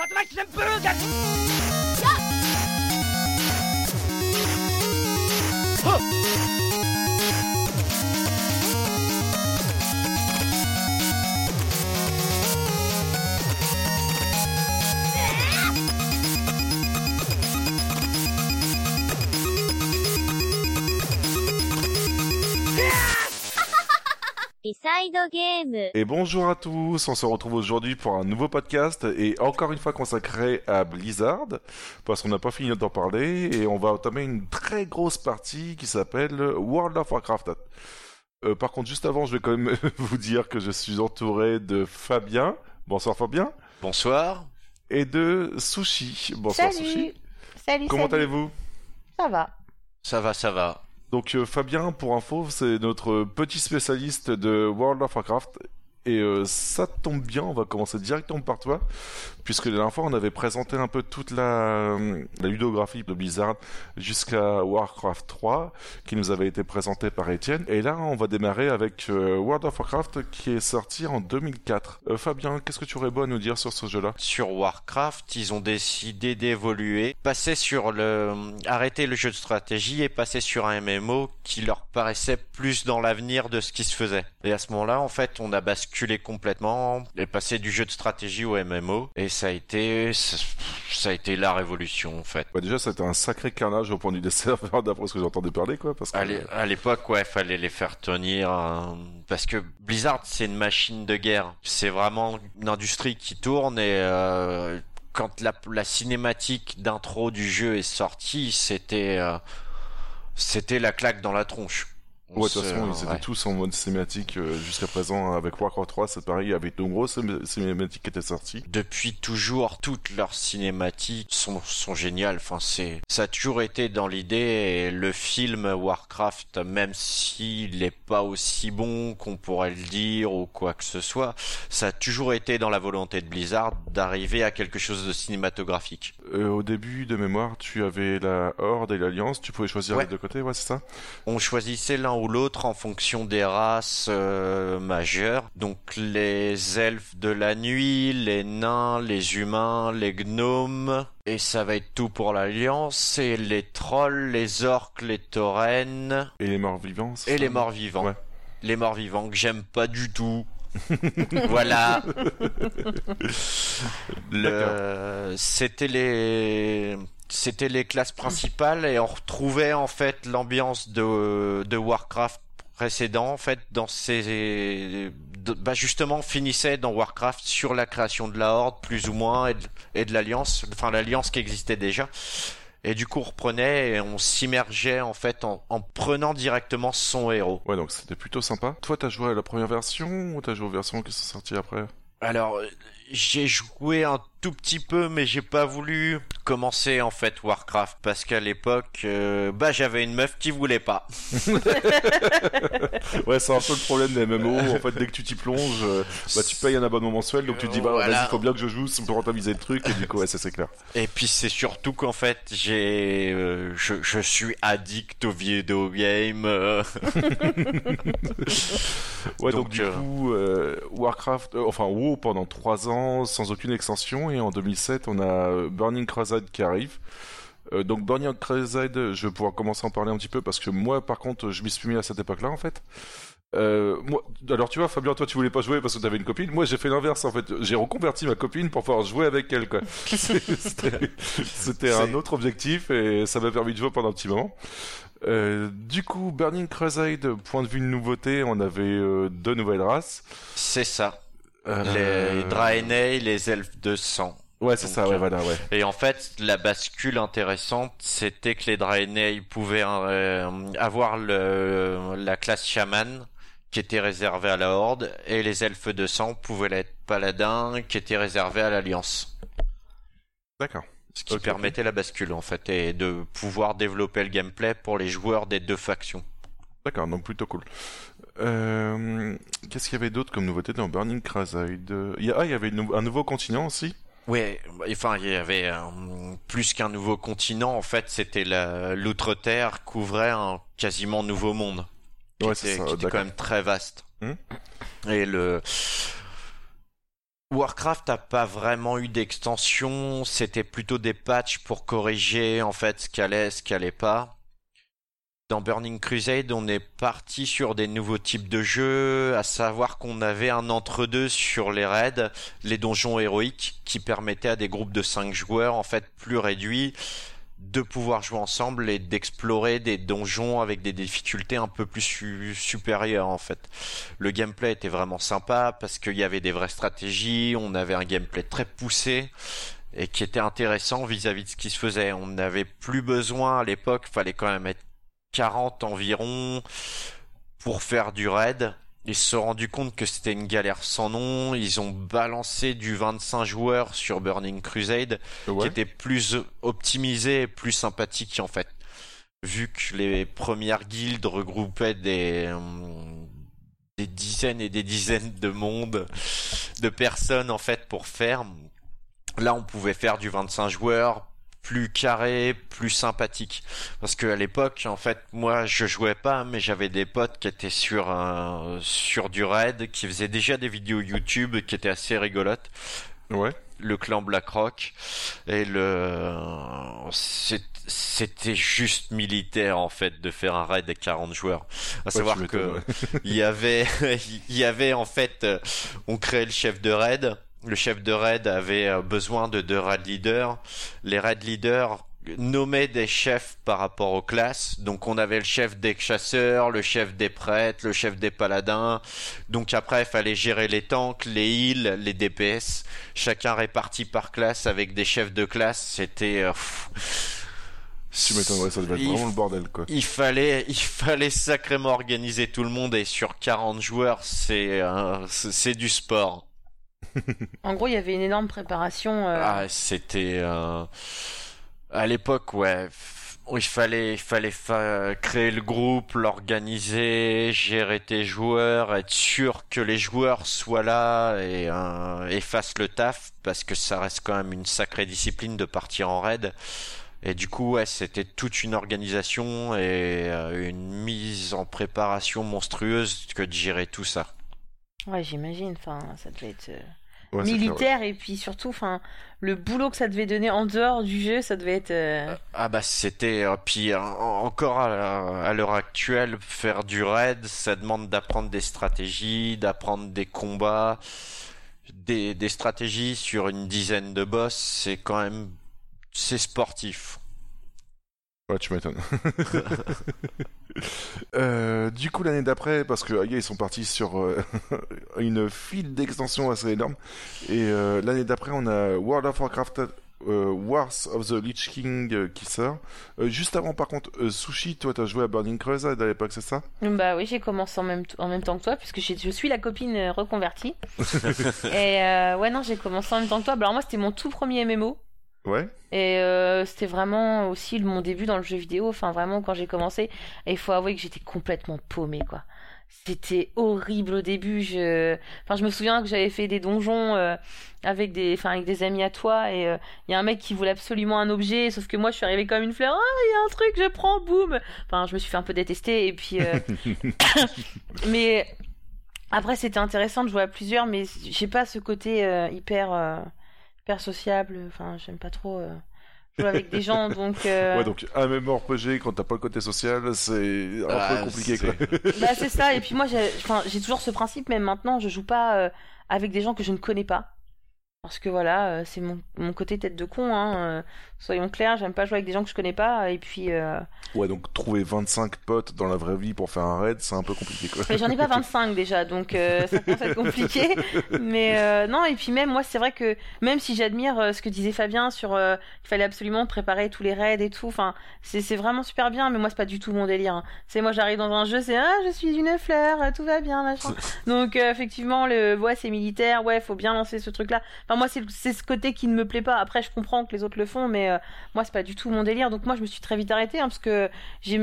Dat maakt zijn burger! Et bonjour à tous, on se retrouve aujourd'hui pour un nouveau podcast et encore une fois consacré à Blizzard parce qu'on n'a pas fini d'en parler et on va entamer une très grosse partie qui s'appelle World of Warcraft. Euh, par contre, juste avant, je vais quand même vous dire que je suis entouré de Fabien. Bonsoir Fabien. Bonsoir. Et de Sushi. Bonsoir Salut. Sushi. Salut, Comment allez-vous? Ça va. Ça va, ça va. Donc euh, Fabien, pour info, c'est notre petit spécialiste de World of Warcraft. Et euh, ça tombe bien, on va commencer directement par toi, puisque la dernière fois on avait présenté un peu toute la, euh, ludographie de Blizzard jusqu'à Warcraft 3, qui nous avait été présenté par Étienne. Et là on va démarrer avec euh, World of Warcraft qui est sorti en 2004. Euh, Fabien, qu'est-ce que tu aurais beau à nous dire sur ce jeu-là? Sur Warcraft, ils ont décidé d'évoluer, passer sur le, arrêter le jeu de stratégie et passer sur un MMO qui leur paraissait plus dans l'avenir de ce qui se faisait. Et à ce moment-là, en fait, on a basculé complètement et passé du jeu de stratégie au MMO. Et ça a été, ça, ça a été la révolution, en fait. Déjà c'était un sacré carnage au point de vue des serveurs d'après ce que j'entendais parler, quoi. Parce que... À l'é- à l'époque, ouais, fallait les faire tenir hein, parce que Blizzard, c'est une machine de guerre. C'est vraiment une industrie qui tourne et euh, quand la, la cinématique d'intro du jeu est sortie, c'était euh, c'était la claque dans la tronche. Ouais, de toute façon, ils étaient ouais. tous en mode cinématique euh, jusqu'à présent. Avec Warcraft 3, c'est pareil, il y avait de grosses cin- cinématiques qui étaient sorties. Depuis toujours, toutes leurs cinématiques sont, sont géniales. Enfin, c'est, ça a toujours été dans l'idée. Et le film Warcraft, même s'il n'est pas aussi bon qu'on pourrait le dire ou quoi que ce soit, ça a toujours été dans la volonté de Blizzard d'arriver à quelque chose de cinématographique. Euh, au début de mémoire, tu avais la Horde et l'Alliance, tu pouvais choisir Ouais. les deux côtés, ouais, c'est ça? On choisissait l'un ou l'autre en fonction des races euh, majeures. Donc les elfes de la nuit, les nains, les humains, les gnomes. Et ça va être tout pour l'Alliance. Et les trolls, les orques, les taurennes. Et les morts vivants Et les morts vivants. Ouais. Les morts vivants que j'aime pas du tout. voilà. Le... C'était les c'était les classes principales et on retrouvait en fait l'ambiance de de Warcraft précédent en fait dans ces bah justement on finissait dans Warcraft sur la création de la Horde plus ou moins et de, et de l'alliance enfin l'alliance qui existait déjà. Et du coup on reprenait et on s'immergeait en fait en, en prenant directement son héros. Ouais, donc c'était plutôt sympa. Toi, t'as joué à la première version ou t'as joué aux versions qui sont sorties après? Alors, j'ai joué un tout petit peu, mais j'ai pas voulu commencer en fait Warcraft parce qu'à l'époque, euh, bah j'avais une meuf qui voulait pas. Ouais, c'est un peu le problème des MMO. en fait, dès que tu t'y plonges, euh, bah, tu payes un abonnement mensuel, donc tu te dis, bah, Voilà. vas-y, faut bien que je joue pour rentabiliser le truc, et du coup, ouais, ça c'est clair. Et puis c'est surtout qu'en fait, j'ai, euh, je, je suis addict aux vidéo games. Ouais, donc, Donc, du coup, Warcraft, enfin WoW pendant 3 ans sans aucune extension, et en 2007, on a euh, Burning Crusade qui arrive. Euh, donc Burning Crusade, je vais pouvoir commencer à en parler un petit peu parce que moi, par contre, je m'y suis mis à cette époque-là, en fait. Euh, moi, alors tu vois, Fabien, toi, tu voulais pas jouer parce que t'avais une copine. Moi, j'ai fait l'inverse, en fait. J'ai reconverti ma copine pour pouvoir jouer avec elle, quoi. C'était un autre objectif et ça m'a permis de jouer pendant un petit moment. Euh, du coup, Burning Crusade, point de vue de nouveauté, on avait euh, deux nouvelles races. C'est ça. Euh, Les Draenei, les elfes de sang. Ouais, c'est ça, ouais, euh, voilà, ouais. Et en fait, la bascule intéressante, c'était que les Draenei pouvaient euh, avoir le, la classe chaman qui était réservée à la Horde, et les elfes de sang pouvaient être paladins qui étaient réservés à l'Alliance. D'accord. Ce qui permettait la bascule en fait, et de pouvoir développer le gameplay pour les joueurs des deux factions. D'accord, donc plutôt cool. Euh, Qu'est-ce qu'il y avait d'autre comme nouveauté dans Burning Crusade? Il y a, Ah, il y avait une un nouveau continent aussi? Ouais, enfin il y avait euh, plus qu'un nouveau continent, en fait c'était l'outre-terre couvrait un quasiment nouveau monde. qui Ouais, c'est qui était quand même très vaste. Hmm. Et le Warcraft n'a pas vraiment eu d'extension, c'était plutôt des patchs pour corriger en fait ce qui allait, ce qui allait pas. Dans Burning Crusade, on est parti sur des nouveaux types de jeux, à savoir qu'on avait un entre-deux sur les raids, les donjons héroïques, qui permettaient à des groupes de 5 joueurs, en fait plus réduits, de pouvoir jouer ensemble et d'explorer des donjons avec des difficultés un peu plus su- supérieures en fait. Le gameplay était vraiment sympa parce qu'il y avait des vraies stratégies, on avait un gameplay très poussé et qui était intéressant vis-à-vis de ce qui se faisait. On n'avait plus besoin à l'époque, fallait quand même être 40 environ pour faire du raid. Ils se sont rendus compte que c'était une galère sans nom. Ils ont balancé du 25 joueurs sur Burning Crusade qui Ouais. était plus optimisé et plus sympathique en fait. Vu que les premières guildes regroupaient des, euh, des dizaines et des dizaines de mondes, de personnes en fait pour faire. Là, on pouvait faire du 25 joueurs, plus carré, plus sympathique. Parce que à l'époque, en fait, moi, je jouais pas, mais j'avais des potes qui étaient sur un, sur du raid, qui faisaient déjà des vidéos YouTube qui étaient assez rigolotes Ouais. le clan Blackrock et le c'était juste militaire en fait de faire un raid de 40 joueurs à savoir que il y avait il y avait en fait euh, on créait le chef de raid le chef de raid avait euh, besoin de deux raid leaders. Les raid leaders nommaient des chefs par rapport aux classes. Donc on avait le chef des chasseurs le chef des prêtres le chef des paladins. Donc après il fallait gérer les tanks les heals les DPS chacun réparti par classe avec des chefs de classe. C'était euh, Tu m'étonnerais, ça devait être il vraiment le bordel, quoi. il fallait, il fallait sacrément organiser tout le monde et sur 40 joueurs, c'est, euh, c'est du sport. En gros, il y avait une énorme préparation. euh, Ah, c'était, euh, à l'époque, ouais, il fallait, il fallait fa- créer le groupe, l'organiser, gérer tes joueurs, être sûr que les joueurs soient là et, euh, et fassent le taf parce que ça reste quand même une sacrée discipline de partir en raid. Et du coup, ouais, c'était toute une organisation et une mise en préparation monstrueuse que de gérer tout ça. Ouais, j'imagine. Enfin, ça devait être euh, Ouais, c'est clair, ouais. militaire et puis surtout, enfin, le boulot que ça devait donner en dehors du jeu, ça devait être. euh, Ah bah c'était euh, puis euh, en- encore à, l'heure actuelle faire du raid ça demande d'apprendre des stratégies d'apprendre des combats des, des stratégies sur une dizaine de boss c'est quand même c'est sportif Ouais, tu m'étonnes. Euh, du coup, l'année d'après, parce que Aya, ils sont partis sur euh, une file d'extensions assez énorme. Et euh, l'année d'après, on a World of Warcraft Wars of the Lich King qui sort. Juste avant, par contre, Sushi, toi, t'as joué à Burning Crusade à l'époque, c'est ça? Bah oui, j'ai commencé en même, en même temps que toi, puisque je suis la copine reconvertie. et ouais, non, j'ai commencé en même temps que toi. Bah, alors moi, c'était mon tout premier MMO. Ouais. Et euh, c'était vraiment aussi mon début dans le jeu vidéo. Enfin, vraiment, quand j'ai commencé. Et il faut avouer que j'étais complètement paumée, quoi. C'était horrible au début. Je... Enfin, je me souviens que j'avais fait des donjons euh, avec, des... Enfin, avec des amis à toi. Et il y a un mec qui voulait absolument un objet. Sauf que moi, je suis arrivée comme une fleur. Ah, il y a un truc, je prends, boum Enfin, je me suis fait un peu détester. Et puis... euh, mais après, c'était intéressant de jouer à plusieurs. Mais j'ai pas ce côté euh, hyper... hyper sociable. Enfin, j'aime pas trop euh, jouer avec des gens, donc. euh, Ouais, donc un même RPG, quand t'as pas le côté social, c'est un Ah, peu compliqué, c'est- quoi. Bah c'est ça. Et puis moi, j'ai, enfin, j'ai toujours ce principe, même maintenant, je joue pas euh, avec des gens que je ne connais pas. Parce que voilà, c'est mon, mon côté tête de con. Hein, soyons clairs, j'aime pas jouer avec des gens que je connais pas. Et puis, euh... Ouais, donc trouver 25 potes dans la vraie vie pour faire un raid, c'est un peu compliqué, quoi. mais j'en ai pas 25 déjà, donc euh, ça commence à être compliqué. Mais euh, non, et puis même moi, c'est vrai que même si j'admire euh, ce que disait Fabien sur qu'il fallait absolument préparer tous les raids et tout, enfin, c'est, vraiment super bien. Mais moi, c'est pas du tout mon délire. hein. C'est moi, j'arrive dans un jeu, c'est ah, je suis une fleur, tout va bien, machin. Donc effectivement, le ouais, c'est militaire, ouais, faut bien lancer ce truc-là. Enfin moi, c'est, c'est ce côté qui ne me plaît pas. Après, je comprends que les autres le font, mais euh, moi, c'est pas du tout mon délire. Donc moi, je me suis très vite arrêtée hein, parce que j'ai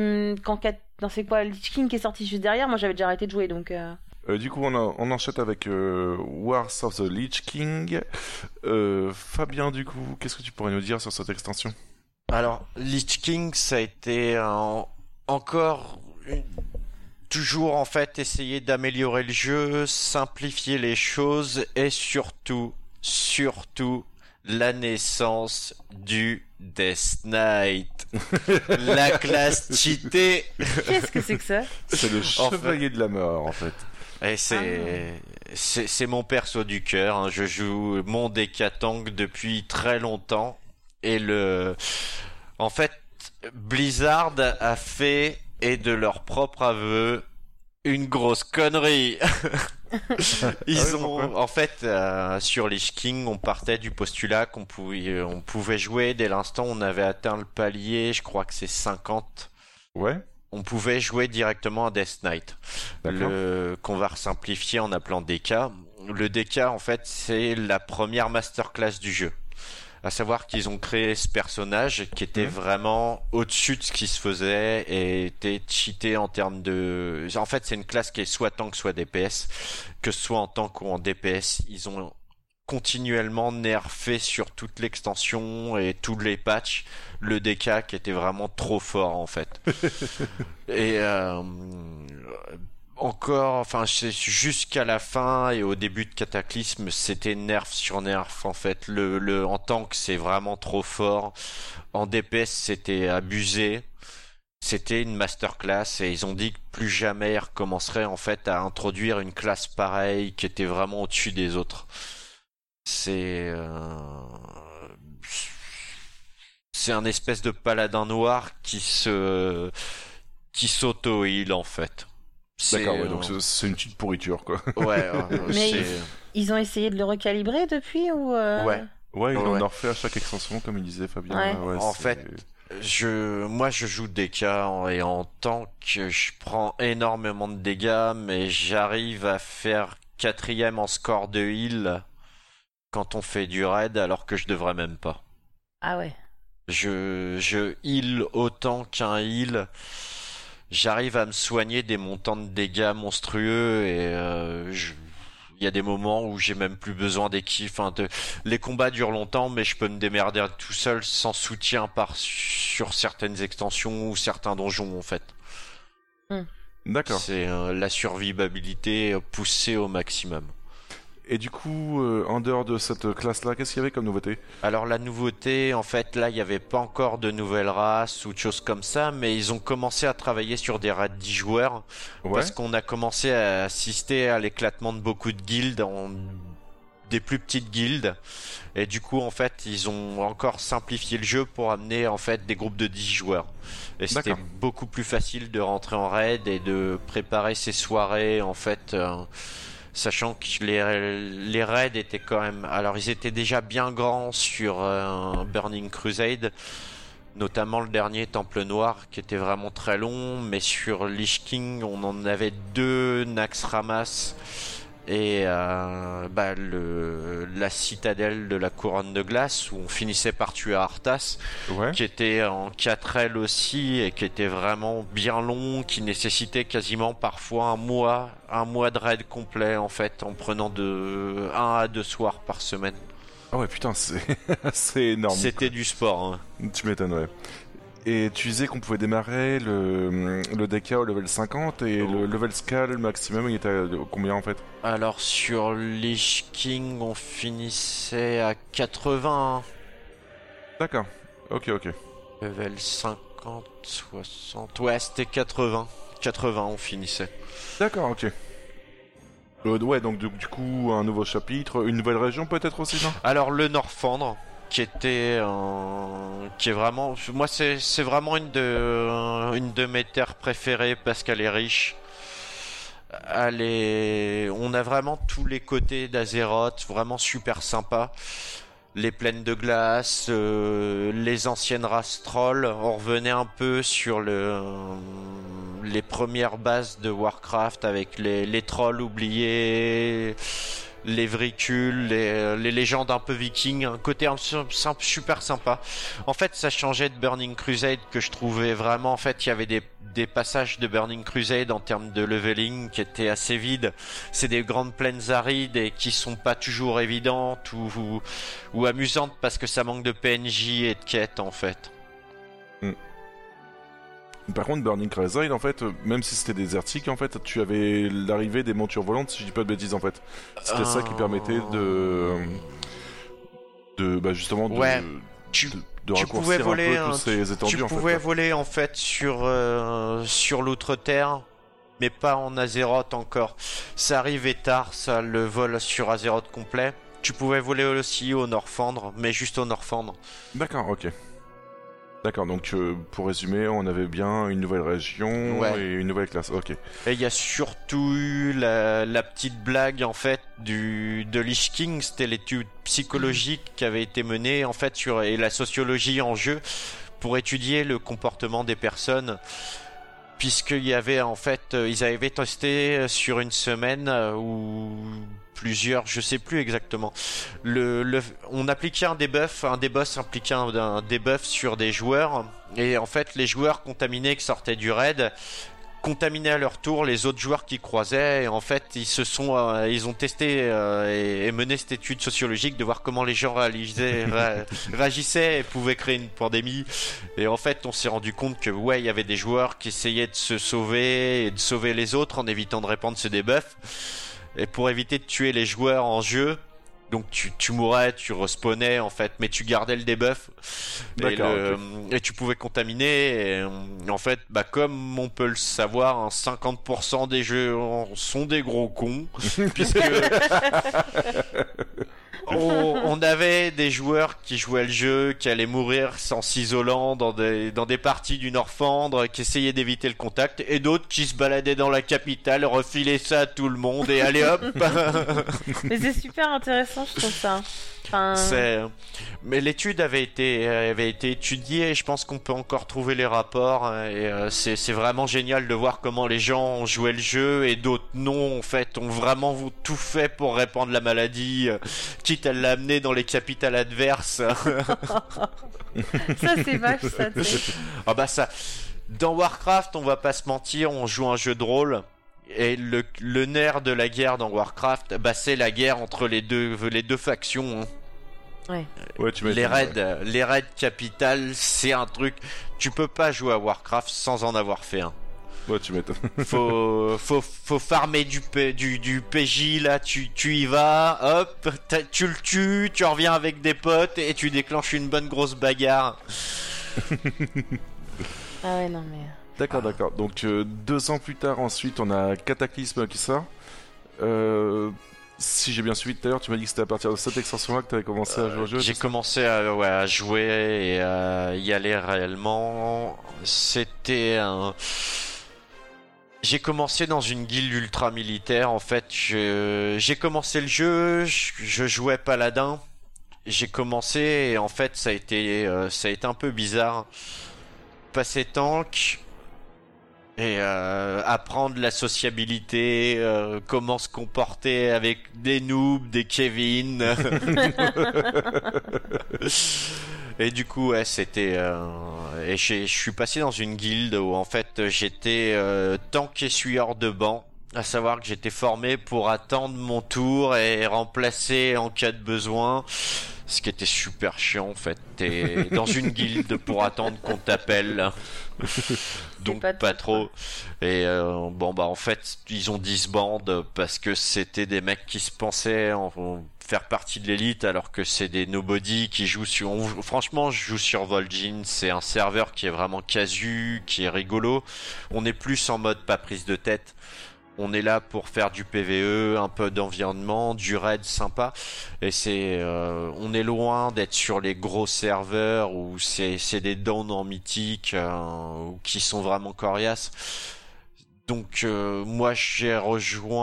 quand dans c'est quoi Lich King qui est sorti juste derrière, moi, j'avais déjà arrêté de jouer, donc. euh, Euh, du coup, on, a- on enchaîne avec euh, Wars of the Lich King. Euh, Fabien, du coup, qu'est-ce que tu pourrais nous dire sur cette extension? Alors, Lich King, ça a été un- encore une, toujours en fait essayer d'améliorer le jeu, simplifier les choses et surtout, surtout la naissance du Death Knight. la classe cheatée. Qu'est-ce que c'est que ça C'est le chevalier de la mort, en fait. Et c'est c'est c'est mon perso du cœur. hein. Je joue mon Tank depuis très longtemps et le en fait Blizzard a fait et de leur propre aveu une grosse connerie. Ils Ah oui, ont en fait euh, sur Lich King, on partait du postulat qu'on pouvait on pouvait jouer. Dès l'instant où on avait atteint le palier, je crois que c'est 50 Ouais, on pouvait jouer directement à Death Knight, le qu'on va simplifier en appelant DK. Le DK, en fait, c'est la première masterclass du jeu. À savoir qu'ils ont créé ce personnage qui était Mhm. vraiment au-dessus de ce qui se faisait et était cheaté en termes de. En fait, c'est une classe qui est soit tank, soit DPS. Que ce soit en tank ou en DPS, ils ont continuellement nerfé sur toute l'extension et tous les patchs le DK qui était vraiment trop fort en fait. et euh, encore, enfin jusqu'à la fin et au début de Cataclysme, c'était nerf sur nerf en fait. Le, le en tank c'est vraiment trop fort. En DPS c'était abusé. C'était une masterclass et ils ont dit que plus jamais ils recommenceraient en fait à introduire une classe pareille qui était vraiment au-dessus des autres. C'est euh, c'est un espèce de paladin noir qui se qui s'auto-heal en fait. D'accord, ouais, donc euh, c'est- une petite pourriture, quoi. ouais, euh, Mais Ils ont essayé de le recalibrer depuis ou euh, Ouais. Ouais, ils Ouais. en ont refait à chaque extension, comme il disait Fabien. Ouais. En fait, Je, moi, je joue des cas et en tank, je prends énormément de dégâts, mais j'arrive à faire quatrième en score de heal quand on fait du raid, alors que je devrais même pas. Ah ouais. Je, je heal autant qu'un heal. J'arrive à me soigner des montants de dégâts monstrueux et euh, je- il y a des moments où j'ai même plus besoin d'équipe. Enfin, de- les combats durent longtemps, mais je peux me démerder tout seul sans soutien par sur certaines extensions ou certains donjons en fait. D'accord. C'est euh, la survivabilité poussée au maximum. Et du coup, euh, en dehors de cette classe-là, qu'est-ce qu'il y avait comme nouveauté? Alors la nouveauté, en fait, là, il n'y avait pas encore de nouvelles races ou de choses comme ça, mais ils ont commencé à travailler sur des raids 10 joueurs. Ouais. Parce qu'on a commencé à assister à l'éclatement de beaucoup de guildes, en... des plus petites guildes. Et du coup, en fait, ils ont encore simplifié le jeu pour amener en fait des groupes de 10 joueurs. Et c'était beaucoup plus facile de rentrer en raid et de préparer ces soirées en fait. euh, Sachant que les, raids étaient quand même... Alors ils étaient déjà bien grands sur euh, Burning Crusade, notamment le dernier Temple Noir qui était vraiment très long, mais sur Lich King on en avait deux Nax Ramas et euh, bah, le, la citadelle de la couronne de glace où on finissait par tuer Arthas Ouais. qui était en 4L aussi et qui était vraiment bien long, qui nécessitait quasiment parfois un mois, un mois de raid complet en fait, en prenant de 1 à 2 soirs par semaine. Ah ouais, putain, c'est c'est énorme. C'était du sport. hein. Tu m'étonnes, ouais. Et tu disais qu'on pouvait démarrer le, le DK au level 50 et le level scale maximum, il était à combien en fait? Alors sur Lich King, on finissait à 80, D'accord. Ok, ok. level 50, 60, ouais c'était 80. 80 on finissait. D'accord, ok. Euh, ouais, donc du, du coup, un nouveau chapitre, une nouvelle région peut-être aussi, non? Alors le Norfandre, qui était un- qui est vraiment, moi c'est vraiment une de une de mes terres préférées parce qu'elle est riche. Elle est, on a vraiment tous les côtés d'Azeroth, vraiment super sympa. Les plaines de glace, euh, les anciennes races trolls. On revenait un peu sur le, les premières bases de Warcraft avec les trolls oubliés, les vricules, les, les légendes un peu vikings, un côté super sympa. En fait, ça changeait de Burning Crusade que je trouvais vraiment. En fait, il y avait des, des passages de Burning Crusade en termes de leveling qui étaient assez vides. C'est des grandes plaines arides et qui sont pas toujours évidentes ou, ou, ou amusantes parce que ça manque de PNJ et de quêtes en fait. Par contre, Burning Crusade, en fait, euh, même si c'était désertique, en fait, tu avais l'arrivée des montures volantes, si je dis pas de bêtises, en fait. C'était ça qui permettait de. de bah, justement, de. Ouais, tu- de, de tu raccourcir pouvais voler, un peu hein, tous ces étendues, Tu en fait. pouvais quoi. voler en fait sur euh, sur l'outre-terre, mais pas en Azeroth encore. Ça arrivait tard, ça, le vol sur Azeroth complet. Tu pouvais voler aussi au Norfandre, mais juste au Norfandre. D'accord, ok. D'accord, donc euh, pour résumer, on avait bien une nouvelle région Ouais. et une nouvelle classe. Ok. Et il y a surtout eu la, la petite blague en fait du de Lich King, c'était l'étude psychologique qui avait été menée en fait sur et la sociologie en jeu pour étudier le comportement des personnes. Puisqu'il y avait en fait, euh, ils avaient testé euh, sur une semaine euh, ou plusieurs, je sais plus exactement. On appliquait un debuff, un debuff impliquait un, un debuff sur des joueurs et en fait les joueurs contaminés qui sortaient du raid contaminaient à leur tour les autres joueurs qui croisaient et en fait ils se sont euh, ils ont testé euh, et, et mené cette étude sociologique de voir comment les gens réagissaient et pouvaient créer une pandémie. Et en fait on s'est rendu compte que ouais il y avait des joueurs qui essayaient de se sauver et de sauver les autres en évitant de répandre ce debuff et pour éviter de tuer les joueurs en jeu donc tu, tu mourais, tu respawnais en fait, mais tu gardais le debuff et, tu pouvais contaminer. Et, euh, en fait, bah comme on peut le savoir, hein, 50% des jeux sont des gros cons, puisque on, avait des joueurs qui jouaient le jeu, qui allaient mourir sans s'isolant dans des dans des parties du Norfandre, qui essayaient d'éviter le contact, et d'autres qui se baladaient dans la capitale, refilaient ça à tout le monde et allez hop. Mais c'est super intéressant, je trouve ça. Enfin, C'est- Mais l'étude avait été, avait été étudiée et je pense qu'on peut encore trouver les rapports. hein, Et euh, c'est vraiment génial de voir comment les gens ont joué le jeu et d'autres non, en fait, ont vraiment tout fait pour répandre la maladie, euh, quitte à l'amener dans les capitales adverses. ça c'est vache, ça. ah bah ça. Dans Warcraft, on va pas se mentir, on joue un jeu de rôle. Et le, le nerf de la guerre dans Warcraft, bah c'est la guerre entre les deux, les deux factions. hein. Ouais, tu Les raids, les raids capitales, c'est un truc. Tu peux pas jouer à Warcraft sans en avoir fait un. Ouais, tu m'étonnes. Faut, faut, faut farmer du, P- du, du PJ là. Tu, tu y vas, hop, tu le tues, tu reviens avec des potes et tu déclenches une bonne grosse bagarre. Ah ouais, non mais. D'accord, d'accord. Donc euh, deux ans plus tard, ensuite, on a Cataclysme qui sort. Euh, si j'ai bien suivi tout à l'heure, tu m'as dit que c'était à partir de cette extension-là que tu avais commencé à jouer au jeu. J'ai commencé à, ouais, à jouer et à y aller réellement. C'était un. J'ai commencé dans une guilde ultra militaire. En fait, je- j'ai commencé le jeu, je, jouais paladin. J'ai commencé et en fait, ça a été, euh, ça a été un peu bizarre. Passer tank et euh, apprendre la sociabilité, euh, comment se comporter avec des noobs, des Kevin. Et du coup, ouais, c'était. euh, et je suis passé dans une guilde où en fait j'étais euh, tank essuyeur de banc. À savoir que j'étais formé pour attendre mon tour et remplacer en cas de besoin. Ce qui était super chiant en fait. T'es dans une guilde pour attendre qu'on t'appelle. Donc pas trop. Et euh, bon bah en fait ils ont disband parce que c'était des mecs qui se pensaient en, en faire partie de l'élite alors que c'est des nobody qui jouent sur. on- franchement je joue sur Vol'jin, c'est un serveur qui est vraiment casu, qui est rigolo. On est plus en mode pas prise de tête. On est là pour faire du PVE, un peu d'environnement, du raid sympa. Et c'est, euh, on est loin d'être sur les gros serveurs où c'est, c'est des downs en mythique euh, ou qui sont vraiment coriaces. Donc euh, moi j'ai rejoint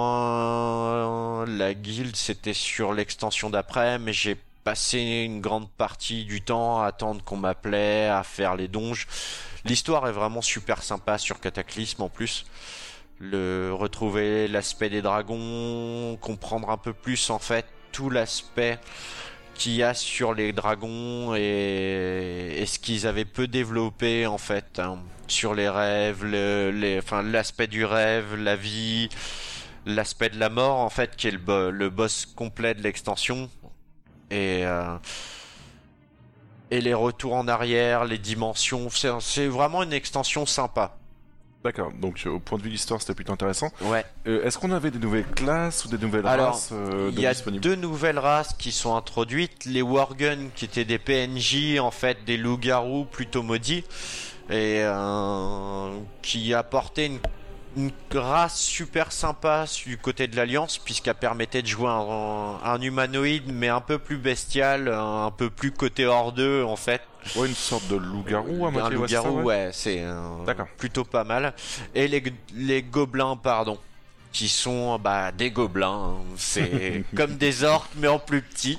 la guilde, c'était sur l'extension d'après, mais j'ai passé une grande partie du temps à attendre qu'on m'appelait, à faire les donges. L'histoire est vraiment super sympa sur Cataclysme en plus le retrouver l'aspect des dragons, comprendre un peu plus en fait tout l'aspect qu'il y a sur les dragons et, et ce qu'ils avaient peu développé en fait hein, sur les rêves, le, enfin l'aspect du rêve, la vie, l'aspect de la mort en fait qui est le, bo- le boss complet de l'extension et euh, et les retours en arrière, les dimensions, c'est vraiment une extension sympa. D'accord, donc euh, au point de vue de l'histoire, c'était plutôt intéressant. Ouais. Euh, Est-ce qu'on avait des nouvelles classes ou des nouvelles Alors, races euh, Il de y a disponibles deux nouvelles races qui sont introduites. Les Worgen qui étaient des PNJ, en fait des loups-garous plutôt maudits, et euh, qui apportaient une, une race super sympa du côté de l'Alliance, puisqu'elle permettait de jouer un, un humanoïde, mais un peu plus bestial, un peu plus côté hors-deux en fait. Ouais, une sorte de loup-garou à Un c'est ça, loup-garou, ouais. ouais, c'est euh, plutôt pas mal. Et les, les gobelins, pardon, qui sont bah, des gobelins. hein. C'est comme des orques, mais en plus petit,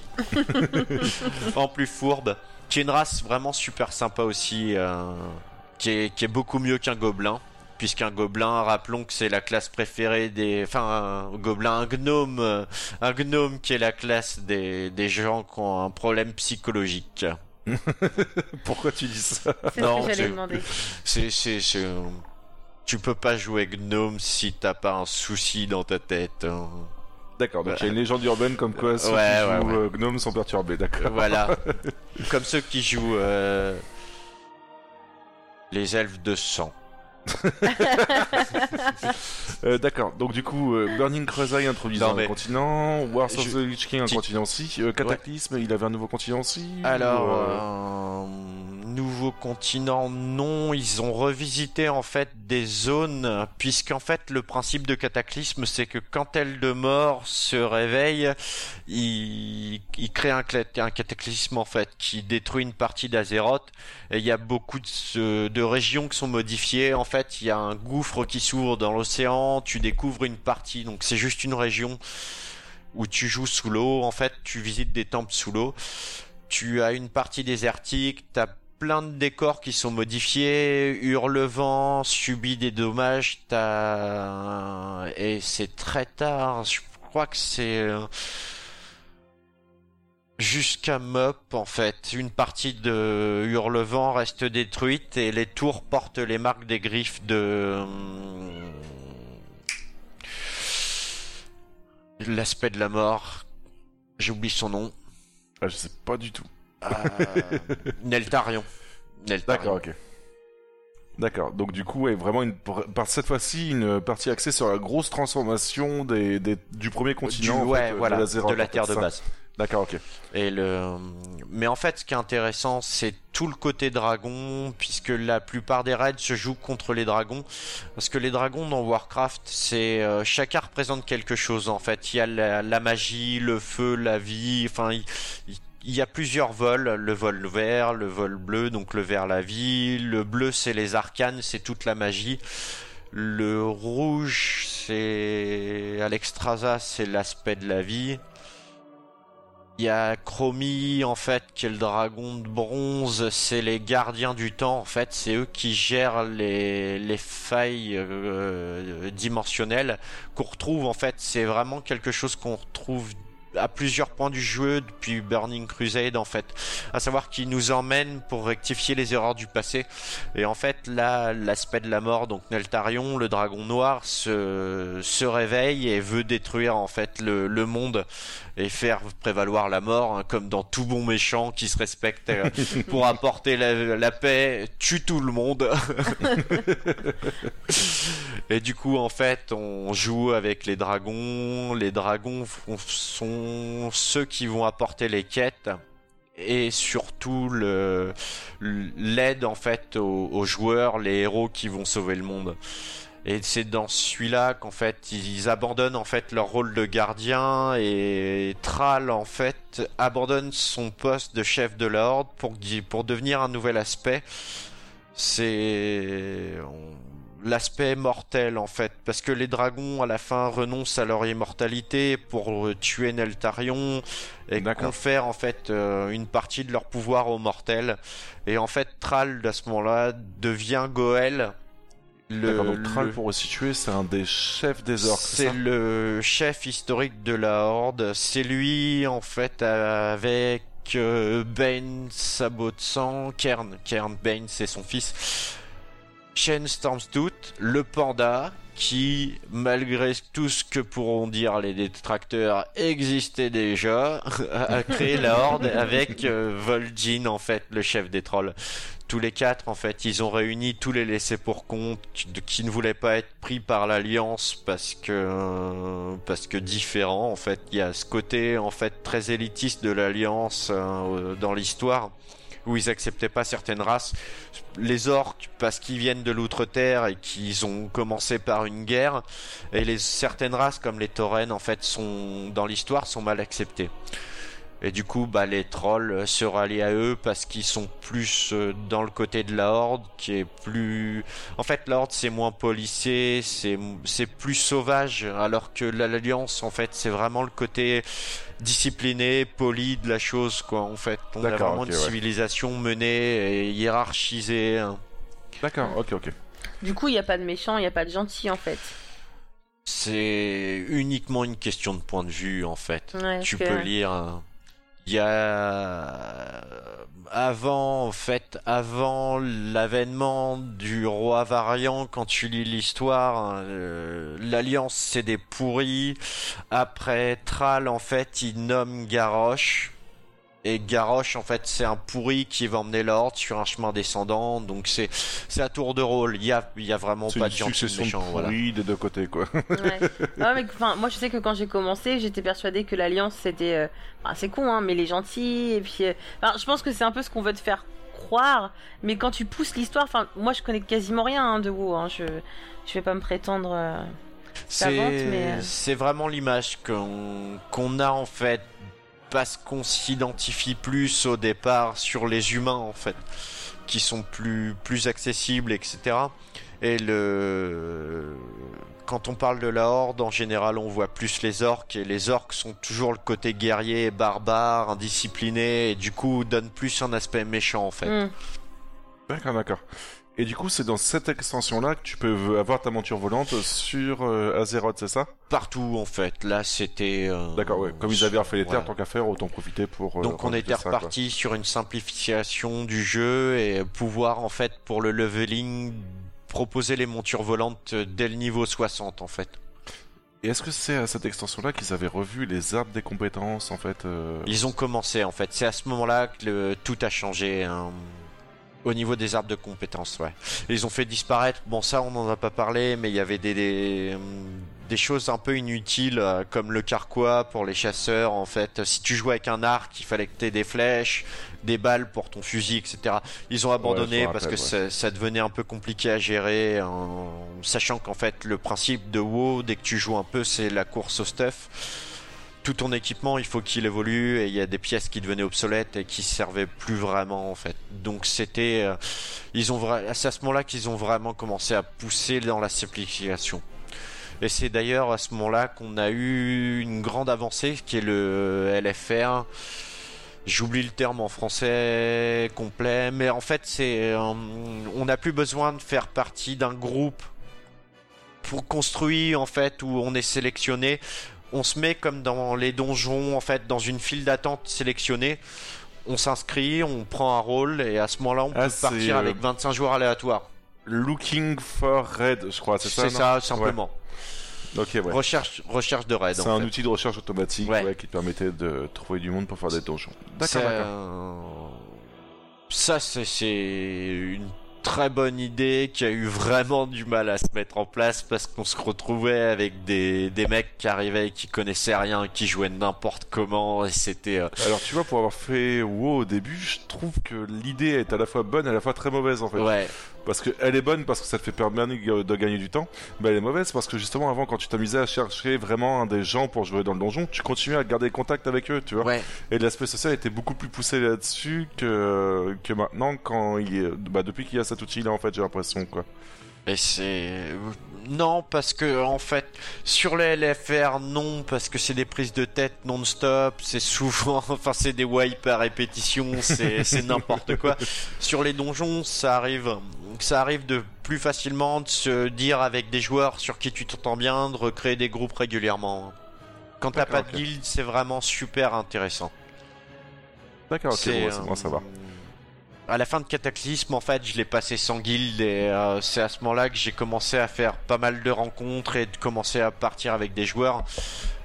en plus fourbe. Qui est une race vraiment super sympa aussi, euh, qui, est, qui est beaucoup mieux qu'un gobelin. Puisqu'un gobelin, rappelons que c'est la classe préférée des... Enfin, un gobelin, un gnome, un gnome qui est la classe des, des gens qui ont un problème psychologique. Pourquoi tu dis ça? Ce Non, que c'est- j'allais demander. C'est, c'est, c'est- Tu peux pas jouer gnome si t'as pas un souci dans ta tête. hein. D'accord, donc il y a une légende urbaine comme quoi ceux Ouais, qui ouais, jouent ouais. euh, Gnome sont perturbés, d'accord. Voilà. Comme ceux qui jouent euh, les elfes de sang. Euh, d'accord, donc du coup, euh, Burning Crusade introduisant Non, mais- un continent, Wars of Je- the Lich King un Ti- continent aussi, euh, Cataclysme, il avait un nouveau continent aussi ou, Alors, euh, euh, nouveau continent, non. Ils ont revisité en fait des zones, puisqu'en fait le principe de cataclysme, c'est que quand elle de mort se réveille, il, il crée un, un cataclysme en fait qui détruit une partie d'Azeroth. Et il y a beaucoup de, de régions qui sont modifiées. En fait, il y a un gouffre qui s'ouvre dans l'océan. Tu découvres une partie, donc c'est juste une région où tu joues sous l'eau. En fait, tu visites des temples sous l'eau. Tu as une partie désertique, t'as plein de décors qui sont modifiés, Hurlevent subit des dommages, t'as... Et c'est très tard, je crois que c'est... euh, Jusqu'à Mop, en fait, une partie de Hurlevent reste détruite et les tours portent les marques des griffes de... hum, L'aspect de la mort. J'oublie son nom. ah, je sais pas du tout. Euh, Neltarion. Neltarion. D'accord, ok. D'accord, donc du coup, ouais, vraiment une, par cette fois-ci, une partie axée sur la grosse transformation des, des- du premier Du- continent, en ouais, fait, voilà, de la, de terre de ça. D'accord, ok. Et le, mais en fait, ce qui est intéressant, c'est tout le côté dragon, puisque la plupart des raids se jouent contre les dragons, parce que les dragons dans Warcraft, c'est euh, chacun représente quelque chose. En fait, il y a la, magie, le feu, la vie. Enfin, il, y a plusieurs vols. Le vol vert, le vol bleu, donc le vert la vie. Le bleu, c'est les arcanes, c'est toute la magie. Le rouge, c'est Alexstrasza, c'est l'aspect de la vie. Il y a Chromie, en fait, qui est le dragon de bronze, c'est les gardiens du temps, en fait, c'est eux qui gèrent les, les failles euh, dimensionnelles qu'on retrouve, en fait, c'est vraiment quelque chose qu'on retrouve à plusieurs points du jeu depuis Burning Crusade, en fait. À savoir qu'il nous emmène pour rectifier les erreurs du passé. Et en fait, là, l'aspect de la mort, donc Neltarion, le dragon noir, se, se réveille et veut détruire, en fait, le, le monde et faire prévaloir la mort, hein, comme dans tout bon méchant qui se respecte euh, pour apporter la, la paix, tue tout le monde. et du coup, en fait, on joue avec les dragons. Les dragons sont ceux qui vont apporter les quêtes et surtout l'aide en fait aux, joueurs, les héros qui vont sauver le monde. Et c'est dans celui-là qu'en fait ils abandonnent en fait leur rôle de gardien et Thrall en fait abandonne son poste de chef de l'ordre pour pour devenir un nouvel aspect. C'est l'aspect mortel en fait parce que les dragons à la fin renoncent à leur immortalité pour euh, tuer Neltarion et confèrent en fait euh, une partie de leur pouvoir aux mortels et en fait Thrall à ce moment-là devient Goël le, donc Thrall, le- pour resituer, c'est un des chefs des orques, c'est le chef historique de la Horde. C'est lui, en fait, avec euh, Bane, Sabot de sang, Kern. Kern, Bane, c'est son fils. Shen Stormstooth, le panda, qui, malgré tout ce que pourront dire les détracteurs, existait déjà, a créé la Horde avec euh, Vol'jin, en fait, le chef des trolls. Tous les quatre, en fait, ils ont réuni tous les laissés pour compte qui, ne voulaient pas être pris par l'Alliance parce que euh, parce que différents. En fait, il y a ce côté en fait très élitiste de l'Alliance euh, dans l'histoire où ils acceptaient pas certaines races. Les orques parce qu'ils viennent de l'outre-terre et qu'ils ont commencé par une guerre, et les certaines races comme les taurennes en fait sont dans l'histoire sont mal acceptées. Et du coup, bah, les trolls euh, se rallient à eux parce qu'ils sont plus euh, dans le côté de la horde, qui est plus. En fait, la horde c'est moins policé, c'est c'est plus sauvage, alors que la- l'alliance, en fait, c'est vraiment le côté discipliné, poli de la chose, quoi. En fait, on a vraiment une ouais. civilisation menée et hiérarchisée. hein. D'accord, ok, ok. Du coup, il n'y a pas de méchants, il n'y a pas de gentils en fait. C'est uniquement une question de point de vue, en fait. Ouais, tu peux lire. Il y a avant, en fait, avant l'avènement du roi variant, quand tu lis l'histoire, hein, euh, l'alliance c'est des pourris. Après Thrall, en fait, il nomme Garrosh. Et Garrosh, en fait, c'est un pourri qui va emmener l'ordre sur un chemin descendant. Donc c'est c'est à tour de rôle. Il y a, il y a vraiment pas de gens succession de méchants. Voilà. des deux côtés, quoi. Ouais. Mais, enfin, moi, je sais que quand j'ai commencé, j'étais persuadée que l'alliance c'était. euh, enfin, c'est con, hein, mais les gentils. Et puis. euh, enfin, je pense que c'est un peu ce qu'on veut te faire croire. Mais quand tu pousses l'histoire, enfin, moi, je connais quasiment rien hein, de WoW. Hein, je, je vais pas me prétendre. euh, C'est mais, euh, c'est vraiment l'image qu'on qu'on a en fait parce qu'on s'identifie plus au départ sur les humains en fait qui sont plus plus accessibles etc. Et le quand on parle de la horde en général on voit plus les orques et les orques sont toujours le côté guerrier, barbare, indiscipliné et du coup donnent plus un aspect méchant en fait. hmm. D'accord, d'accord. Et du coup, c'est dans cette extension-là que tu peux avoir ta monture volante sur euh, Azeroth, c'est ça? Partout en fait. Là c'était euh, D'accord, ouais. Comme ils avaient refait les terres, voilà. tant qu'à faire, autant profiter pour. euh, Donc on était reparti sur une simplification du jeu et pouvoir en fait pour le leveling proposer les montures volantes dès le niveau 60 en fait. Et est-ce que c'est à cette extension-là qu'ils avaient revu les arbres des compétences, en fait Ils ont commencé en fait. C'est à ce moment-là que le, tout a changé hein, au niveau des arbres de compétences. Ouais. Ils ont fait disparaître. Bon ça on n'en a pas parlé, mais il y avait des des, hum, des choses un peu inutiles euh, comme le carquois pour les chasseurs en fait. Si tu jouais avec un arc, il fallait que tu aies des flèches, des balles pour ton fusil, etc. Ils ont abandonné parce rappelle, que ouais. ça, ça devenait un peu compliqué à gérer, en sachant qu'en fait le principe de WoW dès que tu joues un peu c'est la course au stuff tout ton équipement, il faut qu'il évolue et il y a des pièces qui devenaient obsolètes et qui servaient plus vraiment en fait. Donc c'était, euh, ils ont c'est à ce moment-là qu'ils ont vraiment commencé à pousser dans la simplification. Et c'est d'ailleurs à ce moment-là qu'on a eu une grande avancée qui est le LFR. J'oublie le terme en français complet, mais en fait c'est, euh, on n'a plus besoin de faire partie d'un groupe pour construire en fait où on est sélectionné on se met comme dans les donjons en fait dans une file d'attente sélectionnée on s'inscrit on prend un rôle et à ce moment-là on Ah, peut partir euh, avec 25 joueurs aléatoires Looking for Red, je crois, c'est ça c'est ça simplement Ok, ouais. recherche recherche de raid C'est un fait. outil de recherche automatique Ouais. ouais, qui te permettait de trouver du monde pour faire des donjons. D'accord, C'est, d'accord. euh, ça c'est une très bonne idée qui a eu vraiment du mal à se mettre en place parce qu'on se retrouvait avec des, des mecs qui arrivaient et qui connaissaient rien, qui jouaient n'importe comment et c'était euh, Alors tu vois, pour avoir fait WoW au début, je trouve que l'idée est à la fois bonne et à la fois très mauvaise en fait. ouais Parce que elle est bonne parce que ça te fait permettre de gagner du temps, mais elle est mauvaise parce que justement avant quand tu t'amusais à chercher vraiment des gens pour jouer dans le donjon, tu continuais à garder contact avec eux, tu vois. ouais Et l'aspect social était beaucoup plus poussé là-dessus que que maintenant quand il est... bah depuis qu'il y a cet outil là en fait, j'ai l'impression quoi. Et c'est non parce que en fait sur les LFR non parce que c'est des prises de tête non-stop, c'est souvent enfin c'est des wipes à répétition, c'est c'est n'importe quoi. Sur les donjons, ça arrive ça arrive de plus facilement de se dire avec des joueurs sur qui tu t'entends bien de recréer des groupes régulièrement. Quand t'as pas de guild, c'est vraiment super intéressant. D'accord, ok, C'est, bon, c'est bon à euh, savoir. À la fin de Cataclysme, en fait, je l'ai passé sans guild et euh, c'est à ce moment-là que j'ai commencé à faire pas mal de rencontres et de commencer à partir avec des joueurs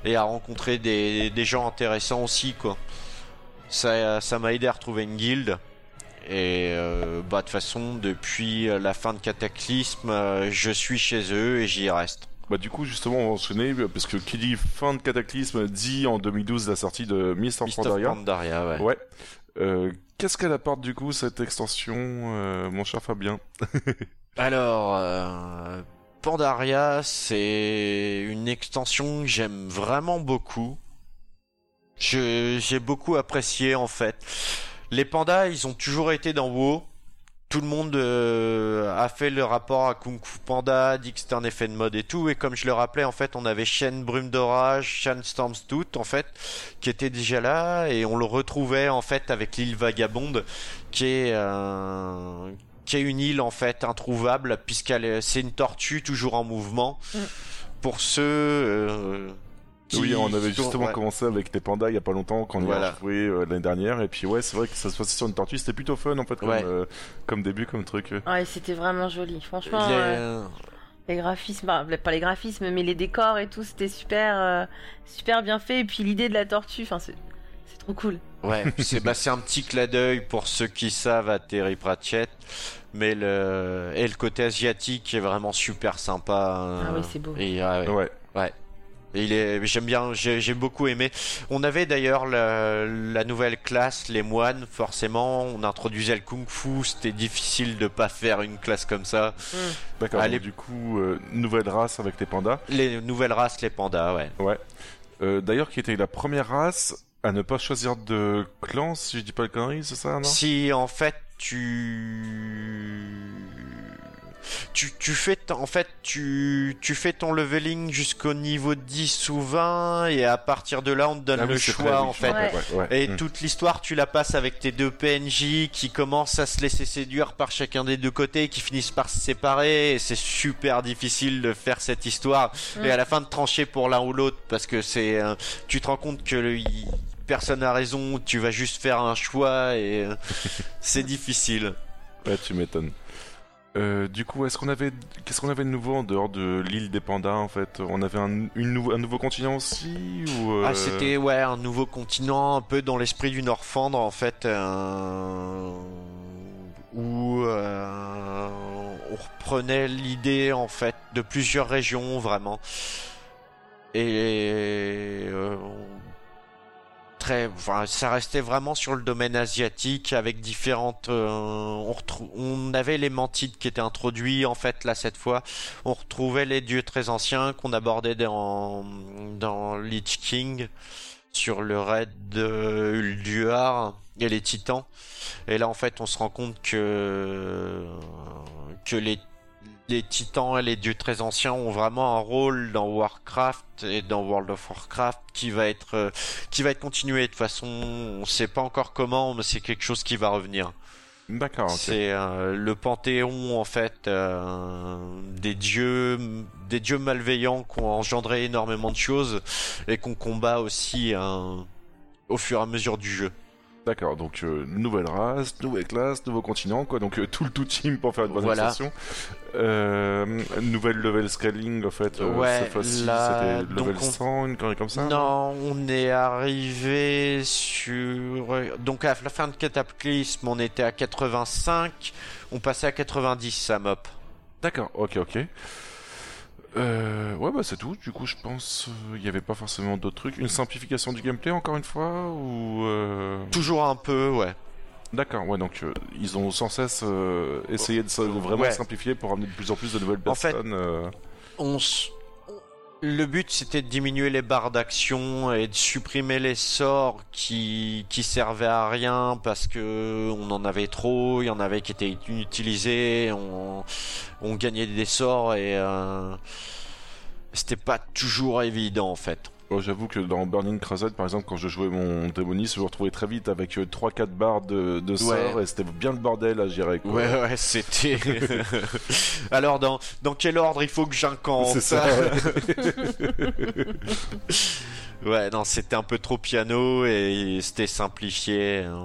et à rencontrer des, des gens intéressants aussi, quoi. Ça, ça m'a aidé à retrouver une guilde. Et euh, bah de toute façon, depuis la fin de Cataclysme, euh, je suis chez eux et j'y reste. Bah du coup justement on va enchaîner parce que qui dit fin de Cataclysme dit en 2012 la sortie de Mist of Pandaria. Pandaria, ouais. Ouais. Euh, Qu'est-ce qu'elle apporte du coup cette extension, euh, mon cher Fabien Alors, euh, Pandaria, c'est une extension que j'aime vraiment beaucoup. J'ai beaucoup apprécié en fait. Les pandas, ils ont toujours été dans WoW. Tout le monde euh, a fait le rapport à Kung Fu Panda, dit que c'était un effet de mode et tout. Et comme je le rappelais, en fait, on avait Shen Brume d'Orage, Shen Storms Tooth, en fait, qui était déjà là. Et on le retrouvait, en fait, avec l'île Vagabonde, qui est, euh, qui est une île, en fait, introuvable, puisqu'elle est- c'est une tortue toujours en mouvement. Mm. Pour ceux... euh, qui- Oui, on avait justement ouais. commencé avec les pandas il y a pas longtemps quand on y Voilà. a joué euh, l'année dernière et puis ouais c'est vrai que ça se passait sur une tortue c'était plutôt fun en fait comme, Ouais. euh, comme début comme truc. Ouais, c'était vraiment joli. Franchement, Les- euh, les graphismes, bah, pas les graphismes, mais les décors et tout, c'était super, euh, super bien fait. Et puis l'idée de la tortue, enfin, c'est trop cool. Ouais, c'est bah, c'est un petit clin d'œil pour ceux qui savent à Terry Pratchett, mais le et le côté asiatique est vraiment super sympa. euh, Ah oui, c'est beau. Et, ah ouais. Ouais. Et il est, j'aime bien, j'ai j'ai beaucoup aimé. On avait d'ailleurs la, la nouvelle classe, les moines. Forcément, on introduisait le kung-fu. C'était difficile de pas faire une classe comme ça. D'accord. Allez. donc, du coup euh, nouvelle race avec les pandas. Les nouvelles races, les pandas, ouais. Ouais. Euh, D'ailleurs qui était la première race à ne pas choisir de clan si je dis pas le connerie c'est ça non? Si en fait tu tu, tu fais en fait tu, tu fais ton leveling jusqu'au niveau 10 ou 20 et à partir de là on te donne Ah le oui, choix vrai, oui, en fait. ouais. Et Mm. toute l'histoire, tu la passes avec tes deux PNJ qui commencent à se laisser séduire par chacun des deux côtés, qui finissent par se séparer. Et c'est super difficile de faire cette histoire Mm. et à la fin de trancher pour l'un ou l'autre parce que c'est, euh, tu te rends compte que le- il- personne n'a raison. Tu vas juste faire un choix et euh, c'est difficile. Ouais, tu m'étonnes. Euh, du coup, qu'est-ce qu'on avait de nouveau en dehors de l'île des pandas en fait? On avait un, nouveau continent aussi euh, Ah, c'était ouais un nouveau continent, un peu dans l'esprit du Norfandre en fait, euh, où on reprenait l'idée en fait de plusieurs régions vraiment, et ça restait vraiment sur le domaine asiatique avec différentes. euh, on, on avait les mantides qui étaient introduits en fait là cette fois. On retrouvait les dieux très anciens qu'on abordait dans dans Lich King sur le raid de Ulduar et les titans. Et là en fait on se rend compte que que les les titans et les dieux très anciens ont vraiment un rôle dans Warcraft et dans World of Warcraft qui va être euh, qui va être continué. De toute façon on sait pas encore comment mais c'est quelque chose qui va revenir. D'accord. c'est euh, le panthéon en fait euh, des dieux des dieux malveillants qui ont engendré énormément de choses et qu'on combat aussi euh, au fur et à mesure du jeu D'accord. Donc euh, nouvelle race, nouvelle classe, nouveau continent quoi. Donc euh, tout le tout team pour faire une bonne Voilà. Euh, nouvelle level scaling en fait. Ouais, cette fois-ci c'était level on- 100, une connerie comme ça. Non, on est arrivé sur donc à la fin de Cataclysme, on était à 85, on passait à 90 à Mop. D'accord. Ok, ok. Euh, ouais, bah c'est tout. Du coup, je pense euh, il n'y avait pas forcément d'autres trucs. Une simplification du gameplay encore une fois ou euh, Toujours un peu, ouais. D'accord. Ouais, donc euh, ils ont sans cesse essayé de, vraiment Ouais. simplifier pour amener de plus en plus de nouvelles En fait, personnes. On s- Le but c'était de diminuer les barres d'action et de supprimer les sorts qui servaient à rien parce que on en avait trop, il y en avait qui étaient inutilisés, on on gagnait des sorts et euh, c'était pas toujours évident en fait. Bon, J'avoue que dans Burning Crusade, par exemple, quand je jouais mon démoniste, je me retrouvais très vite avec 3-4 barres de, de sorts et c'était bien le bordel à gérer. Ouais, ouais, c'était. Alors, dans, dans quel ordre il faut que j'incante C'est ça. Ouais, non, c'était un peu trop piano et c'était simplifié. euh,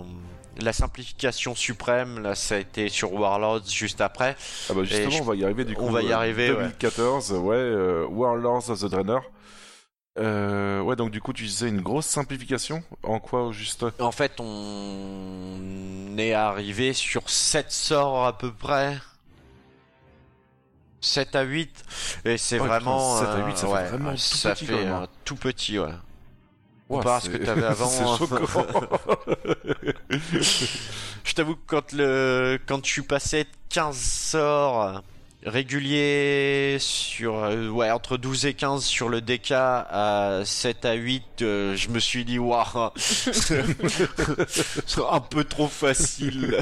la simplification suprême, là, ça a été sur Warlords juste après. Ah bah justement, je- on va y arriver du coup. on va y euh, arriver, ouais. 2014, ouais, euh, Warlords of the Draenor. Euh, ouais, donc du coup, tu disais une grosse simplification. En quoi au juste En fait, on est arrivé sur 7 sorts à peu près. 7 à 8 et c'est Ouais, vraiment 7 à 8, ça fait ouais, vraiment tout ça petit, fait même, hein. euh, tout petit ouais. C'est- que t'avais avant, hein. Je t'avoue que quand le quand je suis passé de 15 sorts réguliers sur euh, ouais entre 12 et 15 sur le DK à 7 à 8 euh, je me suis dit waouh c'est un peu trop facile.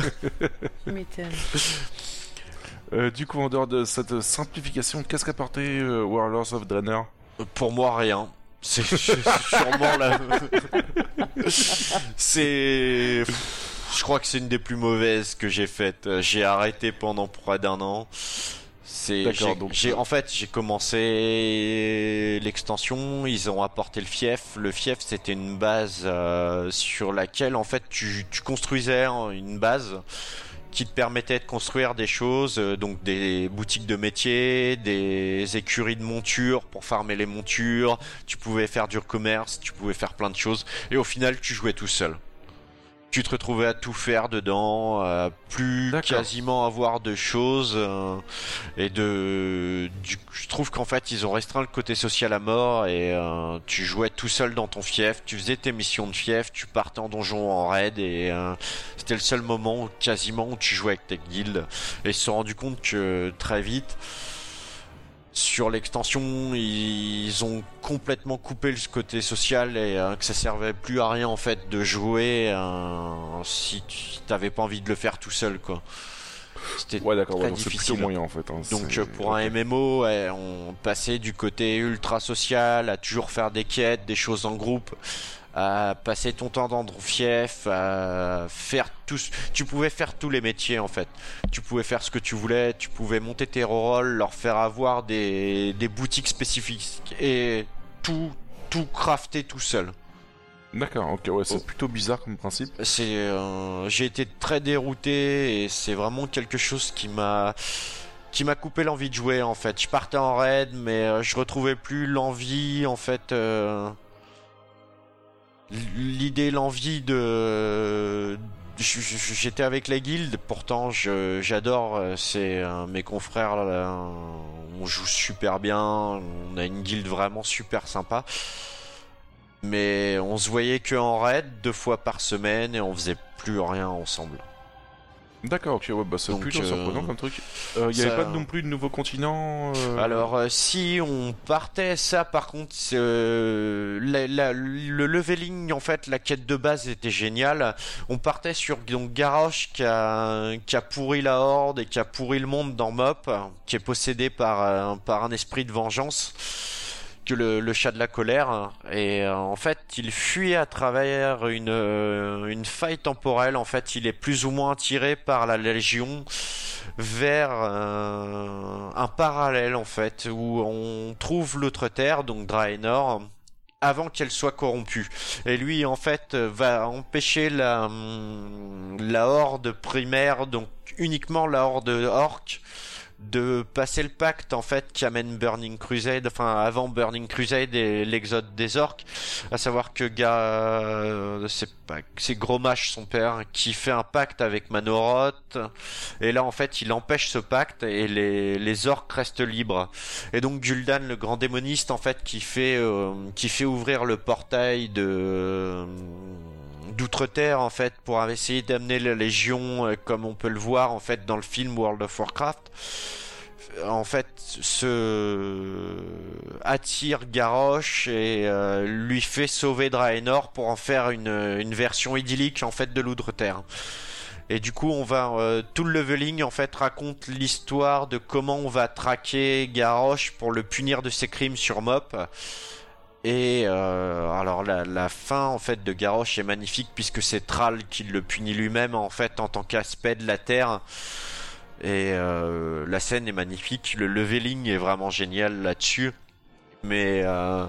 Euh, du coup, en dehors de cette simplification, qu'est-ce qu'a apporté euh, Warlords of Draenor? Pour moi rien. C'est sûrement la c'est je crois que c'est une des plus mauvaises que j'ai faites. J'ai arrêté pendant près d'un an c'est j'ai- euh, en fait j'ai commencé l'extension ils ont apporté le fief. Le fief c'était une base euh, sur laquelle en fait tu, tu construisais une base qui te permettait de construire des choses, euh, donc des boutiques de métiers, des écuries de montures pour farmer les montures, tu pouvais faire du commerce, tu pouvais faire plein de choses, et au final tu jouais tout seul. Tu te retrouvais à tout faire dedans, à plus quasiment avoir de choses, euh, et de, du, je trouve qu'en fait ils ont restreint le côté social à mort, et euh, tu jouais tout seul dans ton fief, tu faisais tes missions de fief, tu partais en donjon en raid, et euh, c'était le seul moment quasiment où tu jouais avec tes guildes et ils se sont rendu compte que très vite sur l'extension ils ont complètement coupé le côté social et euh, que ça servait plus à rien en fait de jouer euh, si tu t'avais pas envie de le faire tout seul quoi. C'était Ouais, d'accord, ouais, c'est plutôt moyen en fait. hein, donc euh, pour un. MMO, ouais, on passait du côté ultra social à toujours faire des quêtes, des choses en groupe, à passer ton temps dans fief, à faire tous. Tu pouvais faire tous les métiers en fait. Tu pouvais faire ce que tu voulais, tu pouvais monter tes rerolls, leur faire avoir des, des boutiques spécifiques et tout tout crafter tout seul. D'accord, ok, ouais, c'est Oh. plutôt bizarre comme principe. C'est, euh, j'ai été très dérouté et c'est vraiment quelque chose qui m'a, qui m'a coupé l'envie de jouer en fait. Je partais en raid, mais euh, je retrouvais plus l'envie en fait. euh, L'idée, l'envie de, j'étais avec la guilde. Pourtant, j'adore. euh, C'est euh, mes confrères. là, on joue super bien. On a une guilde vraiment super sympa. Mais on se voyait que en raid deux fois par semaine et on faisait plus rien ensemble. D'accord, ok, ouais, bah c'est plutôt euh, surprenant comme truc. Il y ça- avait pas non plus de nouveaux continents euh, Alors euh, si on partait ça par contre euh, la- la- le leveling en fait la quête de base était géniale. On partait sur donc Garrosh qui a, qui a pourri la horde et qui a pourri le monde dans Mop qui est possédé par, un- par un esprit de vengeance que le, chat de la colère. Et euh, en fait il fuit à travers une, euh, une faille temporelle. En fait il est plus ou moins attiré par la légion vers euh, un parallèle en fait où on trouve l'autre terre donc Draenor avant qu'elle soit corrompue. Et lui en fait va empêcher la la horde primaire donc uniquement la horde orque de passer le pacte en fait qui amène Burning Crusade, enfin avant Burning Crusade et l'exode des orques, à savoir que Ga, euh, c'est pas, c'est Gromash son père qui fait un pacte avec Manoroth et là en fait il empêche ce pacte et les, les orques restent libres. Et donc Gul'dan le grand démoniste en fait qui fait euh, qui fait ouvrir le portail de d'outre-terre en fait pour essayer d'amener la légion euh, comme on peut le voir en fait dans le film World of Warcraft. En fait se attire Garrosh et euh, lui fait sauver Draenor pour en faire une, une version idyllique en fait de l'outre-terre. Et du coup on va euh, tout le leveling en fait raconte l'histoire de comment on va traquer Garrosh pour le punir de ses crimes sur Mop et euh, alors la, fin en fait de Garrosh est magnifique puisque c'est Thrall qui le punit lui-même en fait en tant qu'aspect de la Terre. Et euh, la scène est magnifique, le leveling est vraiment génial là-dessus. Mais euh,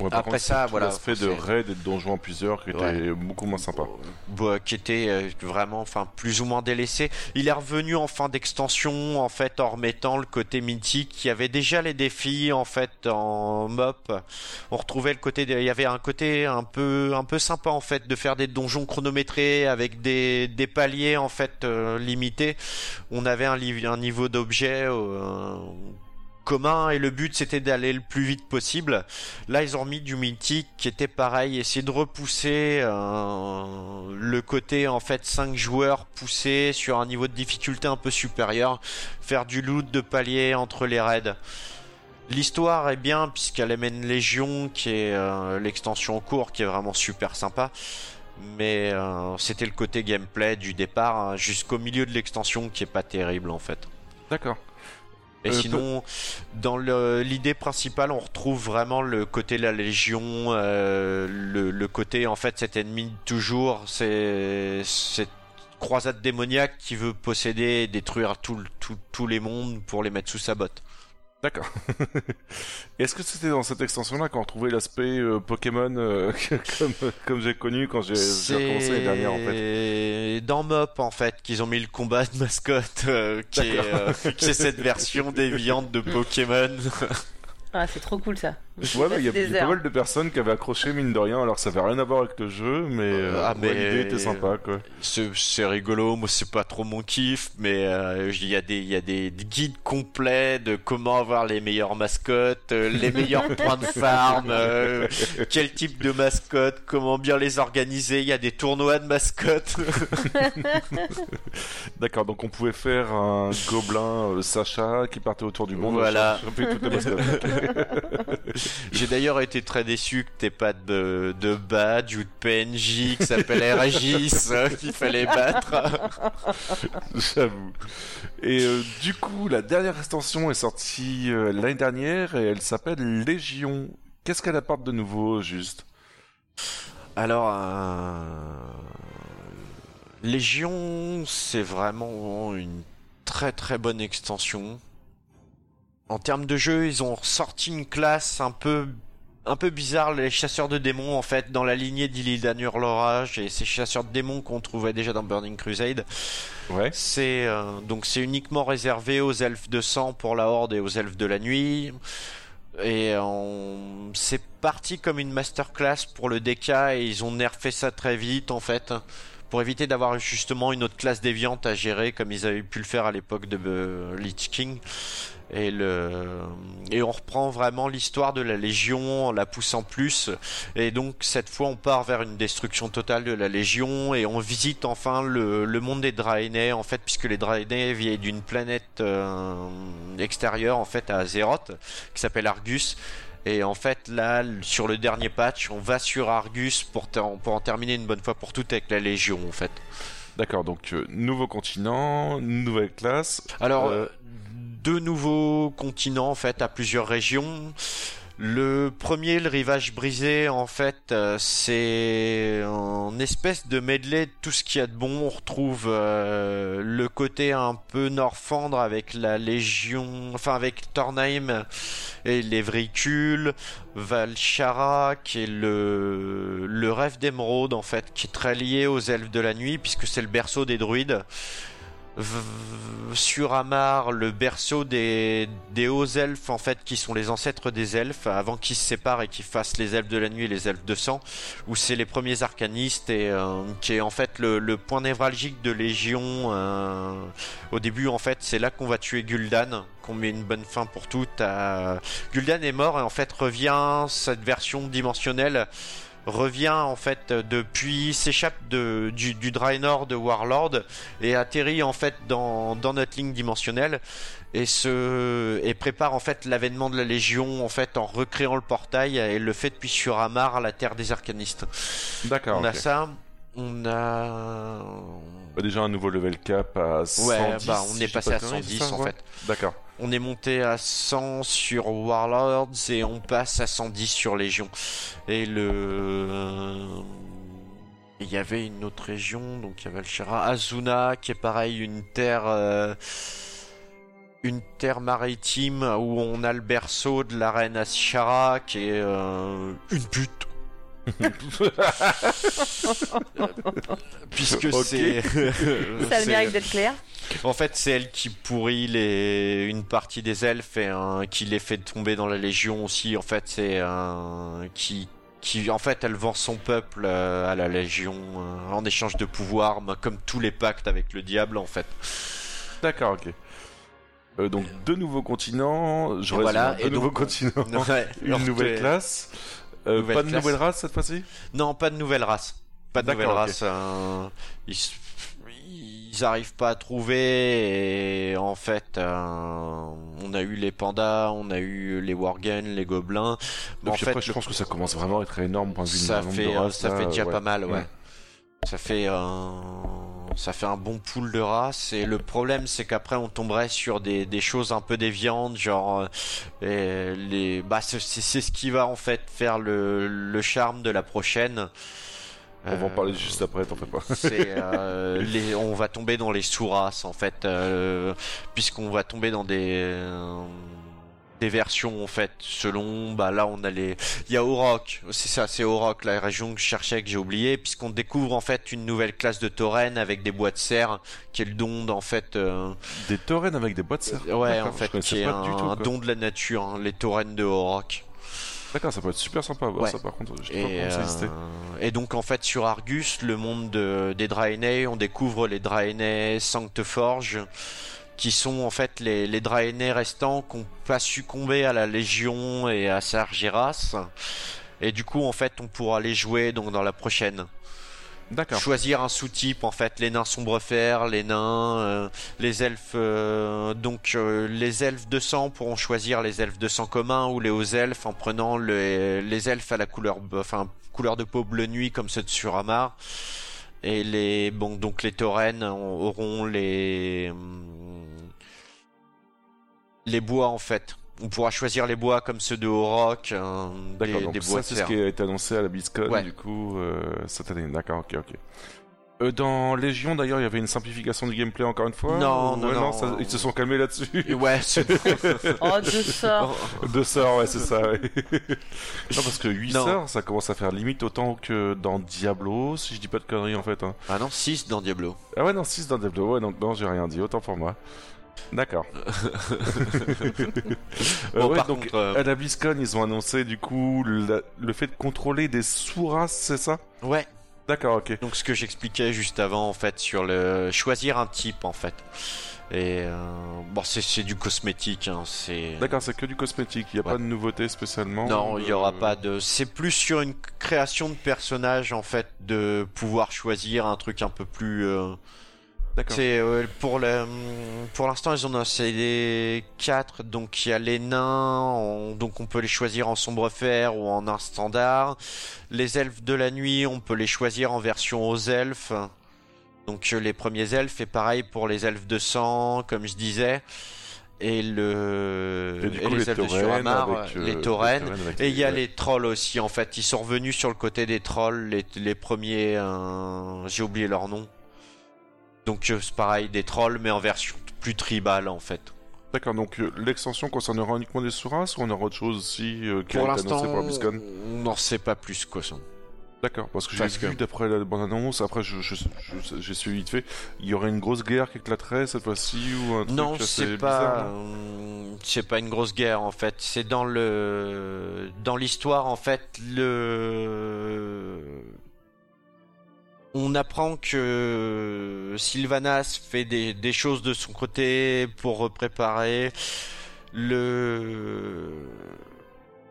Ouais, par Après contre, ça, voilà, L'aspect de raid et de donjons en plusieurs qui était Ouais. beaucoup moins sympa. bah, qui était euh, vraiment, enfin, plus ou moins délaissé. Il est revenu en fin d'extension, en fait, en remettant le côté mythique. Il y avait déjà les défis, en fait, en mop. On retrouvait le côté, de- il y avait un côté un peu, un peu sympa, en fait, de faire des donjons chronométrés avec des, des paliers, en fait, euh, limités. On avait un, un niveau d'objet. euh, commun et le but c'était d'aller le plus vite possible. Là ils ont mis du mythique qui était pareil, essayer de repousser euh, le côté en fait 5 joueurs poussés sur un niveau de difficulté un peu supérieur, faire du loot de palier entre les raids. L'histoire est bien puisqu'elle amène Légion qui est euh, l'extension en cours qui est vraiment super sympa. Mais euh, c'était le côté gameplay du départ hein, jusqu'au milieu de l'extension qui est pas terrible en fait. D'accord. Et Euh, sinon, dans le- l'idée principale, on retrouve vraiment le côté de la Légion, euh, le, le côté en fait cet ennemi de toujours, c'est cette croisade démoniaque qui veut posséder et détruire tout, le- tout- tous les mondes pour les mettre sous sa botte. D'accord. Est-ce que c'était dans cette extension-là qu'on retrouvait l'aspect euh, Pokémon euh, comme, comme j'ai connu quand j'ai recommencé les dernières en fait? C'est dans Mop en fait qu'ils ont mis le combat de mascotte, euh, qui, est, euh, qui est cette version déviante de Pokémon. Ah, c'est trop cool ça. Ouais, mais il y a, y pas mal de personnes qui avaient accroché mine de rien alors ça avait rien à voir avec le jeu, mais, euh, Ah, ouais, mais- l'idée était sympa quoi. C'est rigolo, moi c'est pas trop mon kiff, mais euh, il y a des il y a des guides complets de comment avoir les meilleures mascottes, euh, les meilleurs points de farm, euh, quel type de mascotte, comment bien les organiser. Il y a des tournois de mascottes. D'accord, donc on pouvait faire un gobelin euh, Sacha qui partait autour du monde. Voilà. J'ai d'ailleurs été très déçu que t'aies pas de, de badge ou de PNJ qui s'appelle Régis euh, qu'il fallait battre. J'avoue. Et euh, du coup, la dernière extension est sortie euh, l'année dernière et elle s'appelle Légion. Qu'est-ce qu'elle apporte de nouveau, juste? Alors, euh, Légion, c'est vraiment une très très bonne extension. En termes de jeu, ils ont sorti une classe un peu un peu bizarre, les chasseurs de démons en fait, dans la lignée d'Illidan Hurlorage et ces chasseurs de démons qu'on trouvait déjà dans Burning Crusade. Ouais. C'est euh, donc c'est uniquement réservé aux elfes de sang pour la horde et aux elfes de la nuit. Et on... c'est parti comme une masterclass pour le DK et ils ont nerfé ça très vite en fait pour éviter d'avoir justement une autre classe déviante à gérer comme ils avaient pu le faire à l'époque de euh, Lich King. Et, le... et on reprend vraiment l'histoire de la Légion en la poussant plus. Et donc cette fois on part vers une destruction totale de la Légion et on visite enfin le, le monde des Draenei en fait puisque les Draenei viennent d'une planète euh, extérieure en fait à Azeroth qui s'appelle Argus. Et en fait là sur le dernier patch on va sur Argus pour, ter- pour en terminer une bonne fois pour toutes avec la Légion en fait. D'accord, donc euh, nouveau continent, nouvelle classe. Alors, Euh, euh, deux nouveaux continents en fait à plusieurs régions. Le premier, le rivage brisé, en fait, euh, c'est un espèce de medley de tout ce qu'il y a de bon. On retrouve euh, le côté un peu Norfandre avec la Légion, enfin avec Tornheim et les véhicules, Valshara qui est le, le rêve d'émeraude en fait, qui est très lié aux elfes de la nuit puisque c'est le berceau des druides. Sur Amar, le berceau des, des hauts elfes en fait qui sont les ancêtres des elfes avant qu'ils se séparent et qu'ils fassent les elfes de la nuit et les elfes de sang où c'est les premiers arcanistes et euh, qui est en fait le, le point névralgique de Légion euh, au début en fait c'est là qu'on va tuer Gul'dan qu'on met une bonne fin pour toutes à... Gul'dan est mort et en fait revient cette version dimensionnelle revient en fait depuis s'échappe de du, du Draenor de Warlord et atterrit en fait dans, dans notre ligne dimensionnelle et se et prépare en fait l'avènement de la Légion en fait en recréant le portail et le fait depuis sur Amar la terre des arcanistes. D'accord. on a ça, on a Bah, déjà un nouveau level cap à 110. ouais bah on si est passé pas à de conneries, 110 c'est ça, en ouais fait. D'accord. On est monté à 100 sur Warlords et on passe à 110 sur Légion. Et le il y avait une autre région, donc il y avait le Shara, Azuna, qui est pareil, une terre, euh, une terre maritime où on a le berceau de la reine Ashara qui est euh, une pute. Puisque c'est. Ça a le mérite d'être clair. En fait, c'est elle qui pourrit les... une partie des elfes et hein, qui les fait tomber dans la Légion aussi. En fait, c'est un qui qui en fait elle vend son peuple euh, à la Légion euh, en échange de pouvoir, bah, comme tous les pactes avec le diable en fait. D'accord, ok. Euh, donc deux nouveaux continents, je Et voilà, résume, deux et donc, nouveaux continents, Ouais, une nouvelle classe. Euh, pas de classe. nouvelle race cette fois-ci? Non, pas de nouvelle race. Pas de nouvelle ok. race. euh, ils, ils arrivent pas à trouver et en fait, euh, on a eu les pandas, on a eu les worgen, les gobelins. Mais en fait, après, je le- pense que ça commence vraiment à être énorme point de vue du ça fait, de ça là, fait déjà ouais. pas mal, ouais. Ouais. Ça fait un, ça fait un bon pool de races et le problème c'est qu'après on tomberait sur des, des choses un peu déviantes, genre euh, les, bah c'est ce qui va en fait faire le, le charme de la prochaine. On va en Euh, parler juste après, t'en fais pas. c'est euh, les, on va tomber dans les sous-races en fait, euh, puisqu'on va tomber dans des euh, des versions en fait selon bah là on a les il y a Orok c'est ça c'est Orok la région que je cherchais que j'ai oublié puisqu'on découvre en fait une nouvelle classe de taurennes avec des bois de serre qui est le don en fait euh, Des taurennes avec des boîtes de serre. ouais en fait qui est un, du tout, un don de la nature hein, les taurennes de Orok D'accord, ça peut être super sympa à voir Ouais. ça par contre. Je sais pas Et, comment ça existait. euh, et donc en fait sur Argus, le monde de- des Draenei, on découvre les Draenei Sancteforge, qui sont en fait les, les Draenei restants qui n'ont pas succombé à la Légion et à Sargeras. Et du coup en fait on pourra les jouer donc dans la prochaine. D'accord. Choisir un sous-type en fait, les nains sombrefer, les nains, euh, les elfes. euh, donc euh, les elfes de sang pourront choisir les elfes de sang commun ou les hauts elfes en prenant le- les elfes à la couleur, enfin couleur de peau bleu nuit comme ceux de Suramar. Et les bon donc les taurennes auront les hum, les bois en fait. On pourra choisir les bois comme ceux de hein, des, D'accord, donc des ça bois de c'est ce qui a été annoncé à la BlizzCon Ouais. du coup euh, cette année. D'accord, ok, ok. Euh, dans Légion d'ailleurs, il y avait une simplification du gameplay encore une fois. Non, ou- non, ouais, non. ça- ils se sont calmés là-dessus. Ouais, c'est Oh, deux sorts. Deux sorts, ouais, c'est ça. ouais. non, parce que 8 Non. sorts, ça commence à faire limite autant que dans Diablo, si je dis pas de conneries en fait. hein. Ah non, 6 dans Diablo. Ah ouais, non, 6 dans Diablo, ouais, donc non, j'ai rien dit, autant pour moi. D'accord. Euh, Bon, ouais, par donc, contre, euh, à la BlizzCon, ils ont annoncé du coup le, le fait de contrôler des sous-races, c'est ça? Ouais. D'accord, ok. Donc ce que j'expliquais juste avant en fait sur le choisir un type en fait. Et euh, bon c'est du cosmétique hein, c'est D'accord, c'est que du cosmétique, il n'y a Ouais. pas de nouveauté spécialement non, il y aura euh, pas de c'est plus sur une création de personnage en fait de pouvoir choisir un truc un peu plus euh, D'accord. C'est euh, pour le pour l'instant ils ont annoncé quatre donc il y a les nains on- donc on peut les choisir en sombre fer ou en un standard. Les elfes de la nuit on peut les choisir en version aux elfes. Donc euh, les premiers elfes et pareil pour les elfes de sang comme je disais et le Et du coup, les, les elfes de Suramar avec, euh, les taurennes et il y a ouais. les trolls aussi, en fait. Ils sont revenus sur le côté des trolls, les, les premiers. euh, J'ai oublié leur nom. Donc euh, c'est pareil, des trolls, mais en version plus tribale, en fait. D'accord, donc euh, l'extension concernera uniquement des sous-races ou on aura autre chose aussi euh, qui Pour a été l'instant, annoncé la BlizzCon on n'en sait pas plus, quoi. ça. D'accord, parce que j'ai vu que- d'après la bande-annonce, après je, je, je- j'ai suivi vite fait, il y aurait une grosse guerre qui éclaterait cette fois-ci ou un truc Non, assez c'est bizarre, pas, non euh, c'est pas une grosse guerre en fait. C'est dans le, dans l'histoire en fait le, on apprend que Sylvanas fait des, choses de son côté pour préparer le.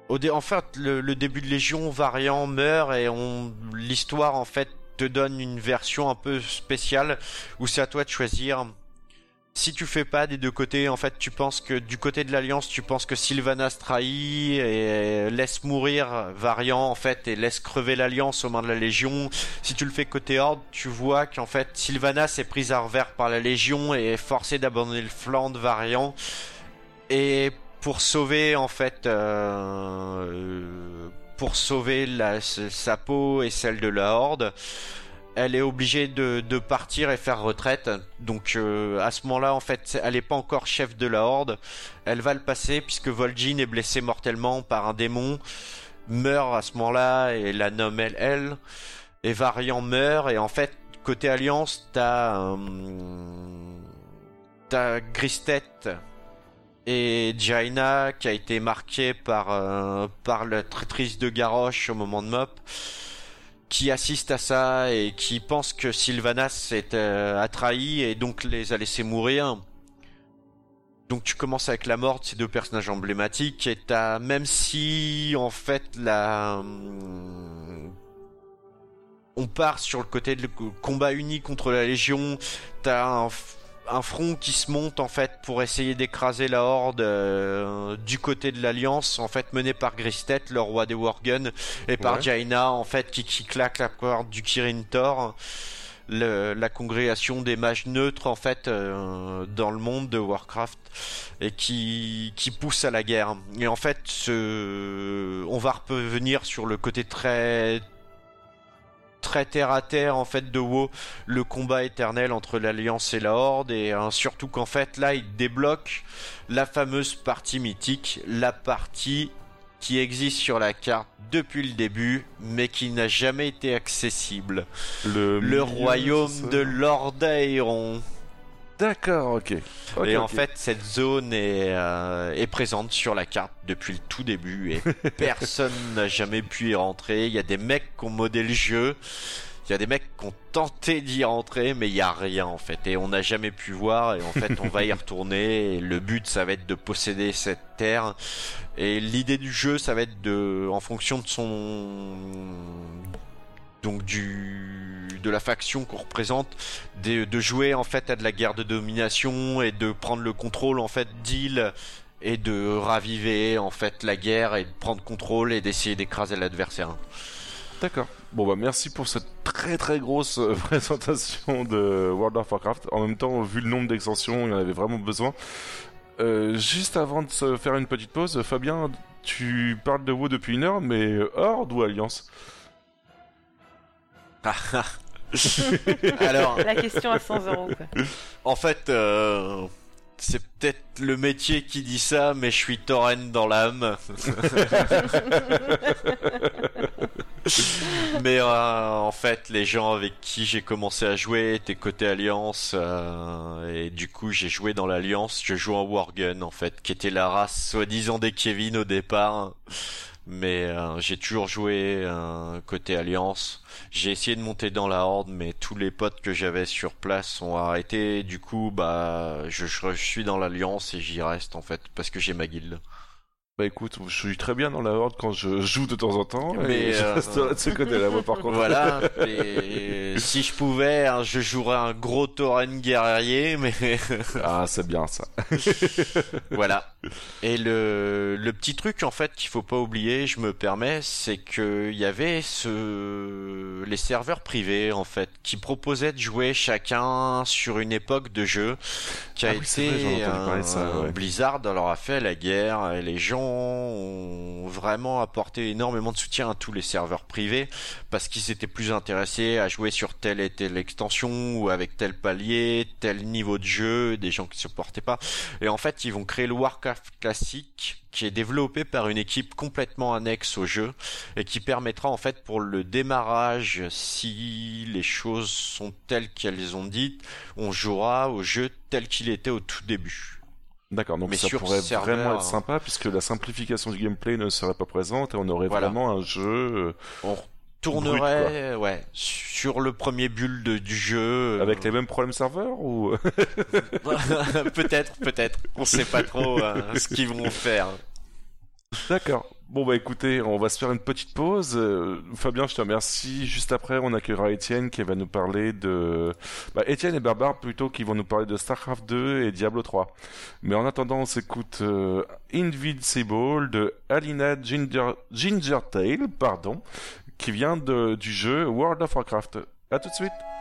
En fait, le, le début de Légion, Variant meurt et on l'histoire en fait te donne une version un peu spéciale où c'est à toi de choisir si tu fais pas des deux côtés, en fait, tu penses que du côté de l'Alliance, tu penses que Sylvanas trahit et laisse mourir Variant, en fait, et laisse crever l'Alliance aux mains de la Légion. Si tu le fais côté Horde, tu vois qu'en fait, Sylvanas est prise à revers par la Légion et est forcé d'abandonner le flanc de Variant. Et pour sauver, en fait, euh, pour sauver sa peau et celle de la Horde, elle est obligée de, partir et faire retraite. Donc euh, à ce moment-là, en fait, elle n'est pas encore chef de la Horde. Elle va le passer puisque Vol'jin est blessé mortellement par un démon, meurt à ce moment-là et la nomme elle, elle. Et Variant meurt et en fait, côté Alliance, t'as euh, t'as Gristet et Jaina qui a été marquée par euh, par la traîtrise de Garrosh au moment de Mop qui assiste à ça et qui pense que Sylvanas est, euh, a trahi et donc les a laissés mourir. Donc tu commences avec la mort de ces deux personnages emblématiques et t'as même si en fait la on part sur le côté de combat uni contre la Légion, t'as un, un front qui se monte en fait pour essayer d'écraser la horde euh, du côté de l'Alliance, en fait mené par Gristet, le roi des Worgen, et par Ouais. Jaina en fait qui, qui claque la corde du Kirin Tor. le- la congrégation des mages neutres en fait euh, dans le monde de Warcraft et qui qui pousse à la guerre. Et en fait, ce... on va revenir sur le côté très très terre à terre en fait de WoW, le combat éternel entre l'Alliance et la Horde et hein, surtout qu'en fait là il débloque la fameuse partie mythique, la partie qui existe sur la carte depuis le début mais qui n'a jamais été accessible. Le, Le milieu, royaume de Lordaeron. D'accord, ok. Et en fait, cette zone est, euh, est présente sur la carte depuis le tout début et personne n'a jamais pu y rentrer. Il y a des mecs qui ont modé le jeu. Il y a des mecs qui ont tenté d'y rentrer, mais il y a rien en fait. Et on n'a jamais pu voir. Et en fait, on va y retourner. Et le but, ça va être de posséder cette terre. Et l'idée du jeu, ça va être de, en fonction de son, donc du, de la faction qu'on représente, de, de jouer en fait à de la guerre de domination et de prendre le contrôle en fait d'île et de raviver en fait la guerre et de prendre contrôle et d'essayer d'écraser l'adversaire. D'accord. Bon bah merci pour cette très très grosse euh, présentation de World of Warcraft. En même temps, vu le nombre d'extensions, il y en avait vraiment besoin. Euh, juste avant de se faire une petite pause, Fabien, tu parles de WoW depuis une heure, mais Horde ou Alliance? Alors, La question à 100 euros. quoi. en fait, euh, c'est peut-être le métier qui dit ça, mais je suis tauren dans l'âme. Mais euh, en fait, les gens avec qui j'ai commencé à jouer étaient côté Alliance, euh, et du coup j'ai joué dans l'Alliance. Je joue en Worgen en fait, qui était la race soi-disant des Kevin au départ. Mais euh, j'ai toujours joué euh, côté Alliance. J'ai essayé de monter dans la Horde, mais tous les potes que j'avais sur place ont arrêté. Du coup, bah, je, je suis dans l'Alliance et j'y reste en fait parce que j'ai ma guilde. Bah écoute, je suis très bien dans la Horde quand je joue de temps en temps, Mais, et je euh, resterai de ce côté-là, moi par contre. Voilà. Et si je pouvais, hein, je jouerais un gros tauren guerrier, mais Ah, c'est bien ça. voilà. Et le, le petit truc en fait qu'il faut pas oublier, je me permets, c'est que il y avait ce les serveurs privés en fait qui proposaient de jouer chacun sur une époque de jeu qui a Ah oui, vrai, été entendu parler de ça, un- ouais. Blizzard leur a fait la guerre et les gens ont vraiment apporté énormément de soutien à tous les serveurs privés parce qu'ils étaient plus intéressés à jouer sur telle et telle extension ou avec tel palier, tel niveau de jeu, des gens qui supportaient pas. Et en fait, ils vont créer le Warcraft classique qui est développé par une équipe complètement annexe au jeu et qui permettra en fait pour le démarrage, si les choses sont telles qu'elles ont dites, on jouera au jeu tel qu'il était au tout début. D'accord, donc Mais ça pourrait serveur, vraiment être hein. sympa puisque la simplification du gameplay ne serait pas présente et on aurait Voilà. vraiment un jeu. euh, On tournerait ouais, sur le premier bulle de- du jeu. Avec les mêmes problèmes serveurs ou peut-être, peut-être. On sait pas trop euh, ce qu'ils vont faire. D'accord. Bon bah écoutez, on va se faire une petite pause. Euh, Fabien, je te remercie. Juste après, on accueillera Étienne qui va nous parler de... Bah, Étienne et Barbare plutôt qui vont nous parler de StarCraft 2 et Diablo 3. Mais en attendant, on s'écoute euh, Invincible de Alina Ginger... Gingertail, pardon, qui vient du jeu World of Warcraft. À tout de suite.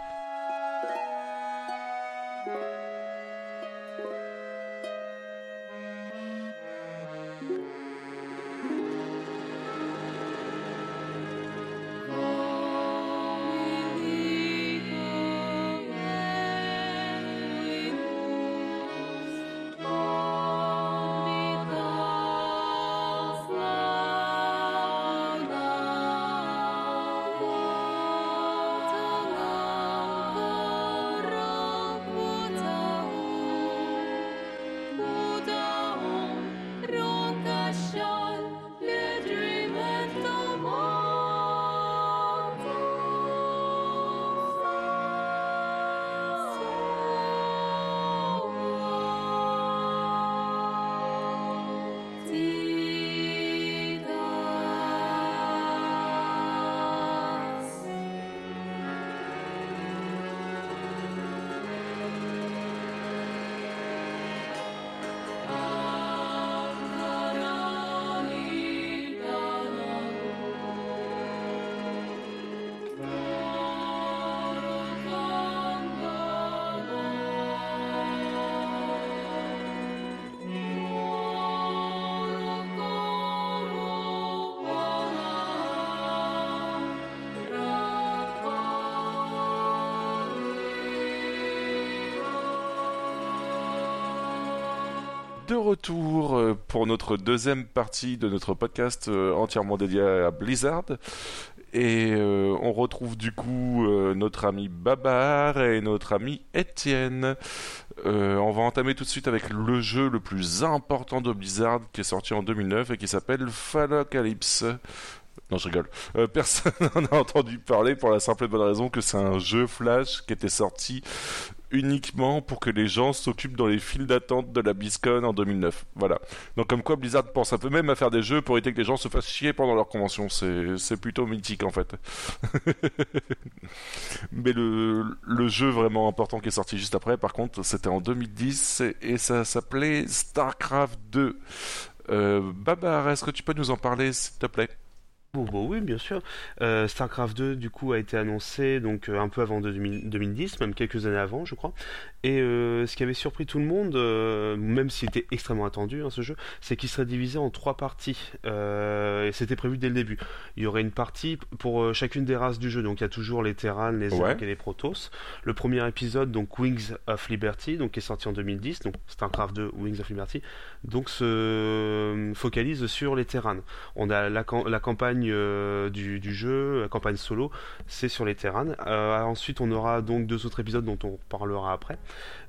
Retour euh, pour notre deuxième partie de notre podcast euh, entièrement dédié à Blizzard. Et euh, on retrouve du coup notre ami Babar et notre ami Étienne. On va entamer tout de suite avec le jeu le plus important de Blizzard qui est sorti en 2009 et qui s'appelle Phallocalypse. Non, je rigole. Personne n'en a entendu parler pour la simple et bonne raison que c'est un jeu Flash qui était sorti uniquement pour que les gens s'occupent dans les files d'attente de la BlizzCon en 2009. Voilà. Donc comme quoi Blizzard pense un peu même à faire des jeux pour éviter que les gens se fassent chier pendant leur convention. C'est, plutôt mythique en fait. Mais le, le jeu vraiment important qui est sorti juste après, par contre, c'était en 2010 et, et ça s'appelait StarCraft 2. Euh, Babar, est-ce que tu peux nous en parler s'il te plaît? Oui, bien sûr. Euh, StarCraft 2, du coup, a été annoncé donc euh, un peu avant de 2000 2010, même quelques années avant, je crois. Et euh, ce qui avait surpris tout le monde, euh, même s'il était extrêmement attendu, hein, ce jeu, c'est qu'il serait divisé en trois parties. Et c'était prévu dès le début. Il y aurait une partie pour chacune des races du jeu. Donc il y a toujours les Terrans, les Ouais. Zerg et les Protoss. Le premier épisode, donc Wings of Liberty, donc qui est sorti en 2010, donc StarCraft 2, Wings of Liberty, donc se focalise sur les Terrans. On a la campagne euh, du, jeu, la campagne solo, c'est sur les Terrans. Euh, ensuite, on aura donc deux autres épisodes dont on parlera après.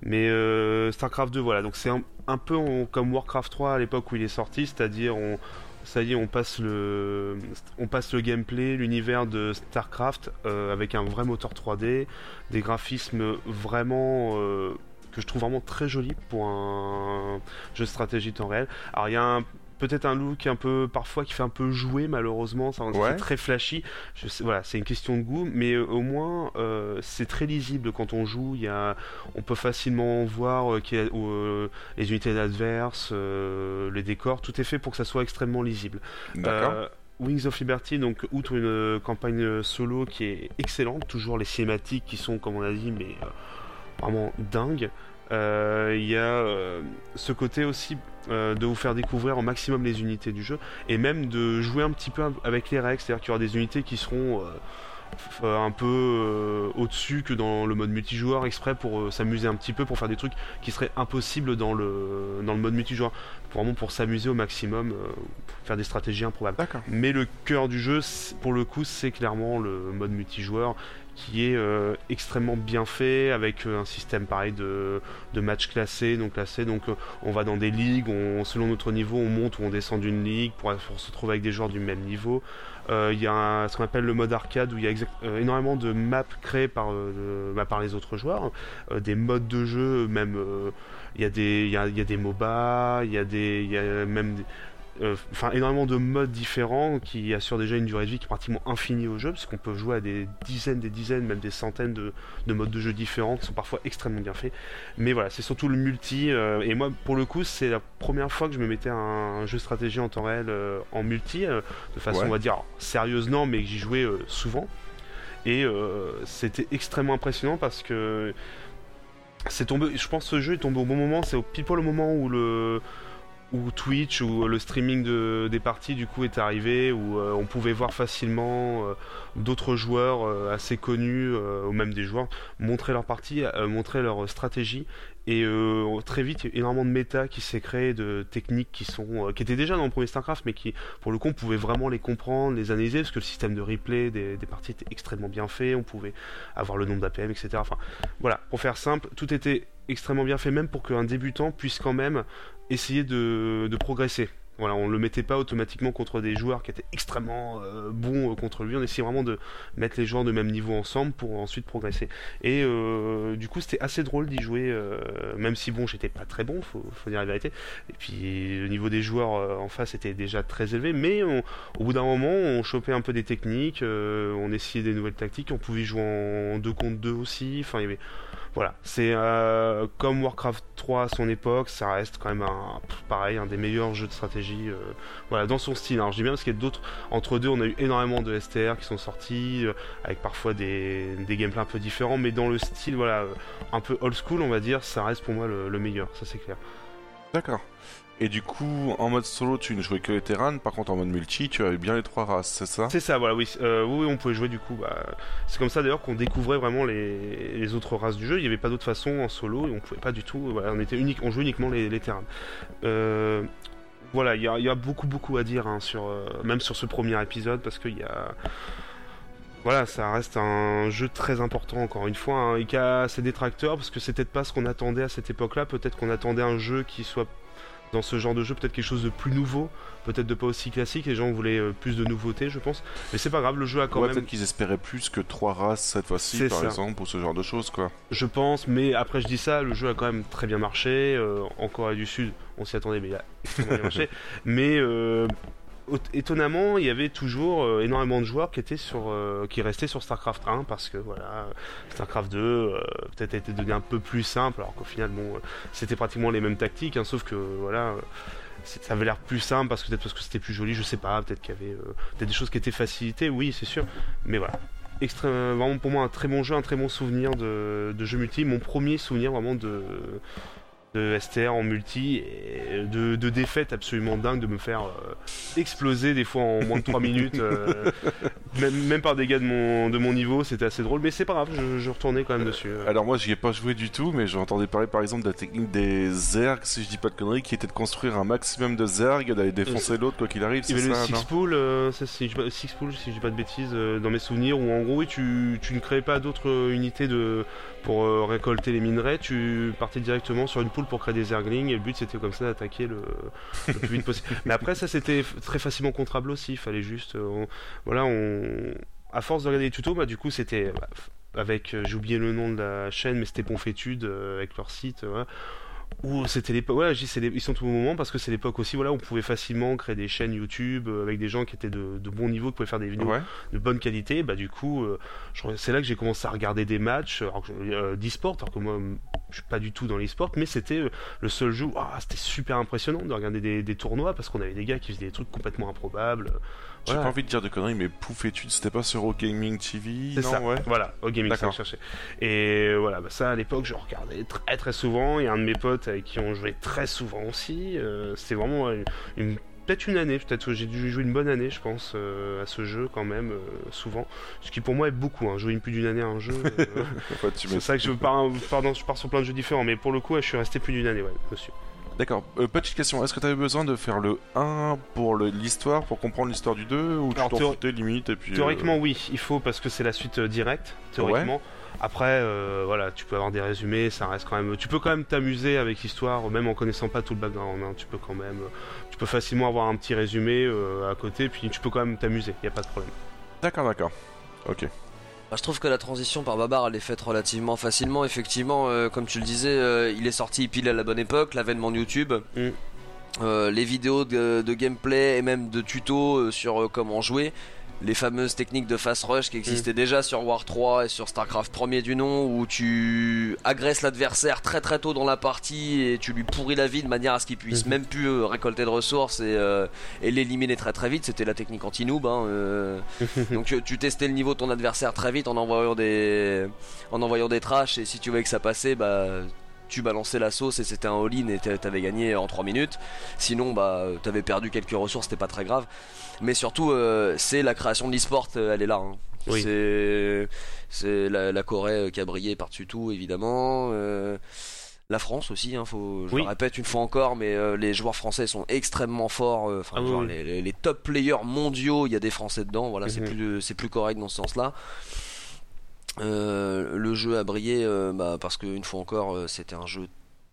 Mais euh, StarCraft 2, voilà, donc c'est un, un peu comme Warcraft 3 à l'époque où il est sorti, c'est-à-dire on, ça y est, on passe le, on passe le gameplay, l'univers de StarCraft euh, avec un vrai moteur 3D, des graphismes vraiment euh, que je trouve vraiment très jolis pour un jeu de stratégie temps réel. Alors il y a un- peut-être un look un peu parfois qui fait un peu jouer malheureusement, ça c'est Ouais. très flashy. Je sais, voilà, c'est une question de goût, mais euh, au moins euh, c'est très lisible quand on joue. Il y a, on peut facilement voir euh, qu'il y a, les unités adverses, les décors, tout est fait pour que ça soit extrêmement lisible. D'accord. Wings of Liberty, donc outre une campagne solo qui est excellente, toujours les cinématiques qui sont, comme on a dit, mais vraiment dingues. Euh, Il y a euh, ce côté aussi euh, de vous faire découvrir au maximum les unités du jeu et même de jouer un petit peu avec les règles, c'est-à-dire qu'il y aura des unités qui seront un peu euh, au-dessus que dans le mode multijoueur exprès pour euh, s'amuser un petit peu, pour faire des trucs qui seraient impossibles dans le, dans le mode multijoueur. Pour, vraiment pour s'amuser au maximum, euh, faire des stratégies improbables. Mais le cœur du jeu, pour le coup, c'est clairement le mode multijoueur qui est euh, extrêmement bien fait avec euh, un système pareil de, de matchs classés, non classés. Donc euh, on va dans des ligues, on, selon notre niveau, on monte ou on descend d'une ligue pour, se retrouver avec des joueurs du même niveau. Il y a ce qu'on appelle le mode arcade où il y a énormément de maps créées par, bah, par les autres joueurs, des modes de jeu, même il y a des il y a, y a des MOBA, il y a y a même des- euh, enfin énormément de modes différents qui assurent déjà une durée de vie qui est pratiquement infinie au jeu parce qu'on peut jouer à des dizaines des dizaines même des centaines de, de modes de jeu différents qui sont parfois extrêmement bien faits mais voilà c'est surtout le multi euh, et moi pour le coup c'est la première fois que je me mettais un, un jeu stratégie en temps réel euh, en multi de façon Ouais. on va dire alors, sérieuse non mais que j'y jouais souvent et c'était extrêmement impressionnant parce que c'est tombé je pense que ce jeu est tombé au bon moment c'est au pile au moment où le où Twitch ou le streaming de, des parties du coup est arrivé où euh, on pouvait voir facilement euh, d'autres joueurs euh, assez connus euh, ou même des joueurs montrer leur partie, euh, montrer leur stratégie et euh, très vite il y a énormément de méta qui s'est créé de techniques qui sont euh, qui étaient déjà dans le premier Starcraft mais qui pour le coup on pouvait vraiment les comprendre, les analyser parce que le système de replay des, parties était extrêmement bien fait, on pouvait avoir le nombre d'APM etc. Voilà pour faire simple tout était extrêmement bien fait même pour qu'un débutant puisse quand même essayer de progresser. Voilà, on le mettait pas automatiquement contre des joueurs qui étaient extrêmement euh, bons euh, contre lui. On essayait vraiment de mettre les joueurs de même niveau ensemble pour ensuite progresser. Et euh, du coup, c'était assez drôle d'y jouer, euh, même si bon, j'étais pas très bon, faut, faut dire la vérité. Et puis le niveau des joueurs euh, en face était déjà très élevé, mais on- au bout d'un moment, on chopait un peu des techniques, euh, on essayait des nouvelles tactiques, on pouvait jouer en 2 contre 2 aussi. Enfin, il y avait voilà, c'est euh, comme Warcraft 3 à son époque, ça reste quand même un, pareil, un des meilleurs jeux de stratégie. euh, voilà, dans son style. Alors je dis bien parce qu'il y a d'autres. Entre deux, on a eu énormément de STR qui sont sortis, euh, avec parfois des, gameplays un peu différents, mais dans le style, voilà, un peu old school, on va dire, ça reste pour moi le meilleur, ça c'est clair. D'accord. Et du coup, en mode solo, tu ne jouais que les Terran, par contre en mode multi, tu avais bien les trois races, c'est ça? C'est ça, voilà, oui. Euh, oui, oui, on pouvait jouer du coup. Bah, c'est comme ça d'ailleurs qu'on découvrait vraiment les, autres races du jeu. Il n'y avait pas d'autre façon en solo et on pouvait pas du tout. On, était unique, on jouait uniquement les, les. Euh, voilà, il y a, beaucoup, beaucoup à dire, hein, sur, euh, même sur ce premier épisode, parce qu'il y a. Voilà, ça reste un jeu très important encore une fois, hein, et qui a ses détracteurs, parce que c'était peut-être pas ce qu'on attendait à cette époque-là. Peut-être qu'on attendait un jeu qui soit dans ce genre de jeu peut-être quelque chose de plus nouveau, peut-être de pas aussi classique. Les gens voulaient euh, plus de nouveautés, je pense. Mais c'est pas grave, le jeu a quand Ouais, même. peut-être qu'ils espéraient plus que trois races cette fois-ci, par ça. exemple, ou ce genre de choses, quoi. Je pense, mais après je dis ça, le jeu a quand même très bien marché. euh, en Corée du Sud, on s'y attendait, mais il a extrêmement bien marché. Mais euh, étonnamment, il y avait toujours euh, énormément de joueurs qui étaient sur, euh, qui restaient sur Starcraft 1 parce que voilà, Starcraft 2 euh, peut-être a été devenu un peu plus simple, alors qu'au final, bon, c'était pratiquement les mêmes tactiques, hein, sauf que voilà. ça avait l'air plus simple parce que peut-être parce que c'était plus joli, je sais pas, peut-être qu'il y avait des choses qui étaient facilitées, oui c'est sûr, mais voilà. Extrême, vraiment pour moi un très bon jeu, un très bon souvenir de jeu multi, mon premier souvenir vraiment de, de STR en multi et de, de défaite absolument dingue de me faire euh, exploser des fois en moins de 3 minutes, euh, même, même par des gars de mon, de mon niveau, c'était assez drôle, mais c'est pas grave, je, je retournais quand même dessus. euh. Alors moi j'y ai pas joué du tout, mais j'entendais parler par exemple de la technique des zergs, si je dis pas de conneries, qui était de construire un maximum de zergs, d'aller défoncer l'autre quoi qu'il arrive, Il y c'est avait le six pool, si je, six pool, si je dis pas de bêtises, dans mes souvenirs, où en gros, oui, tu, tu ne créais pas d'autres unités de, pour récolter les minerais, tu partais directement sur une poule pour créer des erglings, et le but c'était comme ça d'attaquer le, le plus vite possible. Mais après, ça c'était très facilement contrable aussi, il fallait juste. euh, on- voilà, on. À force de regarder les tutos, bah, du coup, c'était. bah, avec, euh, j'ai oublié le nom de la chaîne, mais c'était Ponfétude euh, avec leur site. voilà. Où c'était l'époque, voilà, les- ils sont au bon moment parce que c'est l'époque aussi, voilà, où on pouvait facilement créer des chaînes YouTube euh, avec des gens qui étaient de, de bon niveau, qui pouvaient faire des vidéos Ouais. de bonne qualité. Bah du coup, euh, c'est là que j'ai commencé à regarder des matchs euh, d'e-sport, alors que moi, je suis pas du tout dans l'e-sport, mais c'était euh, le seul jeu. où, ah, c'était super impressionnant de regarder des, des tournois parce qu'on avait des gars qui faisaient des trucs complètement improbables. J'ai Voilà. pas envie de dire de conneries, mais Pouf études, c'était pas sur Gaming TV C'est non, ça. ouais. Voilà, au gaming, ça cherchais. Et euh, voilà, bah, ça à l'époque, je regardais très très souvent. Il y a un de mes potes avec qui on jouait très souvent aussi. euh, C'était vraiment une, une- peut-être une année, peut-être que j'ai dû jouer une bonne année, je pense, euh, à ce jeu quand même, euh, souvent. Ce qui pour moi est beaucoup, hein, jouer une plus d'une année à un jeu. euh, c'est ça que je pars, pardon, je pars sur plein de jeux différents, mais pour le coup, je suis resté plus d'une année, ouais, monsieur. D'accord. Euh, petite question, est-ce que t'avais besoin de faire le 1 pour l'histoire, pour comprendre l'histoire du 2, ou tu Alors, t'en théo- foutais limite et puis... euh, Théoriquement, oui, il faut parce que c'est la suite euh, directe, théoriquement. Après, euh, voilà, tu peux avoir des résumés, ça reste quand même. Tu peux quand même t'amuser avec l'histoire, même en connaissant pas tout le background. hein, tu peux quand même, tu peux facilement avoir un petit résumé euh, à côté, puis tu peux quand même t'amuser. Il y a pas de problème. D'accord, d'accord. Ok. Bah, je trouve que la transition par Babar elle est faite relativement facilement. Effectivement, euh, comme tu le disais, euh, il est sorti pile à la bonne époque, l'avènement de YouTube. Mm. Euh, les vidéos de, de gameplay et même de tutos sur comment jouer. Les fameuses techniques de fast rush qui existaient déjà sur War 3 et sur StarCraft 1er du nom où tu agresses l'adversaire très très tôt dans la partie et tu lui pourris la vie de manière à ce qu'il puisse Mhm. même plus euh, récolter de ressources et, euh, et l'éliminer très très vite. C'était la technique anti-noob. hein, euh, donc tu testais le niveau de ton adversaire très vite en envoyant des en envoyant des trash et si tu voyais que ça passait bah tu balançais la sauce et c'était un all-in et t'a- t'avais gagné en 3 minutes. Sinon bah t'avais perdu quelques ressources, c'était pas très grave. Mais surtout euh, c'est la création de l'e-sport, euh, elle est là. hein. Oui. C'est la, la Corée euh, qui a brillé par-dessus tout évidemment. euh, la France aussi, hein, faut, je Oui. le répète une fois encore, mais euh, les joueurs français sont extrêmement forts. euh, Ah oui, genre oui. Les, les- les top players mondiaux, il y a des Français dedans. Voilà, c'est Mhm. plus c'est plus correct dans ce sens-là. Euh, le jeu a brillé euh, bah, parce qu'une fois encore, euh, c'était un jeu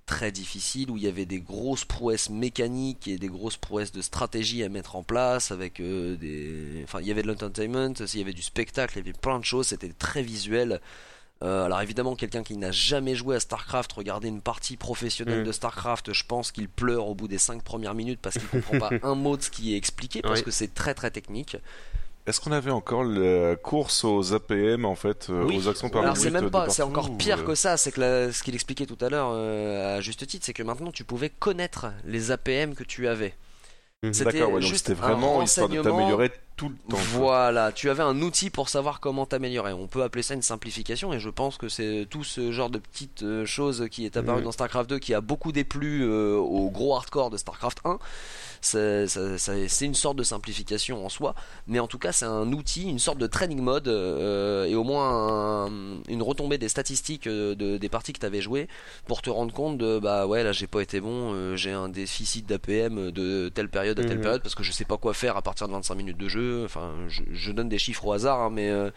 très difficile où il y avait des grosses prouesses mécaniques et des grosses prouesses de stratégie à mettre en place avec des enfin il y avait de l'entertainment il y avait du spectacle il y avait plein de choses c'était très visuel alors évidemment quelqu'un qui n'a jamais joué à Starcraft regarder une partie professionnelle Mm. de Starcraft je pense qu'il pleure au bout des 5 premières minutes parce qu'il comprend pas un mot de ce qui est expliqué parce Oui. que c'est très très technique Est-ce qu'on avait encore la course aux APM, en fait, euh, Oui. aux actions par Alors c'est même pas, c'est encore pire euh, que ça. C'est que la- ce qu'il expliquait tout à l'heure euh, à juste titre, c'est que maintenant tu pouvais connaître les APM que tu avais. Mhm. C'était ouais, juste c'était un vraiment histoire de t'améliorer tout le temps. Voilà, tu avais un outil pour savoir comment t'améliorer. On peut appeler ça une simplification et je pense que c'est tout ce genre de petites choses qui est apparu Mhm. dans StarCraft 2 qui a beaucoup déplu euh, au gros hardcore de StarCraft 1. C'est une sorte de simplification en soi, mais en tout cas c'est un outil, une sorte de training mode euh, et au moins un- une retombée des statistiques euh, de- des parties que tu avais jouées pour te rendre compte de bah ouais là j'ai pas été bon, euh, j'ai un déficit d'APM de telle période à telle Mhm. période parce que je sais pas quoi faire à partir de 25 minutes de jeu. Enfin, je, je donne des chiffres au hasard, hein, mais euh,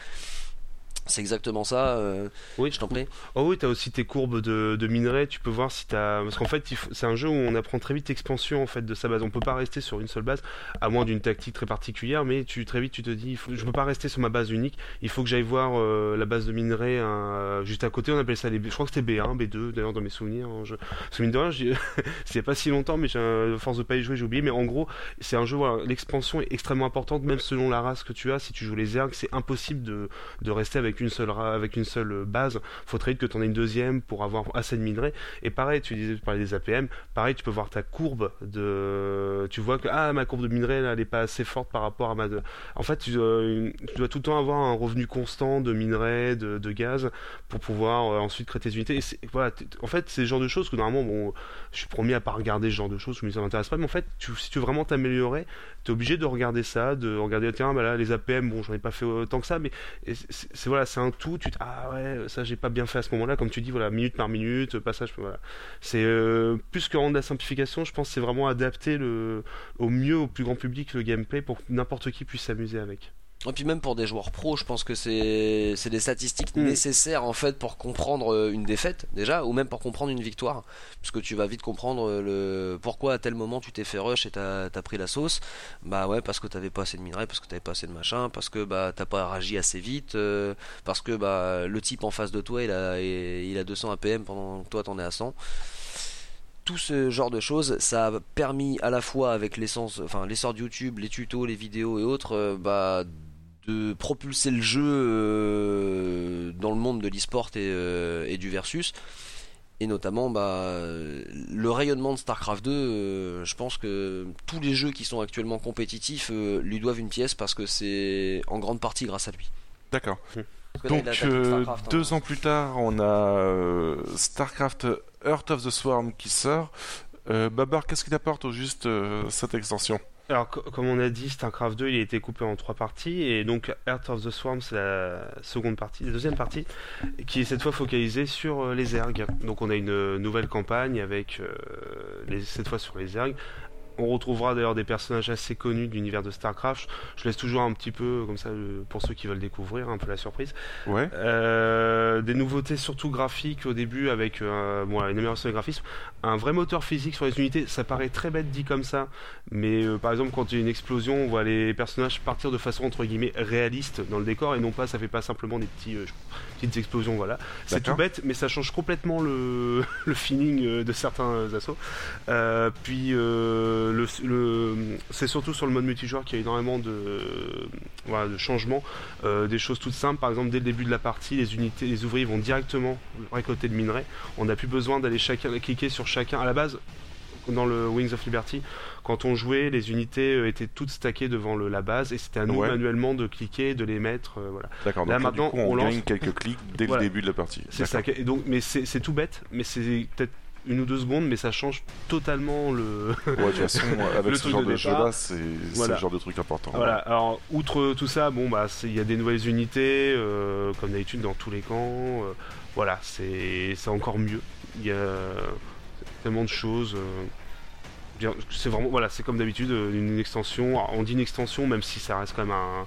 c'est exactement ça. euh, Oui, je t'en prie. Oh oui, t'as aussi tes courbes de, de minerais, tu peux voir si t'as... Parce qu'en fait, c'est un jeu où on apprend très vite l'expansion en fait, de sa base. On peut pas rester sur une seule base, à moins d'une tactique très particulière, mais tu, très vite tu te dis, il faut... je peux pas rester sur ma base unique, il faut que j'aille voir euh, la base de minerais hein, juste à côté, on appelle ça les... B- Je crois que c'était B1, B2 d'ailleurs dans mes souvenirs. hein, Je... Parce que mine de rien, c'est pas si longtemps, mais j'ai un... à force de pas y jouer, j'ai oublié. Mais en gros, c'est un jeu, voilà, l'expansion est extrêmement importante, même selon la race que tu as. Si tu joues les Zergs, c'est impossible de, de rester avec une seule, avec une seule base. Faut que tu en aies une deuxième pour avoir assez de minerais. Et pareil, tu disais, tu parlais des APM. Pareil, tu peux voir ta courbe de. Tu vois que ah, ma courbe de minerais, là, elle est pas assez forte par rapport à ma. En fait, tu, euh, tu dois tout le temps avoir un revenu constant de minerais, de, gaz, pour pouvoir euh, ensuite créer tes unités. Voilà, en fait, c'est le genre de choses que normalement, bon, je suis promis à pas regarder ce genre de choses, dis ça m'intéresse pas, mais en fait, si tu veux vraiment t'améliorer, tu es obligé de regarder ça, de regarder, tiens, bah les APM, bon, j'en ai pas fait autant que ça, mais c'est- voilà, c'est un tout, tu te, ah ouais, ça j'ai pas bien fait à ce moment-là, comme tu dis, voilà, minute par minute, passage, voilà. C'est euh, plus que rendre la simplification, je pense c'est vraiment adapter le, au mieux au plus grand public le gameplay pour que n'importe qui puisse s'amuser avec. Et puis même pour des joueurs pros, je pense que c'est des statistiques Mm. nécessaires en fait pour comprendre euh, une défaite déjà, ou même pour comprendre une victoire, puisque tu vas vite comprendre euh, le pourquoi à tel moment tu t'es fait rush et t'as as pris la sauce. Bah ouais, parce que t'avais pas assez de minerais, parce que t'avais pas assez de machin, parce que bah t'as pas réagi assez vite, euh, parce que bah le type en face de toi il a il a 200 APM pendant que toi t'en es à 100 tout ce genre de choses, ça a permis à la fois avec l'essence, enfin l'essor de YouTube, les tutos, les vidéos et autres, euh, bah, de propulser le jeu euh, dans le monde de l'e-sport et, euh, et du versus. Et notamment, bah, le rayonnement de StarCraft 2, euh, je pense que tous les jeux qui sont actuellement compétitifs euh, lui doivent une pièce parce que c'est en grande partie grâce à lui. D'accord. Donc euh, hein. deux ans plus tard, on a euh, StarCraft Heart of the Swarm qui sort. Euh, Babar, qu'est-ce qu'il apporte au juste euh, cette extension? Alors, co- comme on a dit, StarCraft 2, il a été coupé en trois parties, et donc Heart of the Swarm, c'est la seconde partie, la deuxième partie, qui est cette fois focalisée sur euh, les Zergs. Donc, on a une euh, nouvelle campagne avec, euh, cette fois sur les Zergs. On retrouvera d'ailleurs des personnages assez connus de l'univers de StarCraft. Je laisse toujours un petit peu, comme ça, pour ceux qui veulent découvrir, un peu la surprise. Ouais. Euh, des nouveautés surtout graphiques au début avec euh, bon, une amélioration des graphismes, un vrai moteur physique sur les unités. Ça paraît très bête dit comme ça, mais euh, par exemple quand il y a une explosion, on voit les personnages partir de façon entre guillemets réaliste dans le décor et non pas ça fait pas simplement des petits petites explosions. Voilà, c'est tout bête, mais ça change complètement le, le feeling de certains assauts. Puis euh, le, le- c'est surtout sur le mode multijoueur qu'il y a énormément de, voilà, de changements. Euh, des choses toutes simples, par exemple dès le début de la partie, les unités, les ouvriers vont directement récolter le minerai. On n'a plus besoin d'aller chacun cliquer sur chacun. À la base, dans le Wings of Liberty, quand on jouait, les unités euh, étaient toutes stackées devant le- la base et c'était à nous Ouais. manuellement de cliquer, de les mettre. euh, voilà. D'accord. Là, Donc maintenant, du coup, on, on lance- gagne quelques clics dès Voilà. le début de la partie. C'est ça. Et donc, mais c'est tout bête, mais c'est peut-être une ou deux secondes, mais ça change totalement le. Ouais, de toute façon, avec ce genre de jeu-là, c'est Voilà. le genre de truc important. Voilà, alors outre tout ça, bon bah il y a des nouvelles unités, euh, comme d'habitude dans tous les camps. euh, voilà, c'est encore mieux. Il y a tellement de choses. euh, c'est vraiment voilà, c'est comme d'habitude une extension. Alors, on dit une extension, même si ça reste quand même un,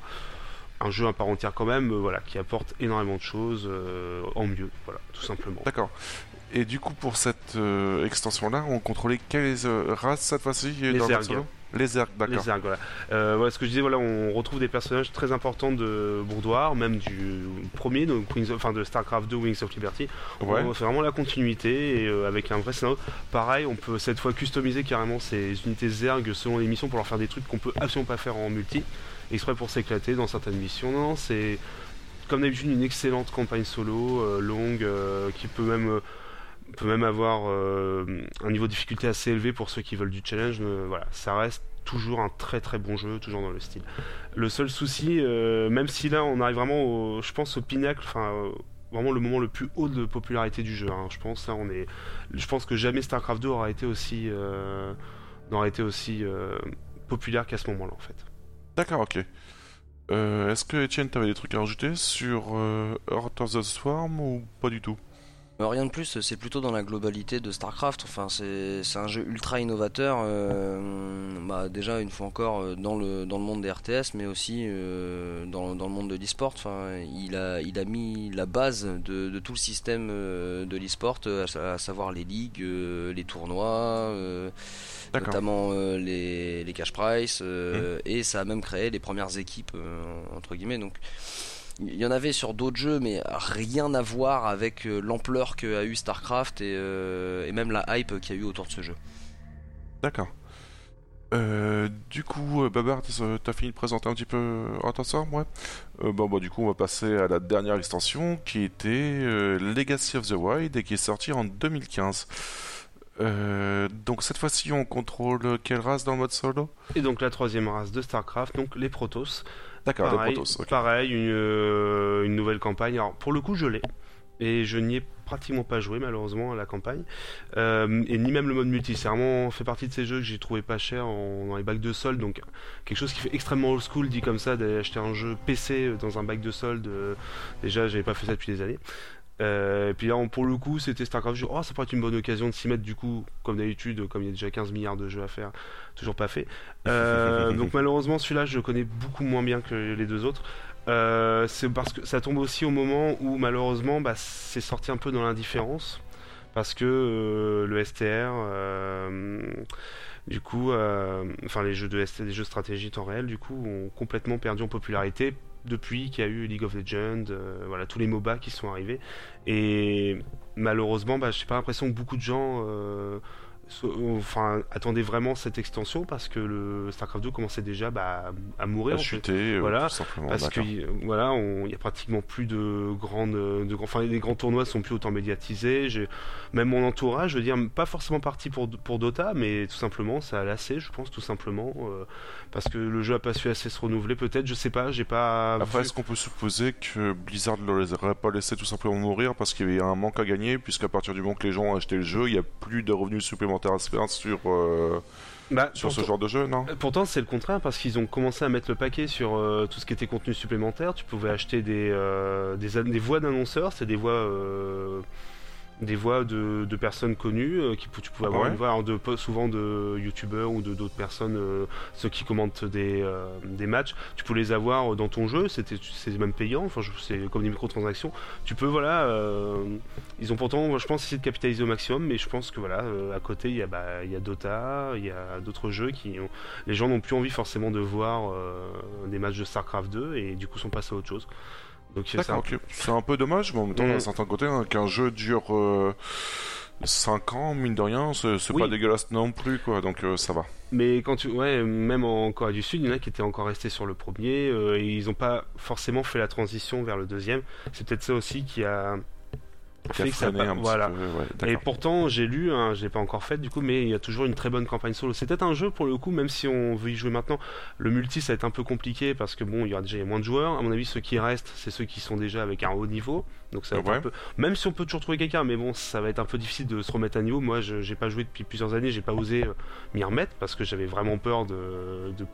un jeu à part entière quand même. euh, voilà, qui apporte énormément de choses euh, en mieux. Voilà, tout simplement. D'accord. Et du coup, pour cette euh, extension-là, on contrôlait quelles euh, races cette fois-ci euh, Les dans le Zerg. solo Les Zerg, d'accord. Les Zerg, voilà. Euh, voilà, ce que je disais, voilà, on retrouve des personnages très importants de Bourdoir, même du premier, donc Wings of- enfin de Starcraft 2 Wings of Liberty. Ouais. On fait vraiment la continuité et euh, avec un vrai scénario. Pareil, on peut cette fois customiser carrément ces unités Zerg selon les missions pour leur faire des trucs qu'on peut absolument pas faire en multi, exprès pour s'éclater dans certaines missions. Non, non, c'est comme d'habitude une excellente campagne solo, euh, longue, qui peut même peut même avoir euh, un niveau de difficulté assez élevé pour ceux qui veulent du challenge. voilà, ça reste toujours un très très bon jeu, toujours dans le style. Le seul souci, euh, même si là on arrive vraiment, au, je pense, au enfin vraiment le moment le plus haut de popularité du jeu. hein. Je pense là on est, je pense que jamais StarCraft 2 aura été aussi, euh, n'aurait été aussi populaire qu'à ce moment-là en fait. D'accord, ok. Est-ce que Etienne, t'avais des trucs à rajouter sur Heart of the Swarm ou pas du tout? Rien de plus, c'est plutôt dans la globalité de StarCraft. Enfin, c'est un jeu ultra innovateur. euh, bah, déjà, une fois encore, euh, dans le, dans le monde des RTS, mais aussi euh, dans, dans le monde de l'e-sport. Enfin, il, a, il a mis la base de, de tout le système de l'e-sport, à, sa- à savoir les ligues, les tournois, euh, notamment les, les cash price, euh, et ça a même créé les premières équipes, entre guillemets. Donc, il y en avait sur d'autres jeux, mais rien à voir avec euh, l'ampleur que a eu StarCraft et, euh, et même la hype qu'il y a eu autour de ce jeu. D'accord. Euh, du coup, Babar, t'as fini de présenter un petit peu Swarm, ouais Euh, Bon, bah, du coup, on va passer à la dernière extension qui était euh, Legacy of the Wild et qui est sortie en 2015. Euh, donc, cette fois-ci, on contrôle quelle race dans le mode solo? Et donc la troisième race de StarCraft, donc les Protoss. D'accord, Pareil, Protoss. ok. pareil une, euh, une nouvelle campagne. Alors pour le coup, je l'ai. Et je n'y ai pratiquement pas joué malheureusement à la campagne. Euh, et ni même le mode multi. C'est vraiment fait partie de ces jeux que j'ai trouvé pas cher en- dans les bacs de solde. Donc quelque chose qui fait extrêmement old school, dit comme ça, d'aller acheter un jeu PC dans un bac de solde. euh, déjà, j'avais pas fait ça depuis des années. Euh, et puis là, on- pour le coup, c'était StarCraft. Je dis, oh, ça pourrait être une bonne occasion de s'y mettre. Du coup, comme d'habitude, comme il y a déjà 15 milliards de jeux à faire, toujours pas fait. Euh, donc malheureusement, celui-là, je le connais beaucoup moins bien que les deux autres. Euh, c'est parce que ça tombe aussi au moment où malheureusement, bah, c'est sorti un peu dans l'indifférence. Parce que le STR, du coup, euh, enfin les jeux de ST, les jeux de stratégie temps réel, du coup, ont complètement perdu en popularité depuis qu'il y a eu League of Legends, euh, voilà tous les MOBA qui sont arrivés. Et malheureusement, bah, j'ai pas l'impression que beaucoup de gens euh, so- enfin, attendaient vraiment cette extension parce que le StarCraft 2 commençait déjà bah, à mourir. À en fait. chuter, euh, Voilà, tout simplement. Parce que voilà, il y a pratiquement plus de grandes, de enfin les grands tournois sont plus autant médiatisés. Même mon entourage, je veux dire, pas forcément parti pour pour Dota, mais tout simplement ça a lassé, je pense tout simplement euh, parce que le jeu a pas su assez se renouveler. Peut-être, je sais pas, j'ai pas. Après, est-ce qu'on peut supposer que Blizzard ne les aurait pas laissé tout simplement mourir parce qu'il y avait un manque à gagner, puisqu'à partir du moment que les gens ont acheté le jeu, il n'y a plus de revenus supplémentaires sur, euh, Bah, sur ce genre de jeu, non? Euh, Pourtant, c'est le contraire parce qu'ils ont commencé à mettre le paquet sur euh, tout ce qui était contenu supplémentaire. Tu pouvais acheter des, des, voix d'annonceurs, c'est des voix, des voix de, de personnes connues. euh, qui, tu pouvais avoir Ouais. une voix alors de, souvent de youtubeurs ou de d'autres personnes, euh, ceux qui commentent des, euh, des matchs. Tu peux les avoir dans ton jeu, c'était c'est même payant. Enfin, c'est comme des microtransactions. Tu peux, voilà. ils ont pourtant, je pense, essayé de capitaliser au maximum, mais je pense que voilà, à côté, il y a, bah, il y a Dota, il y a d'autres jeux qui ont les gens n'ont plus envie forcément de voir des matchs de StarCraft 2 et du coup sont passés à autre chose. Donc c'est un- ok. C'est un peu dommage, mais en même temps, Mm. d'un certain côté, hein, qu'un jeu dure 5 ans, mine de rien, c'est c'est Oui. pas dégueulasse non plus, quoi, donc euh, ça va. Mais quand tu, ouais, même en Corée du Sud, il y en a qui étaient encore restés sur le premier euh, et ils n'ont pas forcément fait la transition vers le deuxième. C'est peut-être ça aussi qui a A pas- voilà. peu, ouais, Et pourtant, j'ai lu, hein, je l'ai pas encore fait du coup, mais il y a toujours une très bonne campagne solo. C'est peut-être un jeu pour le coup, même si on veut y jouer maintenant. Le multi, ça va être un peu compliqué parce que bon, il y aura déjà moins de joueurs. À mon avis, ceux qui restent, c'est ceux qui sont déjà avec un haut niveau. Donc ça va être un peu. Même si on peut toujours trouver quelqu'un, mais bon, ça va être un peu difficile de se remettre à niveau. Moi, je j'ai pas joué depuis plusieurs années, j'ai pas osé euh, m'y remettre parce que j'avais vraiment peur de, de,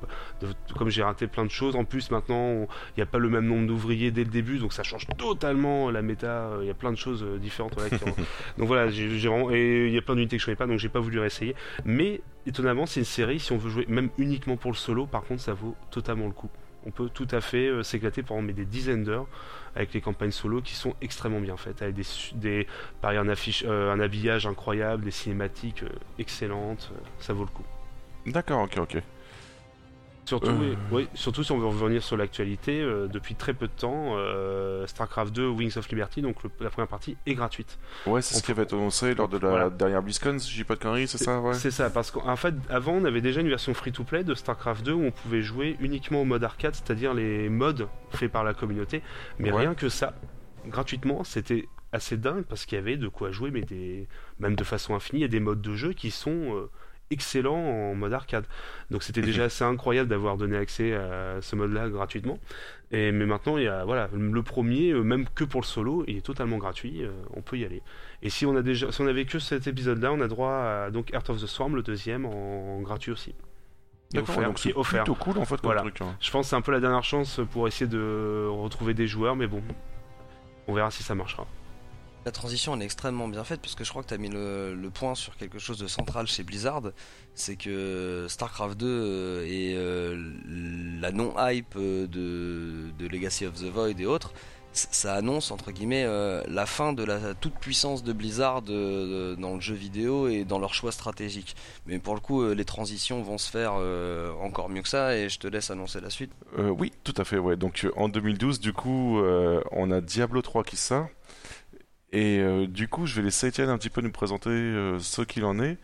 de- de- comme j'ai raté plein de choses. En plus, maintenant, il n'y a pas le même nombre d'ouvriers dès le début, donc ça change totalement la méta. euh, Il y a plein de choses euh, différentes. voilà, qui ont- donc voilà, j'ai vraiment et il y a plein d'unités que je connais pas, donc j'ai pas voulu réessayer. Mais étonnamment, c'est une série. Si on veut jouer même uniquement pour le solo, par contre, ça vaut totalement le coup. On peut tout à fait euh, s'éclater pendant mais des dizaines d'heures avec les campagnes solo qui sont extrêmement bien faites, avec des, des pareil, un, affiche, euh, un habillage incroyable, des cinématiques euh, excellentes, ça vaut le coup. D'accord, ok, ok. Surtout, Euh. oui, surtout si on veut revenir sur l'actualité, euh, depuis très peu de temps, euh, StarCraft 2 Wings of Liberty, donc le- la première partie, est gratuite. Ouais, c'est ce qui avait été annoncé lors de la Voilà. dernière BlizzCon, si je dis pas de conneries, c'est ça, ouais C'est ça, parce qu'en fait, avant, on avait déjà une version free-to-play de StarCraft 2 où on pouvait jouer uniquement au mode arcade, c'est-à-dire les modes faits par la communauté. Mais Ouais. rien que ça, gratuitement, c'était assez dingue parce qu'il y avait de quoi jouer, mais des... même de façon infinie, il y a des modes de jeu qui sont excellent en mode arcade. Donc c'était déjà assez incroyable d'avoir donné accès à ce mode-là gratuitement. Et, mais maintenant, il y a, voilà, le premier, euh, même que pour le solo, il est totalement gratuit, euh, on peut y aller. Et si on, a déjà, si on avait que cet épisode-là, on a droit à donc Heart of the Swarm, le deuxième, en, gratuit aussi. Offert, donc c'est offert. plutôt cool en fait comme Voilà. truc. hein. Je pense que c'est un peu la dernière chance pour essayer de retrouver des joueurs, mais bon, on verra si ça marchera. La transition est extrêmement bien faite parce que je crois que tu as mis le, point sur quelque chose de central chez Blizzard, c'est que StarCraft 2 euh, et euh, la non-hype euh, de, Legacy of the Void et autres, ça annonce entre guillemets la fin de la toute puissance de Blizzard dans le jeu vidéo et dans leurs choix stratégiques. Mais pour le coup, les transitions vont se faire encore mieux que ça et je te laisse annoncer la suite. Oui, tout à fait. Ouais. Donc en 2012, du coup, on a Diablo 3 qui sort. Et euh, du coup, je vais laisser Étienne un petit peu nous présenter euh, ce qu'il en est.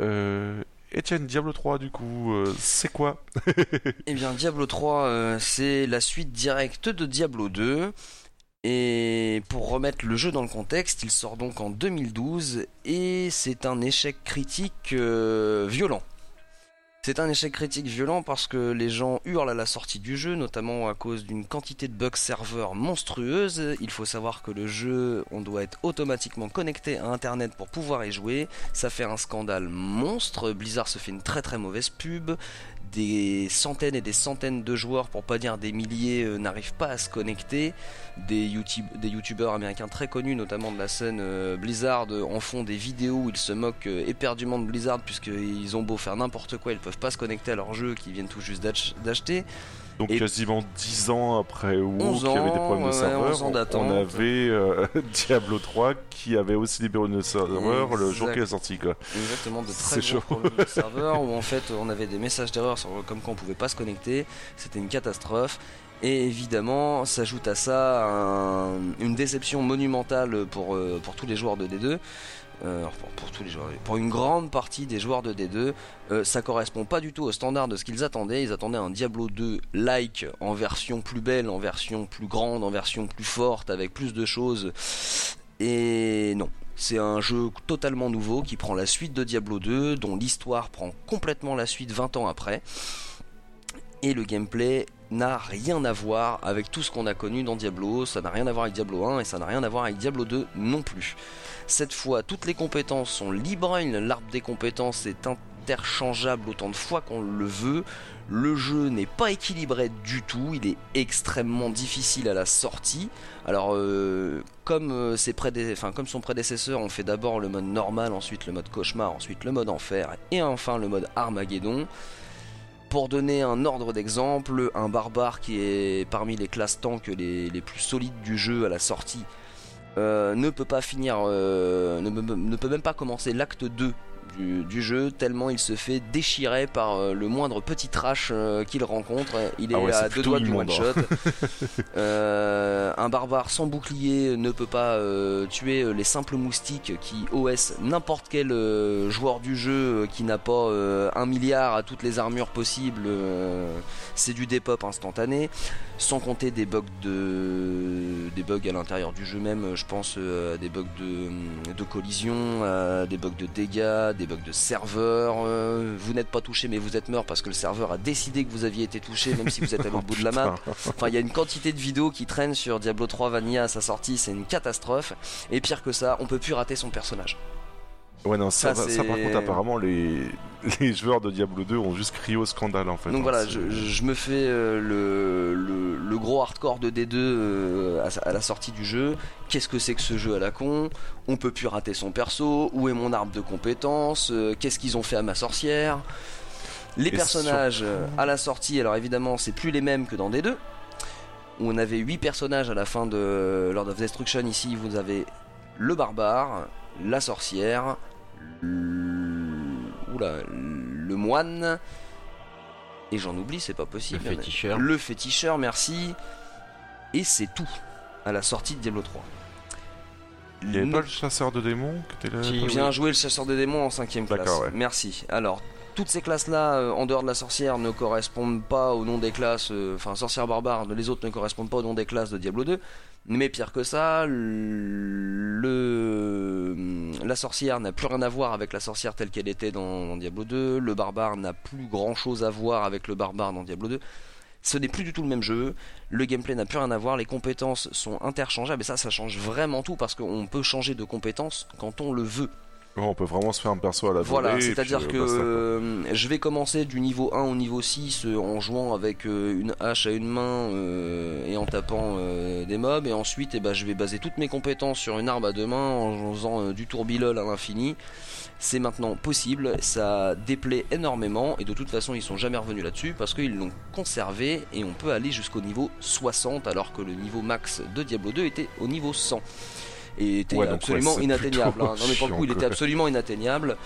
Euh, Étienne, Diablo 3, du coup, c'est quoi Eh bien, Diablo 3, euh, c'est la suite directe de Diablo 2. Et pour remettre le jeu dans le contexte, il sort donc en 2012 et c'est un échec critique violent. C'est un échec critique violent parce que les gens hurlent à la sortie du jeu, notamment à cause d'une quantité de bugs serveurs monstrueuse. Il faut savoir que le jeu, on doit être automatiquement connecté à Internet pour pouvoir y jouer. Ça fait un scandale monstre. Blizzard se fait une très très mauvaise pub. Des centaines et des centaines de joueurs, pour pas dire des milliers, euh, n'arrivent pas à se connecter. Des, YouTube, youtubeurs américains très connus, notamment de la scène euh, Blizzard, euh, en font des vidéos où ils se moquent éperdument de Blizzard, puisqu'ils ont beau faire n'importe quoi, ils peuvent pas se connecter à leur jeu qu'ils viennent tout juste d'ach- d'acheter. Donc Et- quasiment 10 ans après WoW 11 qui avait des ans, problèmes de serveur, 11 ans on- avait euh, Diablo 3 qui avait aussi des problèmes de serveur le jour qu'il est sorti. Quoi. Exactement, de très gros problèmes de serveur où en fait on avait des messages d'erreur comme quoi on pouvait pas se connecter, c'était une catastrophe. Et évidemment, s'ajoute à ça un- une déception monumentale pour, euh, pour tous les joueurs de D2. Euh, pour, une grande partie des joueurs de D2, euh, ça correspond pas du tout au standard de ce qu'ils attendaient. Ils attendaient un Diablo 2 like en version plus belle, en version plus grande, en version plus forte, avec plus de choses. Et non, c'est un jeu totalement nouveau qui prend la suite de Diablo 2, dont l'histoire prend complètement la suite 20 ans après. Et le gameplay n'a rien à voir avec tout ce qu'on a connu dans Diablo, ça n'a rien à voir avec Diablo 1 et ça n'a rien à voir avec Diablo 2 non plus. Cette fois, toutes les compétences sont libres, l'arbre des compétences est interchangeable autant de fois qu'on le veut. Le jeu n'est pas équilibré du tout, il est extrêmement difficile à la sortie. Alors, euh, comme, euh, ses comme son prédécesseur, on fait d'abord le mode normal, ensuite le mode cauchemar, ensuite le mode enfer et enfin le mode Armageddon. Pour donner un ordre d'exemple, un barbare qui est parmi les classes tank les, plus solides du jeu à la sortie euh, ne peut pas finir, euh, ne peut même pas commencer l'acte 2 du, du jeu, tellement il se fait déchirer par euh, le moindre petit trash euh, qu'il rencontre. Il est Ah ouais, à deux doigts du immonde, one shot. Euh, un barbare sans bouclier ne peut pas tuer les simples moustiques qui OS n'importe quel joueur du jeu qui n'a pas un milliard à toutes les armures possibles. c'est du dépop instantané. Sans compter des bugs de des bugs à l'intérieur du jeu même. Je pense euh, à des bugs de, de collision, à des bugs de dégâts, des bugs de serveur. euh, vous n'êtes pas touché mais vous êtes mort parce que le serveur a décidé que vous aviez été touché même si vous êtes à l'autre bout de la map. Enfin, il y a une quantité de vidéos qui traînent sur Diablo 3 Vanilla à sa sortie, c'est une catastrophe. Et pire que ça, on peut plus rater son personnage. Ouais, non, ça, Ça, par contre, apparemment, les... les joueurs de Diablo 2 ont juste crié au scandale en fait. Donc hein, voilà, je, je me fais euh, le, le, le gros hardcore de D2 euh, à, la sortie du jeu. Qu'est-ce que c'est que ce jeu à la con? On peut plus rater son perso. Où est mon arbre de compétences Euh, Qu'est-ce qu'ils ont fait à ma sorcière? Les Et personnages à la sortie, alors évidemment, c'est plus les mêmes que dans D2. Où on avait 8 personnages à la fin de Lord of Destruction. Ici, vous avez le barbare, la sorcière, oula, le moine. Et j'en oublie, c'est pas Le possible. féticheur. Le féticheur, merci. Et c'est tout à la sortie de Diablo 3. Il y avait Non- pas le chasseur de démons qui était là pas- Bien joué le chasseur de démons en cinquième classe. D'accord, ouais. Merci. Alors, toutes ces classes-là, euh, en dehors de la sorcière, ne correspondent pas au nom des classes. euh, Enfin, sorcière barbare, les autres ne correspondent pas au nom des classes de Diablo 2. Mais pire que ça, le... la sorcière n'a plus rien à voir avec la sorcière telle qu'elle était dans, Diablo 2. Le barbare n'a plus grand chose à voir avec le barbare dans Diablo 2. Ce n'est plus du tout le même jeu. Le gameplay n'a plus rien à voir. Les compétences sont interchangeables. Et ça, ça change vraiment tout parce qu'on peut changer de compétences quand on le veut. On peut vraiment se faire un perso à la Voilà, c'est-à-dire puis, que euh, euh, je vais commencer du niveau 1 au niveau 6 euh, en jouant avec euh, une hache à une main euh, et en tapant euh, des mobs et ensuite eh ben, je vais baser toutes mes compétences sur une arme à deux mains en faisant euh, du tourbilol à l'infini. C'est maintenant possible, ça déplaît énormément et de toute façon ils sont jamais revenus là-dessus parce qu'ils l'ont conservé et on peut aller jusqu'au niveau 60 alors que le niveau max de Diablo 2 était au niveau 100 et était Ouais, absolument ouais, inatteignable. hein. Non mais pour le coup il était absolument inatteignable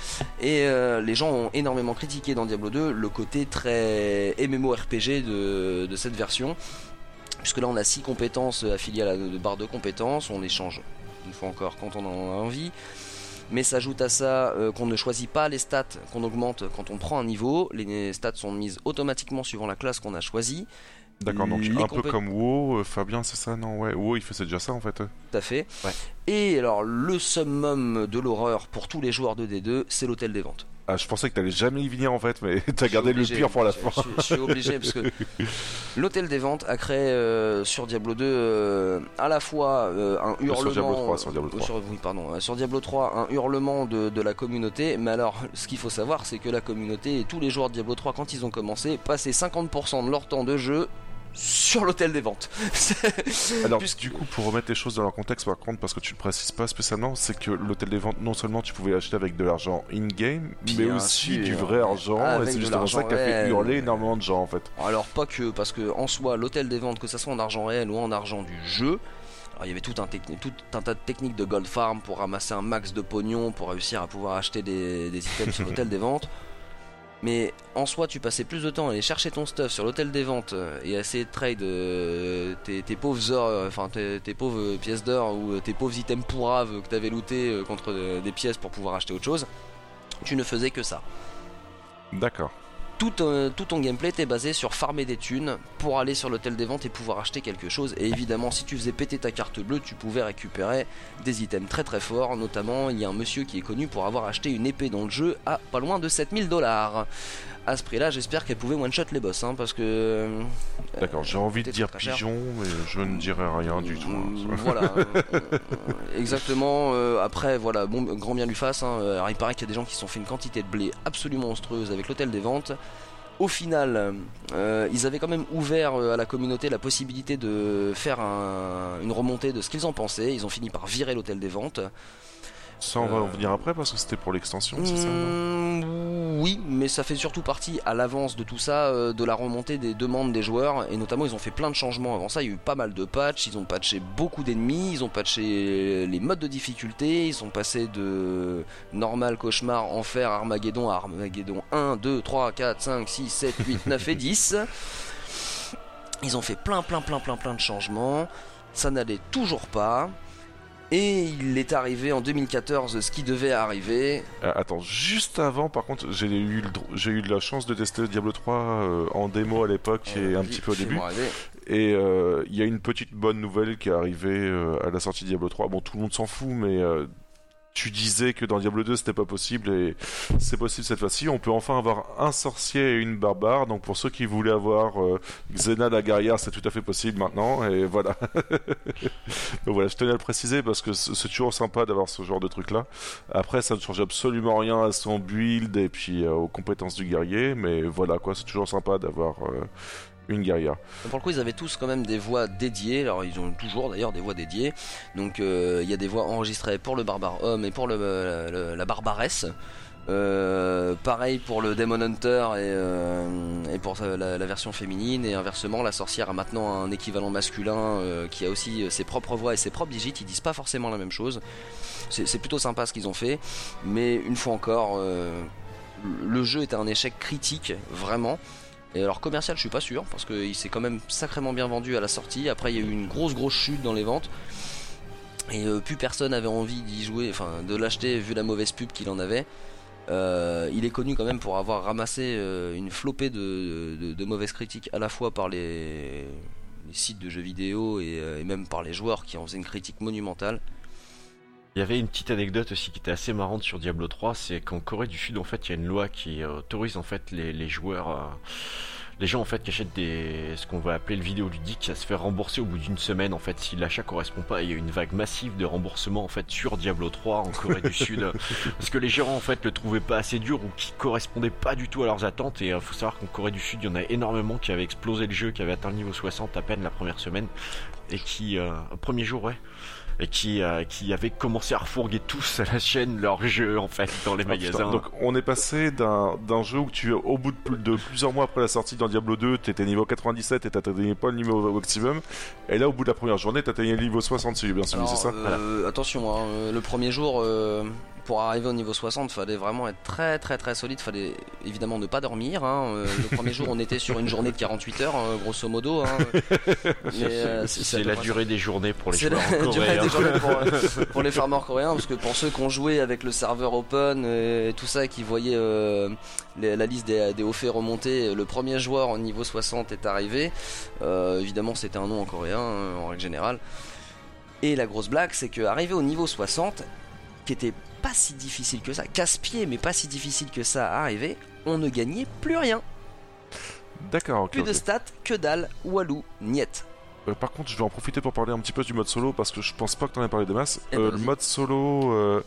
et euh, les gens ont énormément critiqué dans Diablo 2 le côté très MMORPG de, de cette version puisque là on a 6 compétences affiliées à la barre de compétences, on les change une fois encore quand on en a envie. Mais s'ajoute à ça euh, qu'on ne choisit pas les stats qu'on augmente quand on prend un niveau. Les stats sont mises automatiquement suivant la classe qu'on a choisie. D'accord, donc un peu comme WoW, euh, Fabien, c'est ça Non, ouais, WoW, il faisait déjà ça en fait. Tout à fait. Ouais. Et alors le summum de l'horreur pour tous les joueurs de D2, c'est l'hôtel des ventes. Ah, je pensais que t'allais jamais y venir en fait, mais t'as gardé le pire pour la fin. Je, je suis obligé parce que l'hôtel des ventes a créé euh, sur Diablo 2 euh, à la fois euh, un sur hurlement. Diablo 3, sur Diablo euh, 3. oui, pardon, euh, sur Diablo 3, un hurlement de, de la communauté. Mais alors, ce qu'il faut savoir, c'est que la communauté et tous les joueurs de Diablo 3, quand ils ont commencé, passaient 50% de leur temps de jeu sur l'hôtel des ventes. Alors, Puisque- du coup, pour remettre les choses dans leur contexte, par contre, parce que tu ne précises pas spécialement, c'est que l'hôtel des ventes, non seulement tu pouvais l'acheter avec de l'argent in-game, mais aussi sûr. du vrai argent, Avec et c'est justement ça qui a fait hurler énormément de gens en fait. Alors pas que, parce que en soi, l'hôtel des ventes, que ça soit en argent réel ou en argent du jeu, alors il y avait tout un, techni- tout un tas de techniques de gold farm pour ramasser un max de pognon, pour réussir à pouvoir acheter des, des items sur l'hôtel des ventes. Mais en soi, tu passais plus de temps à aller chercher ton stuff sur l'hôtel des ventes euh, et à essayer de trade euh, tes, pauvres heures, euh, tes, pauvres pièces d'or ou tes pauvres items pourraves que t'avais looté contre des pièces pour pouvoir acheter autre chose. Tu ne faisais que ça D'accord. Tout, euh, tout ton gameplay était basé sur farmer des thunes pour aller sur l'hôtel des ventes et pouvoir acheter quelque chose. Et évidemment, si tu faisais péter ta carte bleue, tu pouvais récupérer des items très très forts. Notamment, il y a un monsieur qui est connu pour avoir acheté une épée dans le jeu à pas loin de 7000 dollars. À ce prix-là, j'espère qu'elle pouvait one-shot les boss, hein, parce que. euh, D'accord, j'ai envie de dire pigeon, mais je ne dirai rien du tout. hein. Voilà, euh, exactement. euh, après, voilà, bon, grand bien lui fasse. hein, alors, il paraît qu'il y a des gens qui se sont fait une quantité de blé absolument monstrueuse avec l'hôtel des ventes. Au final, euh, ils avaient quand même ouvert à la communauté la possibilité de faire un- une remontée de ce qu'ils en pensaient. Ils ont fini par virer l'hôtel des ventes. Ça, on va en venir après parce que c'était pour l'extension, c'est ça non Mm, Oui, mais ça fait surtout partie à l'avance de tout ça, euh, de la remontée des demandes des joueurs, et notamment ils ont fait plein de changements avant ça, il y a eu pas mal de patchs, ils ont patché beaucoup d'ennemis, ils ont patché les modes de difficulté, ils sont passés de normal, cauchemar, enfer, Armageddon à Armageddon 1, 2, 3, 4, 5, 6, 7, 8, 9 et 10. Ils ont fait plein plein plein plein plein de changements, ça n'allait toujours pas. Et il est arrivé en 2014 ce qui devait arriver, Euh, Attends, juste avant, par contre, j'ai eu, j'ai la chance de tester Diablo 3 euh, en démo à l'époque et Euh, un petit peu au début. Et euh, il y a une petite bonne nouvelle qui est arrivée à la sortie de Diablo 3. Bon, tout le monde s'en fout, mais tu disais que dans Diablo 2 c'était pas possible et c'est possible cette fois-ci. On peut enfin avoir un sorcier et une barbare. Donc pour ceux qui voulaient avoir euh, Xena la guerrière, c'est tout à fait possible maintenant. Et voilà. donc voilà, je tenais à le préciser parce que c'est toujours sympa d'avoir ce genre de truc là. Après, ça ne change absolument rien à son build et puis euh, aux compétences du guerrier. Mais voilà quoi, c'est toujours sympa d'avoir euh, une guerrière. Pour le coup, ils avaient tous quand même des voix dédiées. Alors, ils ont toujours d'ailleurs des voix dédiées. Donc, euh, il y a des voix enregistrées pour le barbare homme et pour le, le- la barbaresse. Euh, pareil pour le Demon Hunter et, euh, pour la, la version féminine. Et inversement, la sorcière a maintenant un équivalent masculin euh, qui a aussi euh, ses propres voix et ses propres digits. Ils disent pas forcément la même chose. C'est plutôt sympa ce qu'ils ont fait. Mais une fois encore, euh, le jeu était un échec critique, vraiment. Et alors commercial, je suis pas sûr parce qu'il s'est quand même sacrément bien vendu à la sortie. Après, il y a eu une grosse grosse chute dans les ventes. Et euh, plus personne avait envie d'y jouer, enfin de l'acheter vu la mauvaise pub qu'il en avait. Euh, il est connu quand même pour avoir ramassé euh, une flopée de, mauvaises critiques à la fois par les sites de jeux vidéo et, et même par les joueurs qui en faisaient une critique monumentale. Il y avait une petite anecdote aussi qui était assez marrante sur Diablo 3, c'est qu'en Corée du Sud, en fait, il y a une loi qui euh, autorise en fait les, les joueurs, euh, les gens en fait qui achètent des, ce qu'on va appeler le vidéoludique, à se faire rembourser au bout d'une semaine en fait si l'achat correspond pas. Et il y a une vague massive de remboursement en fait sur Diablo 3 en Corée du Sud, euh, parce que les gérants en fait le trouvaient pas assez dur ou qui correspondait pas du tout à leurs attentes. Et euh, faut savoir qu'en Corée du Sud, il y en a énormément qui avaient explosé le jeu, qui avaient atteint le niveau 60 à peine la première semaine, et qui, euh, premier jour, ouais et qui, euh, qui avaient commencé à refourguer tous à la chaîne leur jeu en fait dans les Ah, putain, magasins. donc on est passé d'un d'un jeu où tu au bout de, plus- de plusieurs mois après la sortie dans Diablo 2, t'étais niveau 97 et t'atteignais pas le niveau maximum. Et là au bout de la première journée, t'atteignais le niveau 60 si j'ai bien suivi, c'est ça? euh, Attention, hein, euh, le premier jour, euh, pour arriver au niveau 60, fallait vraiment être très très très solide. Fallait évidemment ne pas dormir. hein. Euh, le premier jour, on était sur une journée de 48 heures, hein, grosso modo. hein. Euh, c'est- peu la durée des journées pour les C'est joueurs la en durée des journées pour, euh, pour les farmers coréens, parce que pour ceux qui ont joué avec le serveur open et tout ça, qui voyaient euh, les- la liste des, des hauts faits remonter, le premier joueur au niveau 60 est arrivé. Euh, évidemment, c'était un nom en coréen, en règle générale. Et la grosse blague, c'est qu'arrivé au niveau 60, qui était pas si difficile que ça, casse-pied, mais pas si difficile que ça à arriver, on ne gagnait plus rien. D'accord, ok. Plus de stats, que dalle, walou, niet. Euh, par contre, je vais en profiter pour parler un petit peu du mode solo parce que je pense pas que t'en aies parlé de masse. Eh ben, Euh, le mode solo, euh,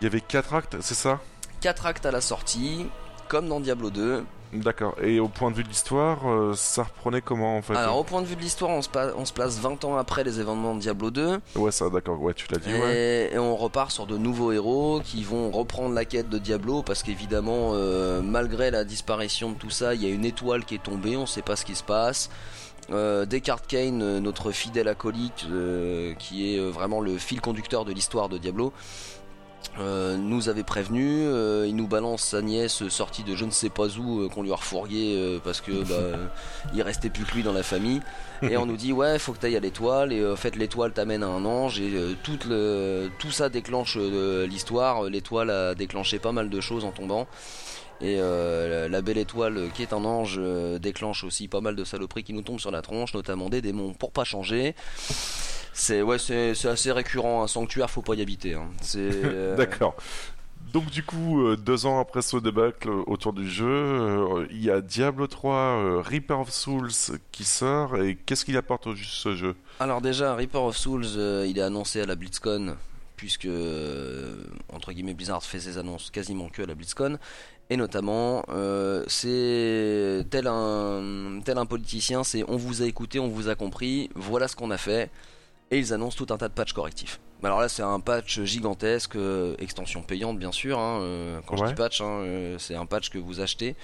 il y avait 4 actes, c'est ça? 4 actes à la sortie, comme dans Diablo 2. D'accord. Et au point de vue de l'histoire, euh, ça reprenait comment en fait Alors, au point de vue de l'histoire, on, on se place 20 ans après les événements de Diablo 2 Ouais, ça, d'accord, ouais, tu l'as dit, ouais. et, et on repart sur de nouveaux héros qui vont reprendre la quête de Diablo parce qu'évidemment, euh, malgré la disparition de tout ça, il y a une étoile qui est tombée, on sait pas ce qui se passe. Euh, Descartes Kane, notre fidèle acolyte, qui est vraiment le fil conducteur de l'histoire de Diablo, euh, nous avait prévenu. euh, il nous balance sa nièce sortie de je ne sais pas où euh, qu'on lui a refourgué parce que bah, il restait plus que lui dans la famille. Et on nous dit ouais, faut que tu ailles à l'étoile et en fait l'étoile t'amène à un ange et tout, le, tout ça déclenche l'histoire. L'étoile a déclenché pas mal de choses en tombant. Et euh, la- belle étoile qui est un ange euh, déclenche aussi pas mal de saloperies qui nous tombent sur la tronche, notamment des démons pour pas changer. C'est ouais, c'est assez récurrent. Un sanctuaire, faut pas y habiter. hein. C'est euh, D'accord. Donc du coup, euh, deux ans après ce débâcle autour du jeu, il y a Diablo 3 euh, Reaper of Souls qui sort et qu'est-ce qu'il apporte au juste ce jeu? Alors déjà, Reaper of Souls, il est annoncé à la BlitzCon, puisque, entre guillemets, Blizzard fait ses annonces quasiment que à la BlitzCon. Et notamment, euh, c'est tel un, tel un politicien, c'est on vous a écouté, on vous a compris, voilà ce qu'on a fait. Et ils annoncent tout un tas de patchs correctifs. Alors là, c'est un patch gigantesque, euh, extension payante bien sûr. hein, euh, quand je dis patch, hein, c'est un patch que vous achetez.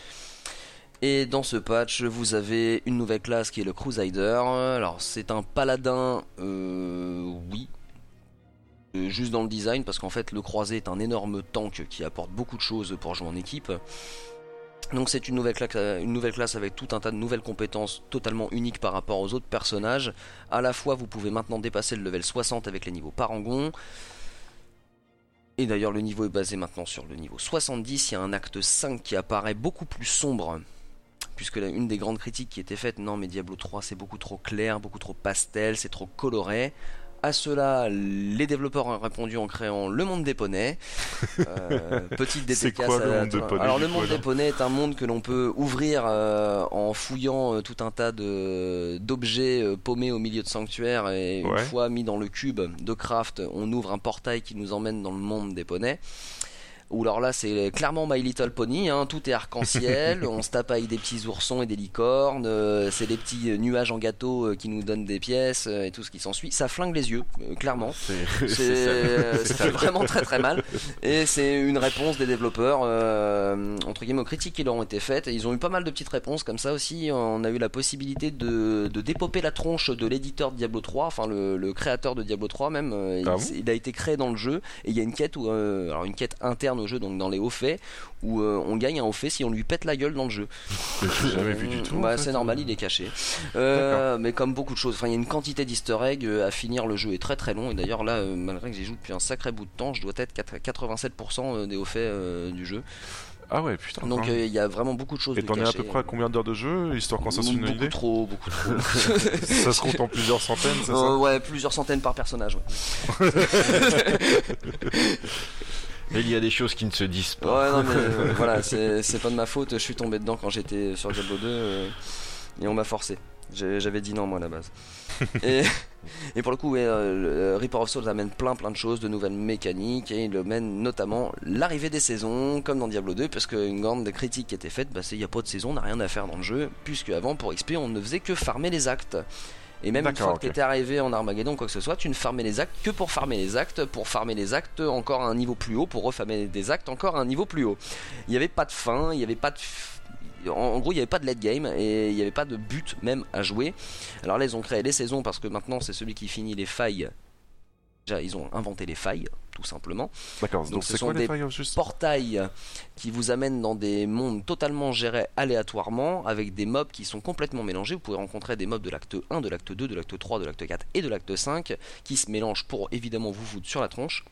Et dans ce patch, vous avez une nouvelle classe qui est le Crusader. Alors, c'est un paladin, euh, oui. Euh, juste dans le design, parce qu'en fait, le croisé est un énorme tank qui apporte beaucoup de choses pour jouer en équipe. Donc, c'est une nouvelle, nouvelle classe avec tout un tas de nouvelles compétences totalement uniques par rapport aux autres personnages. À la fois, vous pouvez maintenant dépasser le level 60 avec les niveaux Parangon. Et d'ailleurs, le niveau est basé maintenant sur le niveau 70. Il y a un acte 5 qui apparaît beaucoup plus sombre puisque la- une des grandes critiques qui était faite, non mais Diablo 3 c'est beaucoup trop clair, beaucoup trop pastel, c'est trop coloré. À cela, les développeurs ont répondu en créant le monde des poneys. Euh, petite C'est dédicace quoi, le à- monde des poneys, Alors le monde des poneys est un monde que l'on peut ouvrir euh, en fouillant euh, tout un tas de d'objets paumés au milieu de sanctuaires et une fois mis dans le cube de craft, on ouvre un portail qui nous emmène dans le monde des poneys. Ou alors là, c'est clairement My Little Pony, hein, tout est arc-en-ciel, on se tape avec des petits oursons et des licornes, euh, c'est des petits euh, nuages en gâteau euh, qui nous donnent des pièces euh, et tout ce qui s'ensuit. Ça flingue les yeux, clairement. C'est ça fait vraiment très très mal. Et c'est une réponse des développeurs, entre guillemets, aux critiques qui leur ont été faites. Et ils ont eu pas mal de petites réponses comme ça aussi. On a eu la possibilité de, de dépoper la tronche de l'éditeur de Diablo 3, enfin le, le créateur de Diablo 3 même. il, Ah bon? il a été créé dans le jeu. Et il y a une quête, où, alors une quête interne au jeu, donc dans les hauts faits, où euh, on gagne un haut fait si on lui pète la gueule dans le jeu. J'ai jamais vu du tout. Bah, en fait. c'est normal, il est caché. Euh, mais comme beaucoup de choses, il y a une quantité d'easter eggs euh, à finir. Le jeu est très très long. Et d'ailleurs, là, euh, malgré que j'y joue depuis un sacré bout de temps, je dois être 4- 87% des hauts faits euh, du jeu. Ah ouais, putain. Donc euh, il y a vraiment beaucoup de choses Et t'en es à peu près à combien d'heures de jeu, histoire qu'on s'en une beaucoup idée trop, beaucoup trop. Ça se compte en plusieurs centaines, c'est Euh, ouais, plusieurs centaines par personnage. ouais. Il y a des choses qui ne se disent pas. Ouais, non, mais euh, voilà, c'est pas de ma faute. Je suis tombé dedans quand j'étais sur Diablo 2 euh, et on m'a forcé. J'avais dit non, moi, à la base. et, et pour le coup, ouais, euh, le Reaper of Souls amène plein plein de choses, de nouvelles mécaniques et il amène notamment l'arrivée des saisons, comme dans Diablo 2, parce qu'une grande critique qui était faite, bah, c'est il n'y a pas de saison, on n'a rien à faire dans le jeu, puisque avant, pour XP, on ne faisait que farmer les actes. Et même une fois ok. que tu étais arrivé en Armageddon, quoi que ce soit, tu ne farmais les actes que pour farmer les actes, pour farmer les actes encore à un niveau plus haut, pour refarmer des actes encore à un niveau plus haut. Il n'y avait pas de fin, il n'y avait pas de. en gros, il n'y avait pas de late game et il n'y avait pas de but même à jouer. Alors là, ils ont créé les saisons parce que maintenant, c'est celui qui finit les failles. Déjà, ils ont inventé les failles, tout simplement D'accord, Donc, donc ce sont quoi des failles juste portail qui vous amène dans des mondes totalement gérés aléatoirement avec des mobs qui sont complètement mélangés. Vous pouvez rencontrer des mobs de l'acte 1, de l'acte 2, de l'acte 3, de l'acte 4 et de l'acte 5 qui se mélangent pour évidemment vous foutre sur la tronche.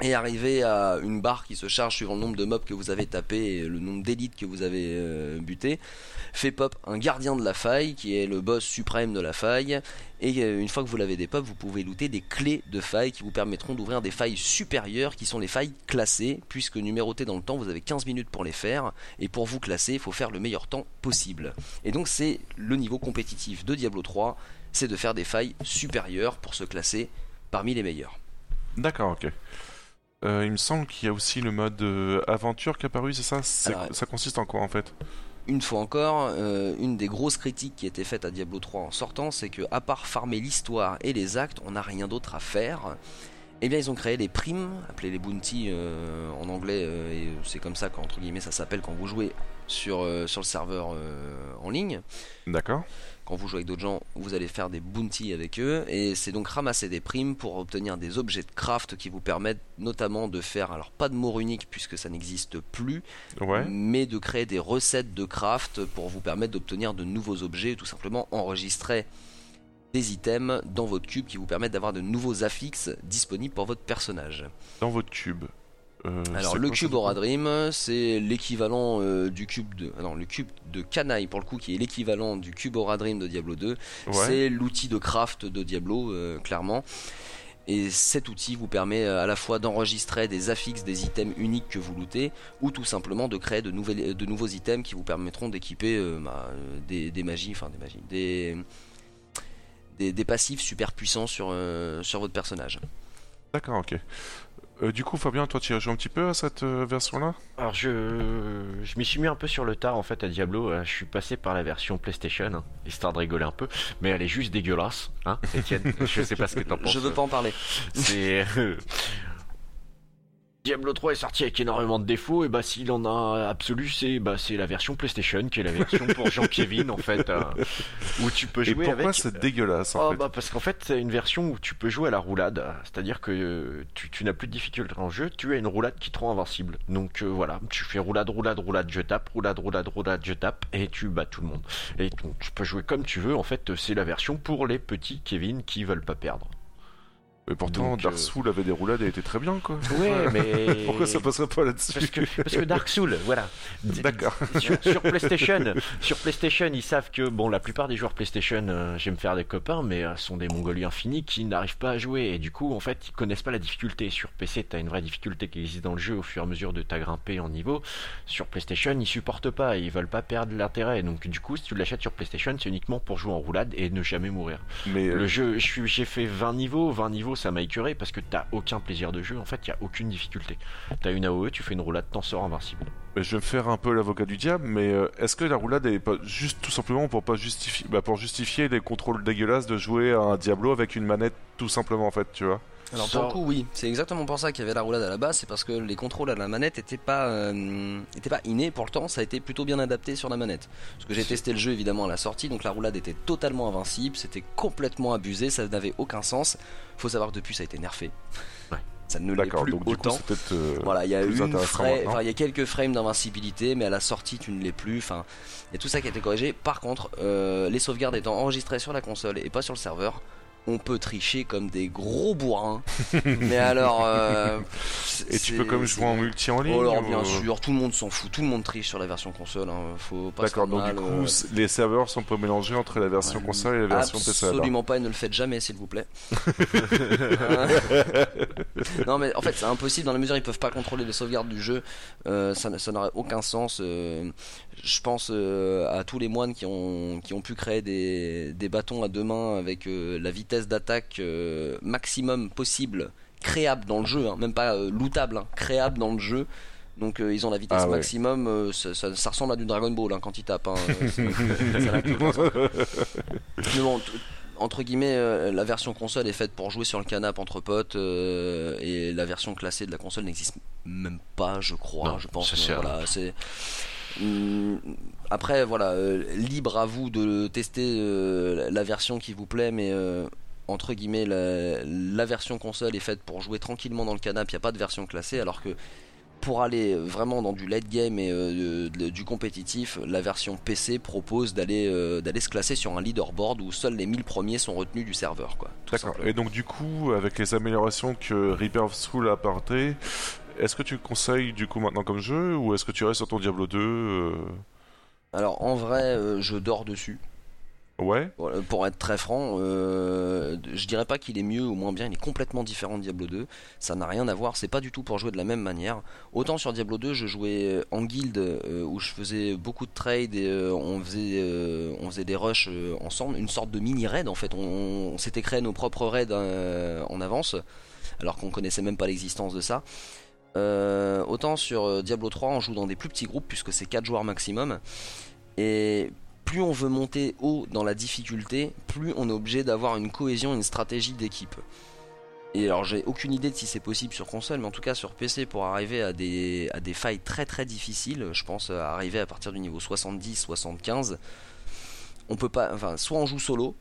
Et arriver à une barre qui se charge suivant le nombre de mobs que vous avez tapé et le nombre d'élites que vous avez euh, buté, fait pop un gardien de la faille qui est le boss suprême de la faille. Et euh, une fois que vous l'avez des pop, vous pouvez looter des clés de failles qui vous permettront d'ouvrir des failles supérieures qui sont les failles classées, puisque numérotées dans le temps, vous avez 15 minutes pour les faire. Et pour vous classer, il faut faire le meilleur temps possible. Et donc c'est le niveau compétitif de Diablo 3, c'est de faire des failles supérieures pour se classer parmi les meilleurs. D'accord, ok. Euh, il me semble qu'il y a aussi le mode euh, aventure qui est apparu, c'est ça Alors, Ça consiste en quoi en fait Une fois encore, euh, une des grosses critiques qui était faite à Diablo 3 en sortant, c'est que à part farmer l'histoire et les actes, on n'a rien d'autre à faire. Eh bien, ils ont créé les primes, appelées les bounty euh, en anglais, euh, et c'est comme ça qu'entre guillemets ça s'appelle quand vous jouez sur, sur le serveur en ligne. D'accord. Quand vous jouez avec d'autres gens, vous allez faire des bounties avec eux, et c'est donc ramasser des primes pour obtenir des objets de craft qui vous permettent notamment de faire, alors pas de mort unique puisque ça n'existe plus, Ouais. mais de créer des recettes de craft pour vous permettre d'obtenir de nouveaux objets, tout simplement enregistrer des items dans votre cube qui vous permettent d'avoir de nouveaux affixes disponibles pour votre personnage. Dans votre cube. Euh, Alors le cube Aura Dream, c'est l'équivalent euh, du cube de ah non, le cube de Canaille pour le coup qui est l'équivalent du cube Aura Dream de Diablo 2. Ouais. C'est l'outil de craft de Diablo euh, clairement. Et cet outil vous permet à la fois d'enregistrer des affixes, des items uniques que vous lootez, ou tout simplement de créer de, nouvelles, de nouveaux items qui vous permettront d'équiper bah, des, des magies, enfin des magies, des, des, des passifs super puissants sur, sur votre personnage. D'accord, ok. Euh, du coup, Fabien, toi, tu as joué un petit peu à cette euh, version-là? Alors je, je m'y suis mis un peu sur le tard en fait à Diablo. Euh, Je suis passé par la version PlayStation, hein, histoire de rigoler un peu. Mais elle est juste dégueulasse, hein, Etienne. je sais pas ce que t'en penses. Je veux pas en parler. C'est Diablo 3 est sorti avec énormément de défauts et bah s'il en a absolu c'est bah c'est la version PlayStation qui est la version pour Jean-Kevin en fait euh, où tu peux Et jouer pourquoi avec c'est dégueulasse en Oh, fait bah parce qu'en fait c'est une version où tu peux jouer à la roulade, c'est-à-dire que euh, tu, tu n'as plus de difficulté en jeu, tu as une roulade qui te rend invincible. Donc euh, voilà, tu fais roulade, roulade, roulade, je tape, roulade, roulade, roulade, je tape, et tu bats tout le monde. Et donc tu peux jouer comme tu veux, en fait c'est la version pour les petits Kevin qui veulent pas perdre. Et pourtant, Donc, Dark euh, Souls avait des roulades et était très bien, quoi. Ouais mais... Pourquoi ça passerait pas là-dessus parce que, parce que Dark Souls, voilà. D'accord. sur, sur PlayStation, sur PlayStation, ils savent que bon, la plupart des joueurs PlayStation, euh, j'aime faire des copains, mais euh, sont des mongoliens finis qui n'arrivent pas à jouer et du coup, en fait, ils connaissent pas la difficulté. Sur PC, t'as une vraie difficulté qui existe dans le jeu au fur et à mesure de ta grimpée en niveau. Sur PlayStation, ils supportent pas, ils veulent pas perdre l'intérêt. Donc du coup, si tu l'achètes sur PlayStation, c'est uniquement pour jouer en roulade et ne jamais mourir. Mais euh, Le jeu, j'ai fait 20 niveaux, 20 niveaux, ça m'a écœuré parce que t'as aucun plaisir de jeu. En fait, il a aucune difficulté. T'as une AOE, tu fais une roulade, t'en sors invincible. je vais me faire un peu l'avocat du diable, mais euh, est-ce que la roulade est juste tout simplement pour pas justifier, bah, pour justifier les contrôles dégueulasses de jouer à un Diablo avec une manette, tout simplement en fait, tu vois? Alors pour le coup oui, c'est exactement pour ça qu'il y avait la roulade à la base, c'est parce que les contrôles à la manette étaient pas, euh, étaient pas innés, pourtant ça a été plutôt bien adapté sur la manette. Parce que j'ai testé le jeu évidemment à la sortie, donc la roulade était totalement invincible, c'était complètement abusé, ça n'avait aucun sens. Faut savoir que depuis ça a été nerfé. Ouais. Ça ne l'est plus donc du coup autant. euh, Voilà, il y a une il y a quelques frames d'invincibilité, mais à la sortie tu ne l'es plus. Enfin, il y a tout ça qui a été corrigé. Par contre, euh, les sauvegardes étant enregistrées sur la console et pas sur le serveur, on peut tricher comme des gros bourrins. mais alors. euh, Et tu peux comme jouer en multi en ligne Oh alors ou- bien sûr, tout le monde s'en fout, tout le monde triche sur la version console, hein. faut pas se D'accord, donc du coup, euh, c- les serveurs sont pas mélangés entre la version Ouais, console et la version PC. Absolument pas, et ne le faites jamais, s'il vous plaît. non, mais en fait, c'est impossible dans la mesure où ils peuvent pas contrôler les sauvegardes du jeu. Euh, ça n'aurait aucun sens. Je pense euh, à tous les moines qui ont, qui ont pu créer des, des bâtons à deux mains avec euh, la vitesse d'attaque euh, maximum possible, créable dans le jeu, hein, même pas lootable, hein, créable dans le jeu. Donc ils ont la vitesse Ah ouais. maximum, ça, ça- ça ressemble à du Dragon Ball hein, quand ils tapent. entre guillemets, euh, la version console est faite pour jouer sur le canapé entre potes euh, et la version classée de la console n'existe même pas, je crois. Non, je pense. c'est. Voilà, Après, voilà, euh, libre à vous de tester euh, la version qui vous plaît, mais euh, entre guillemets, la, la version console est faite pour jouer tranquillement dans le canapé. Il n'y a pas de version classée, alors que pour aller vraiment dans du late game et euh, de- de- du compétitif, la version PC propose d'aller euh, d'aller se classer sur un leaderboard où seuls les 1000 premiers sont retenus du serveur. D'accord. Et donc du coup, avec les améliorations que Reaper of Soul a apportées, est-ce que tu conseilles du coup maintenant comme jeu ou est-ce que tu restes sur ton Diablo 2 euh, Alors en vrai, euh, je dors dessus. Ouais. Pour être très franc, euh, je dirais pas qu'il est mieux ou moins bien, il est complètement différent de Diablo 2. Ça n'a rien à voir, c'est pas du tout pour jouer de la même manière. Autant sur Diablo 2, je jouais en guild euh, où je faisais beaucoup de trades et euh, on, faisait, on faisait des rushs ensemble, une sorte de mini raid en fait. On, on s'était créé nos propres raids en avance, alors qu'on connaissait même pas l'existence de ça. Euh, autant sur euh, Diablo 3, on joue dans des plus petits groupes puisque c'est 4 joueurs maximum. Et plus on veut monter haut dans la difficulté, plus on est obligé d'avoir une cohésion, une stratégie d'équipe. Et alors j'ai aucune idée de si c'est possible sur console, mais en tout cas sur PC pour arriver à des, failles très très difficiles, je pense arriver à partir du niveau 70-75, on peut pas, enfin soit on joue solo,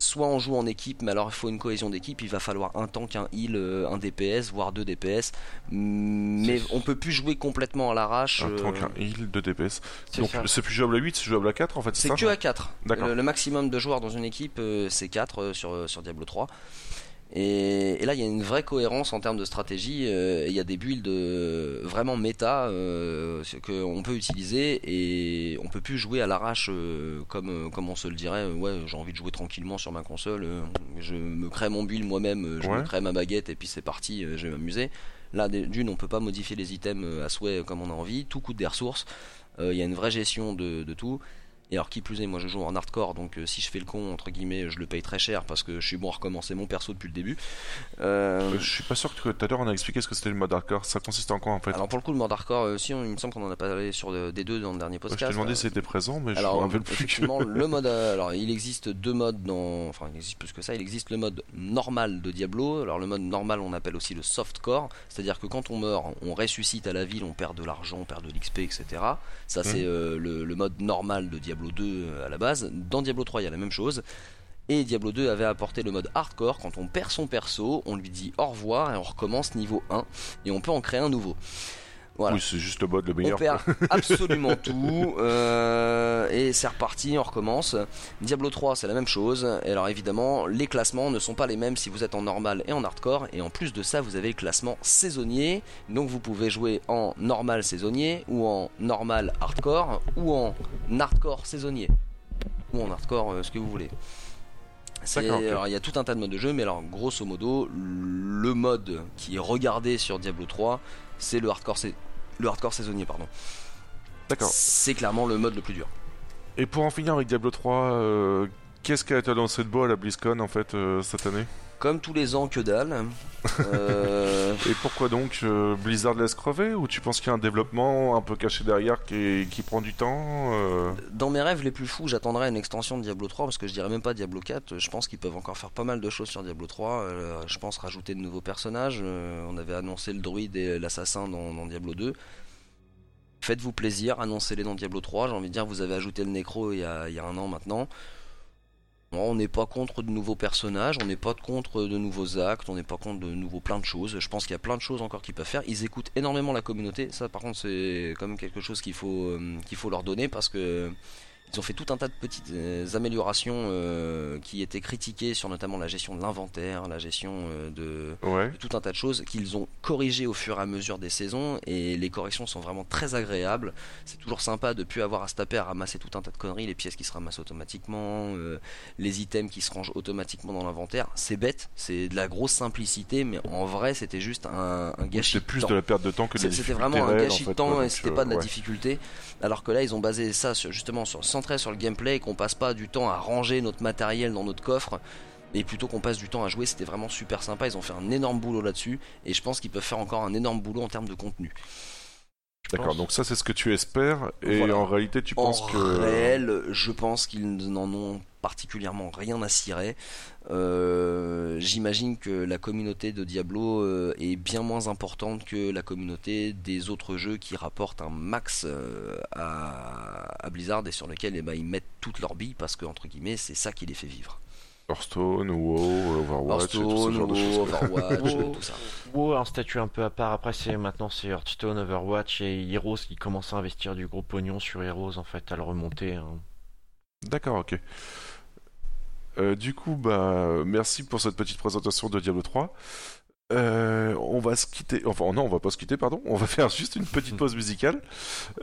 soit on joue en équipe, mais alors il faut une cohésion d'équipe, il va falloir un tank, un heal, euh, un DPS, voire deux DPS, mais C'est- on peut plus jouer complètement à l'arrache. Un euh, tank, un heal, de DPS. Donc c'est plus jouable à 8, c'est jouable à 4 en fait, c'est que à 4. D'accord. Le, maximum de joueurs dans une équipe, euh, c'est 4 sur, sur Diablo 3. Et, et là, il y a une vraie cohérence en termes de stratégie. euh, il y a des builds euh, vraiment méta euh, qu'on peut utiliser et on peut plus jouer à l'arrache euh, comme, euh, comme on se le dirait. euh, Ouais, j'ai envie de jouer tranquillement sur ma console. euh, je me crée mon build moi-même, je Ouais. me crée ma baguette et puis c'est parti, euh, je vais m'amuser. Là, d'une, on peut pas modifier les items à souhait comme on a envie. Tout coûte des ressources. Euh, Il y a une vraie gestion de, de tout. Et alors qui plus est, moi je joue en hardcore, donc euh, si je fais le con, entre guillemets, je le paye très cher parce que je suis bon à recommencer mon perso depuis le début. Euh, Je suis pas sûr que tout à l'heure on a expliqué ce que c'était le mode hardcore. Ça consiste en quoi en fait? Alors pour le coup, le mode hardcore, euh, si on- il me semble qu'on en a parlé sur des deux dans le dernier Je podcast. t'ai demandé si c'était présent, mais je alors, me rappelle plus. effectivement, le mode. euh, alors, il existe deux modes dans. Enfin, il existe plus que ça. Il existe le mode normal de Diablo. Alors, le mode normal, on appelle aussi le softcore. C'est-à-dire que quand on meurt, on ressuscite à la ville, on perd de l'argent, on perd de l'XP, etc. Ça, c'est le, le mode normal de Diablo 2 euh, à la base. Dans Diablo 3, il y a la même chose. Et Diablo 2 avait apporté le mode hardcore. Quand on perd son perso, on lui dit au revoir et on recommence niveau 1. Et on peut en créer un nouveau. Voilà. Oui, c'est juste le mode le On meilleur. perd absolument tout euh, et c'est reparti, on recommence. Diablo 3 c'est la même chose. Et alors évidemment les classements ne sont pas les mêmes si vous êtes en normal et en hardcore. Et en plus de ça vous avez le classement saisonnier. Donc vous pouvez jouer en normal saisonnier ou en normal hardcore ou en hardcore saisonnier ou en hardcore euh, ce que vous voulez. Alors il y a tout un tas de modes de jeu, mais alors grosso modo, le mode qui est regardé sur Diablo 3, c'est le hardcore, le hardcore saisonnier, pardon. D'accord. C'est clairement le mode le plus dur. Et pour en finir avec Diablo 3, euh, qu'est-ce qui a été annoncé de beau à la BlizzCon en fait euh, cette année? Comme tous les ans, que dalle. Euh, Et pourquoi donc euh, Blizzard laisse crever Ou tu penses qu'il y a un développement un peu caché derrière qui, qui prend du temps euh dans mes rêves les plus fous, j'attendrai une extension de Diablo 3 parce que je dirais même pas Diablo 4. Je pense qu'ils peuvent encore faire pas mal de choses sur Diablo 3. Euh, je pense rajouter de nouveaux personnages. On avait annoncé le druide et l'assassin dans, dans Diablo 2. Faites-vous plaisir, annoncez-les dans Diablo 3. J'ai envie de dire, vous avez ajouté le Necro il y a, il y a un an maintenant. On n'est pas contre de nouveaux personnages, on n'est pas contre de nouveaux actes, on n'est pas contre de nouveaux plein de choses. Je pense qu'il y a plein de choses encore qu'ils peuvent faire. Ils écoutent énormément la communauté. Ça, par contre, c'est quand même quelque chose qu'il faut, euh, qu'il faut leur donner parce que Ils ont fait tout un tas de petites euh, améliorations euh, qui étaient critiquées sur notamment la gestion de l'inventaire, la gestion euh, de, Ouais. de tout un tas de choses qu'ils ont corrigées au fur et à mesure des saisons et les corrections sont vraiment très agréables. C'est toujours sympa de plus avoir à se taper à ramasser tout un tas de conneries, les pièces qui se ramassent automatiquement, euh, les items qui se rangent automatiquement dans l'inventaire. C'est bête, c'est de la grosse simplicité, mais en vrai c'était juste un, un gâchis C'était de plus temps. de la perte de temps que de la C'est- C'était difficulté vraiment un gâchis en fait, de temps quoi, et donc, c'était pas de la ouais. difficulté. Alors que là, ils ont basé ça sur, justement sur, sur le gameplay et qu'on passe pas du temps à ranger notre matériel dans notre coffre. Et plutôt qu'on passe du temps à jouer, c'était vraiment super sympa. Ils ont fait un énorme boulot là-dessus. Et je pense qu'ils peuvent faire encore un énorme boulot en termes de contenu. D'accord, donc ça c'est ce que tu espères, et Voilà. en réalité tu penses en que... réel, je pense qu'ils n'en ont particulièrement rien à cirer. Euh, J'imagine que la communauté de Diablo euh, est bien moins importante que la communauté des autres jeux qui rapportent un max euh, à, à Blizzard et sur lesquels eh ben, ils mettent toutes leurs billes parce que entre guillemets c'est ça qui les fait vivre. Hearthstone, WoW, Overwatch, et tout ce Hearthstone, genre de choses. Overwatch, tout ça. WoW un statut un peu à part. Après, c'est maintenant c'est Hearthstone, Overwatch et Heroes qui commencent à investir du gros pognon sur Heroes en fait, à le remonter. hein. D'accord, ok. Euh, du coup, bah, merci pour cette petite présentation de Diablo 3. Euh, on va se quitter, enfin non, on va pas se quitter, pardon. On va faire juste une petite pause musicale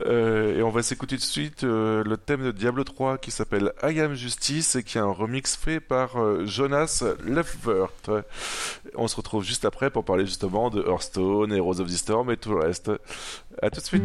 Euh, et on va s'écouter tout de suite euh, le thème de Diablo 3 qui s'appelle I Am Justice et qui est un remix fait par Jonas Lefvert. On se retrouve juste après pour parler justement de Hearthstone, Heroes of the Storm et tout le reste. À tout de suite.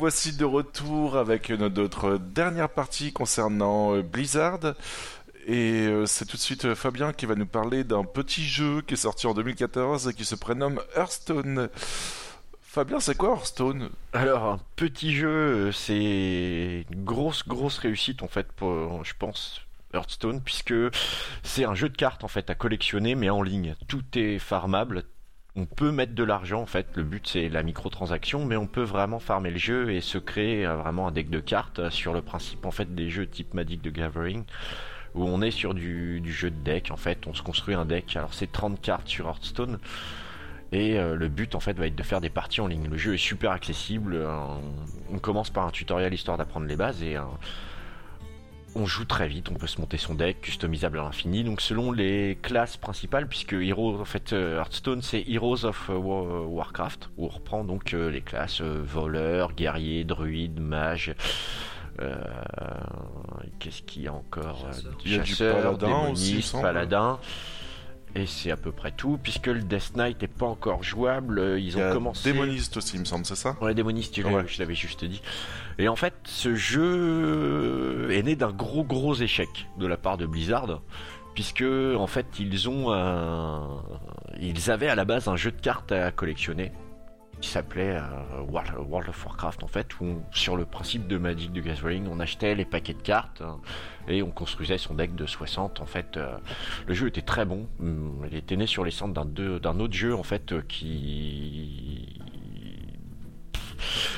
Voici de retour avec notre dernière partie concernant euh, Blizzard. Et euh, c'est tout de suite euh, Fabien qui va nous parler d'un petit jeu qui est sorti en 2014 et qui se prénomme Hearthstone. Fabien, c'est quoi Hearthstone? Alors, un petit jeu, c'est une grosse, grosse réussite en fait je pense, Hearthstone, puisque c'est un jeu de cartes en fait à collectionner, mais en ligne. Tout est farmable. On peut mettre de l'argent en fait. Le but c'est la microtransaction, mais on peut vraiment farmer le jeu et se créer euh, vraiment un deck de cartes euh, sur le principe en fait des jeux type Magic the Gathering où on est sur du, jeu de deck en fait. On se construit un deck. Alors c'est 30 cartes sur Hearthstone. Et euh, le but en fait va être de faire des parties en ligne. Le jeu est super accessible. on commence par un tutoriel histoire d'apprendre les bases et on joue très vite. On peut se monter son deck customisable à l'infini. Donc selon les classes principales, puisque Hero en fait euh, Hearthstone c'est Heroes of euh, Wa- Warcraft où on reprend donc euh, les classes euh, voleur, guerrier, druide, mage. euh, Qu'est-ce qu'il y a encore? Euh, du Chasseur, paladin aussi, semble. Et c'est à peu près tout, puisque le Death Knight n'est pas encore jouable. euh, Ils Il y ont a commencé. Démoniste aussi, il me semble, c'est ça? Ouais, démoniste, je l'ai- Ouais. je l'avais juste dit. Et en fait, ce jeu est né d'un gros gros échec de la part de Blizzard, puisque en fait ils ont un... ils avaient à la base un jeu de cartes à collectionner qui s'appelait euh, World of Warcraft en fait, où sur le principe de Magic the Gathering, on achetait les paquets de cartes hein, et on construisait son deck de 60. En fait, euh, le jeu était très bon. Hum, Il était né sur les centres d'un autre jeu en fait euh, qui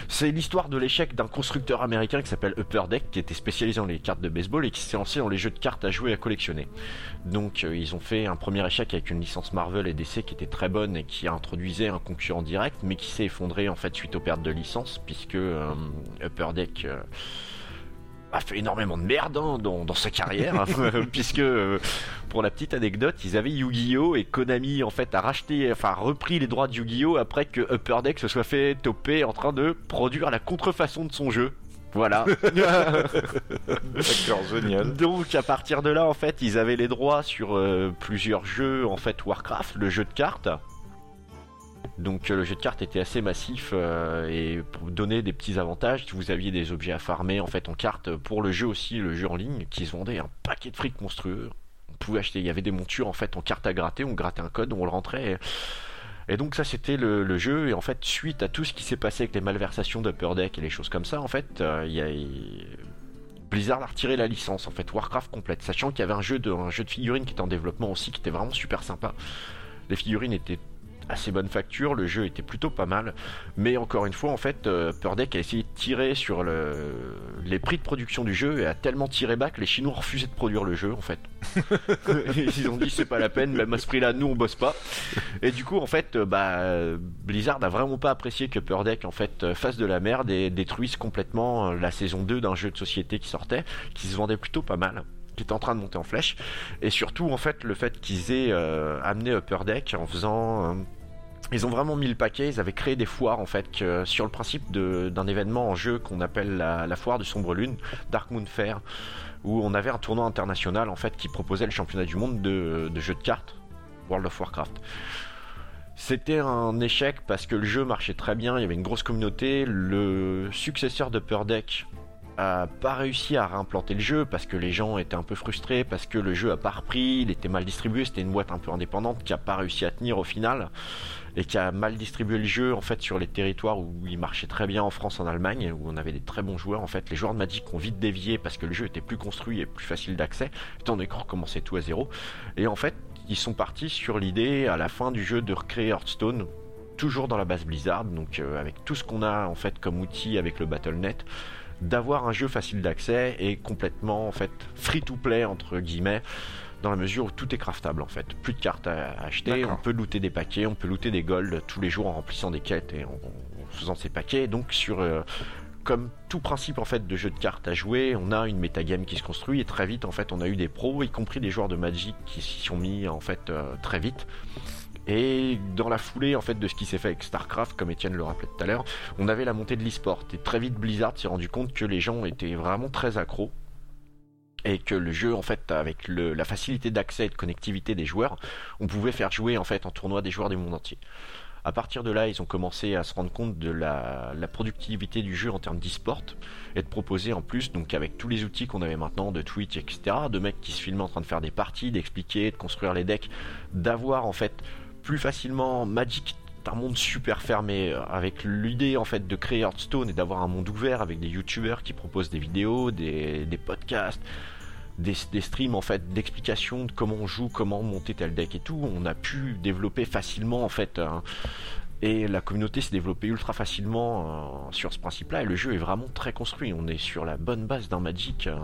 C'est l'histoire de l'échec d'un constructeur américain qui s'appelle Upper Deck, qui était spécialisé dans les cartes de baseball et qui s'est lancé dans les jeux de cartes à jouer et à collectionner. Donc euh, ils ont fait un premier échec avec une licence Marvel et DC qui était très bonne et qui introduisait un concurrent direct, mais qui s'est effondré en fait suite aux pertes de licence, puisque euh, Upper Deck euh, a fait énormément de merde hein, dans, dans sa carrière, hein, puisque euh, pour la petite anecdote, ils avaient Yu-Gi-Oh et Konami en fait a racheté, enfin a repris les droits de Yu-Gi-Oh après que Upper Deck se soit fait toper en train de produire la contrefaçon de son jeu. Voilà. D'accord, génial. Donc à partir de là, en fait, ils avaient les droits sur euh, plusieurs jeux, en fait, Warcraft, le jeu de cartes. Donc euh, le jeu de cartes était assez massif euh, et pour donner des petits avantages, vous aviez des objets à farmer en fait en cartes pour le jeu aussi, le jeu en ligne, qui se vendait un paquet de fric monstrueux. On pouvait acheter, il y avait des montures en fait en cartes à gratter, on grattait un code, on le rentrait. Et, donc ça c'était le, jeu et en fait suite à tout ce qui s'est passé avec les malversations d'Upper Deck et les choses comme ça, en fait, euh, y a Blizzard a retiré la licence en fait Warcraft complète, sachant qu'il y avait un jeu de un jeu de figurines qui était en développement aussi, qui était vraiment super sympa. Les figurines étaient assez bonne facture, le jeu était plutôt pas mal, mais encore une fois en fait euh, Upper Deck a essayé de tirer sur le... les prix de production du jeu et a tellement tiré bas que les Chinois refusé de produire le jeu en fait. Ils ont dit c'est pas la peine, même à ce prix là nous on bosse pas. Et du coup en fait euh, bah Blizzard a vraiment pas apprécié que Upper Deck en fait euh, fasse de la merde et détruise complètement euh, la saison 2 d'un jeu de société qui sortait, qui se vendait plutôt pas mal qui était en train de monter en flèche et surtout en fait le fait qu'ils aient euh, amené Upper Deck en faisant euh, ils ont vraiment mis le paquet, ils avaient créé des foires en fait sur le principe de- d'un événement en jeu qu'on appelle la, foire du sombre lune, Dark Moon Fair, où on avait un tournoi international en fait qui proposait le championnat du monde de, de jeux de cartes, World of Warcraft. C'était un échec parce que le jeu marchait très bien, il y avait une grosse communauté. Le successeur de Deck a pas réussi à réimplanter le jeu parce que les gens étaient un peu frustrés, parce que le jeu a pas repris, il était mal distribué, c'était une boîte un peu indépendante qui a pas réussi à tenir au final et qui a mal distribué le jeu en fait sur les territoires où il marchait très bien en France, en Allemagne, où on avait des très bons joueurs. En fait, les joueurs de Magic ont vite dévié parce que le jeu était plus construit et plus facile d'accès, étant donné qu'on recommençait tout à zéro. Et en fait, ils sont partis sur l'idée à la fin du jeu de recréer Hearthstone, toujours dans la base Blizzard, donc euh, avec tout ce qu'on a en fait comme outil avec le Battle.net, d'avoir un jeu facile d'accès et complètement en fait free to play entre guillemets dans la mesure où tout est craftable en fait. Plus de cartes à acheter, on peut looter des paquets, on peut looter des golds tous les jours en remplissant des quêtes et en, en faisant ces paquets. Donc sur euh, comme tout principe en fait de jeu de cartes à jouer, on a une metagame qui se construit et très vite en fait on a eu des pros, y compris des joueurs de Magic qui s'y sont mis en fait euh, très vite. Et dans la foulée en fait de ce qui s'est fait avec Starcraft, comme Étienne le rappelait tout à l'heure, on avait la montée de l'e-sport. Et très vite Blizzard s'est rendu compte que les gens étaient vraiment très accros et que le jeu en fait avec la facilité d'accès et de connectivité des joueurs, on pouvait faire jouer en fait en tournoi des joueurs du monde entier. À partir de là, ils ont commencé à se rendre compte de la productivité du jeu en termes d'e-sport et de proposer en plus, donc avec tous les outils qu'on avait maintenant de Twitch, etc., de mecs qui se filmaient en train de faire des parties, d'expliquer, de construire les decks, d'avoir en fait plus facilement Magic un monde super fermé euh, avec l'idée en fait de créer Hearthstone et d'avoir un monde ouvert avec des youtubeurs qui proposent des vidéos, des, podcasts, des, streams en fait d'explications de comment on joue, comment monter tel deck et tout. On a pu développer facilement en fait et la communauté s'est développée ultra facilement euh, sur ce principe-là et le jeu est vraiment très construit. On est sur la bonne base d'un Magic. euh,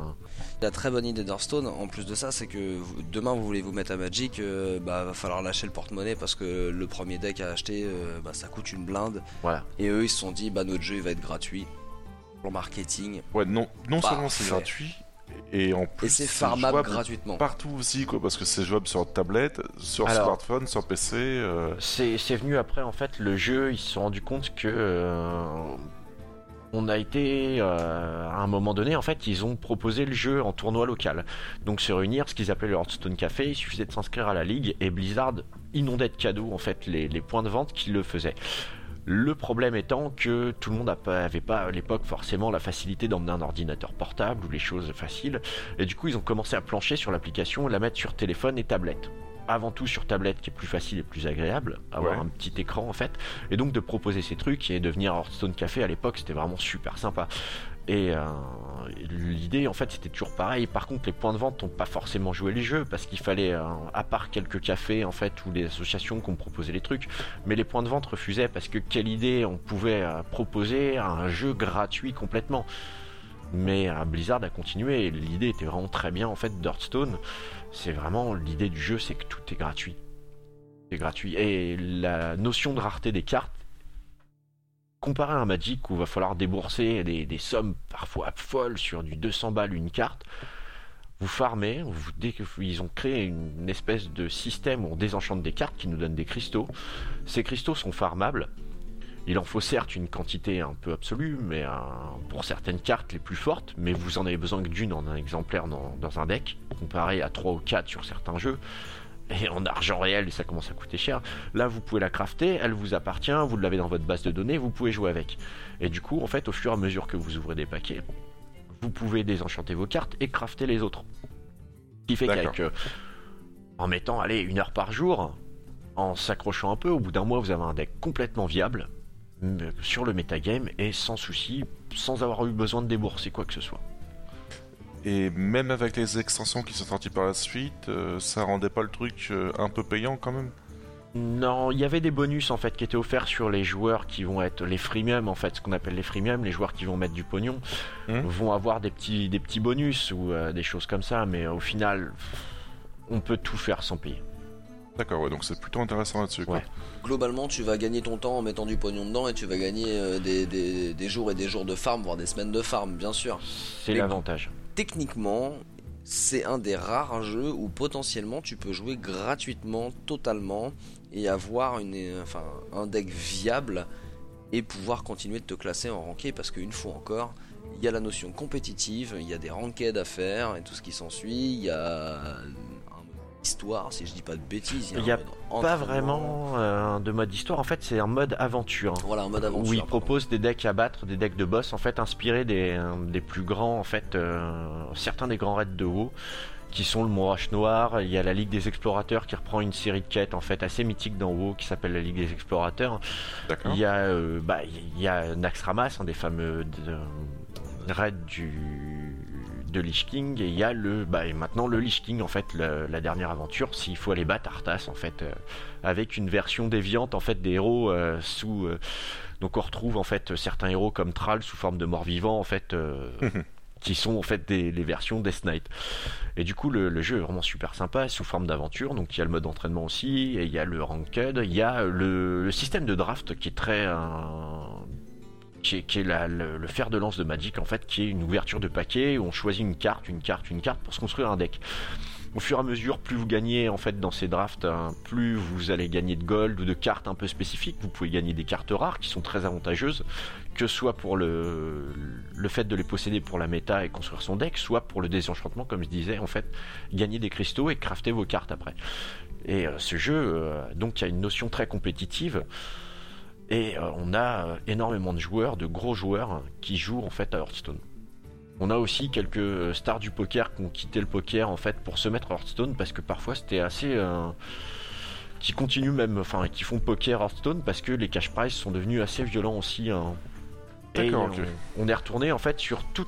La très bonne idée d'Hearthstone, en plus de ça, c'est que vous- demain vous voulez vous mettre à Magic, euh, bah va falloir lâcher le porte-monnaie parce que le premier deck à acheter, euh, bah, ça coûte une blinde. Voilà. Et eux ils se sont dit, bah notre jeu il va être gratuit. Pour le marketing. Ouais, non, non Bah, seulement c'est gratuit, et en plus c'est farmable gratuitement. partout aussi, quoi, parce que c'est jouable sur tablette, sur Alors- smartphone, sur PC. euh, C'est venu après en fait le jeu, ils se sont rendus compte que euh, on a été euh, à un moment donné en fait ils ont proposé le jeu en tournoi local. Donc se réunir, ce qu'ils appelaient le Hearthstone Café, il suffisait de s'inscrire à la ligue et Blizzard inondait de cadeaux en fait les, les points de vente qui le faisaient. Le problème étant que tout le monde n'avait pas à l'époque forcément la facilité d'emmener un ordinateur portable ou les choses faciles, et du coup ils ont commencé à plancher sur l'application et la mettre sur téléphone et tablette avant tout sur tablette qui est plus facile et plus agréable, avoir Ouais. un petit écran en fait, et donc de proposer ces trucs et devenir Hearthstone Café à l'époque c'était vraiment super sympa. Et euh, l'idée, en fait, c'était toujours pareil. Par contre, les points de vente n'ont pas forcément joué les jeux parce qu'il fallait, euh, à part quelques cafés, en fait, ou les associations qui ont proposé les trucs, mais les points de vente refusaient parce que quelle idée on pouvait euh, proposer un jeu gratuit complètement. Mais Blizzard a continué l'idée était vraiment très bien en fait d'Hearthstone. C'est vraiment l'idée du jeu, c'est que tout est gratuit. C'est gratuit. Et la notion de rareté des cartes, comparé à un Magic où il va falloir débourser des, sommes parfois folles sur du 200 balles une carte, vous farmez, dès ils ont créé une espèce de système où on désenchante des cartes qui nous donnent des cristaux. Ces cristaux sont farmables. Il en faut certes une quantité un peu absolue, mais euh, pour certaines cartes les plus fortes, mais vous en avez besoin que d'une en un exemplaire dans, dans un deck, comparé à 3 ou 4 sur certains jeux. Et en argent réel, ça commence à coûter cher. Là, vous pouvez la crafter, elle vous appartient, vous l'avez dans votre base de données, vous pouvez jouer avec. Et du coup, en fait, au fur et à mesure que vous ouvrez des paquets, vous pouvez désenchanter vos cartes et crafter les autres. Ce qui fait qu'avec, euh, en mettant, allez, une heure par jour, en s'accrochant un peu, au bout d'un mois, vous avez un deck complètement viable euh, sur le metagame et sans souci, sans avoir eu besoin de débourser quoi que ce soit. Et même avec les extensions qui sont sorties par la suite, euh, ça rendait pas le truc euh, un peu payant quand même Non, il y avait des bonus en fait qui étaient offerts sur les joueurs qui vont être les freemium en fait, ce qu'on appelle les freemium, les joueurs qui vont mettre du pognon Mhm. vont avoir des petits des petits bonus ou euh, des choses comme ça, mais euh, au final, on peut tout faire sans payer. D'accord, ouais, donc c'est plutôt intéressant là-dessus. Ouais. Globalement, tu vas gagner ton temps en mettant du pognon dedans et tu vas gagner euh, des, des- des jours et des jours de farm, voire des semaines de farm, bien sûr. C'est l'avantage. Techniquement, c'est un des rares jeux où potentiellement tu peux jouer gratuitement, totalement, et avoir une, enfin, un deck viable et pouvoir continuer de te classer en ranké parce qu'une fois encore, il y a la notion compétitive, il y a des ranked à faire et tout ce qui s'ensuit, il y a histoire, si je dis pas de bêtises. Il y a Pas vraiment euh, de mode histoire, en fait, c'est un mode aventure. Voilà, un mode aventure. où il pardon. propose des decks à battre, des decks de boss, en fait inspirés des, euh, des plus grands, en fait, euh, certains des grands raids de WoW, qui sont le Moirache Noir. Il y a la Ligue des Explorateurs qui reprend une série de quêtes en fait assez mythique dans WoW qui s'appelle la Ligue des Explorateurs. D'accord. Il y a, euh, bah, il y a Naxxramas, un des fameux de- raids du de Lich King, et il y a le, bah, et maintenant le Lich King en fait, le- la dernière aventure, s'il faut aller battre Arthas en fait, euh, avec une version déviante en fait des héros euh, sous, euh, donc on retrouve en fait certains héros comme Thrall sous forme de mort-vivant en fait. qui sont en fait des les versions Death Knight. Et du coup, le, le jeu est vraiment super sympa, sous forme d'aventure. Donc, il y a le mode entraînement aussi, et il y a le ranked, il y a le, le système de draft qui est très. Qui est, le fer de lance de Magic, en fait, qui est une ouverture de paquet où on choisit une carte, une carte, une carte pour se construire un deck. Au fur et à mesure, plus vous gagnez en fait dans ces drafts, hein, plus vous allez gagner de gold ou de cartes un peu spécifiques. Vous pouvez gagner des cartes rares qui sont très avantageuses, que soit pour le, le fait de les posséder pour la méta et construire son deck, soit pour le désenchantement, comme je disais, en fait, gagner des cristaux et crafter vos cartes après. Et euh, ce jeu, euh, donc, il y a une notion très compétitive. Et euh, on a euh, énormément de joueurs, de gros joueurs, hein, qui jouent en fait à Hearthstone. On a aussi quelques euh, stars du poker qui ont quitté le poker en fait pour se mettre à Hearthstone parce que parfois c'était assez. euh, qui continuent même, enfin qui font poker Hearthstone parce que les cash prizes sont devenus assez violents aussi. hein. Et D'accord, on, ok. on est retourné en fait sur tout,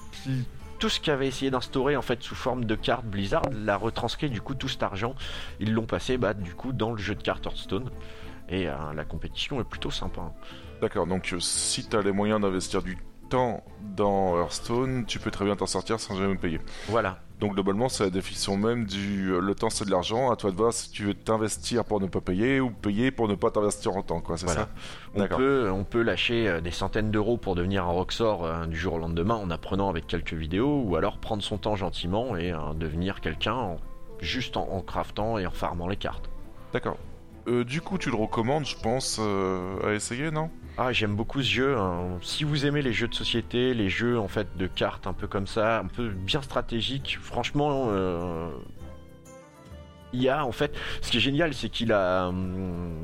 tout ce qu'avait essayé d'instaurer en fait sous forme de cartes Blizzard, l'a retranscrit du coup tout cet argent, ils l'ont passé bah, du coup dans le jeu de cartes Hearthstone. Et euh, la compétition est plutôt sympa. hein. D'accord, donc euh, si t'as les moyens d'investir du temps dans Hearthstone, tu peux très bien t'en sortir sans jamais payer. Voilà, Donc globalement, c'est la définition même du euh, le temps c'est de l'argent. À toi de voir si tu veux t'investir pour ne pas payer ou payer pour ne pas t'investir en temps, quoi. C'est Voilà. ça On peut, on peut lâcher des centaines d'euros pour devenir un rockstar euh, du jour au lendemain en apprenant avec quelques vidéos, ou alors prendre son temps gentiment et euh, devenir quelqu'un juste en, en craftant et en farmant les cartes. D'accord. Euh, du coup, tu le recommandes, je pense, euh, à essayer, non? Ah, j'aime beaucoup ce jeu. hein. Si vous aimez les jeux de société, les jeux en fait de cartes un peu comme ça, un peu bien stratégique, franchement, euh, il y a en fait. Ce qui est génial, c'est qu'il a hum,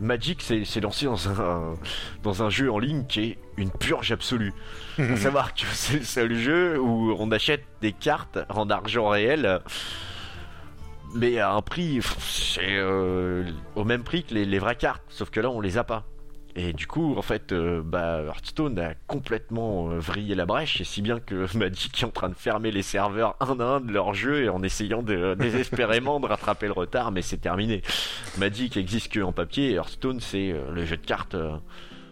Magic s'est lancé dans un dans un jeu en ligne qui est une purge absolue. à savoir que c'est le seul jeu où on achète des cartes en argent réel. Mais à un prix, c'est euh, au même prix que les, vraies cartes, sauf que là on les a pas. Et du coup, en fait, euh, bah, Hearthstone a complètement euh, vrillé la brèche, et si bien que Magic est en train de fermer les serveurs un à un de leur jeu et en essayant désespérément de rattraper le retard, mais c'est terminé. Magic existe que en papier, et Hearthstone c'est le jeu de cartes.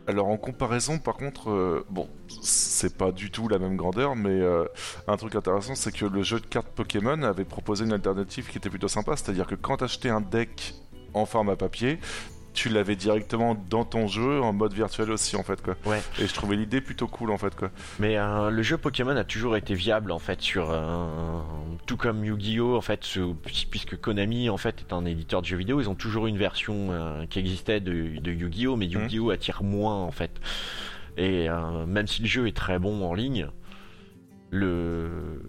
Alors en comparaison, par contre, euh, bon, c'est pas du tout la même grandeur, mais euh, un truc intéressant, c'est que le jeu de cartes Pokémon avait proposé une alternative qui était plutôt sympa, c'est-à-dire que quand t'achetais un deck en format papier, tu l'avais directement dans ton jeu en mode virtuel aussi en fait quoi. Ouais. Et je trouvais l'idée plutôt cool en fait quoi. Mais euh, le jeu Pokémon a toujours été viable en fait sur euh, tout comme Yu-Gi-Oh en fait puisque Konami en fait est un éditeur de jeux vidéo ils ont toujours une version euh, qui existait de, de Yu-Gi-Oh mais Yu-Gi-Oh attire moins en fait et même si le jeu est très bon en ligne le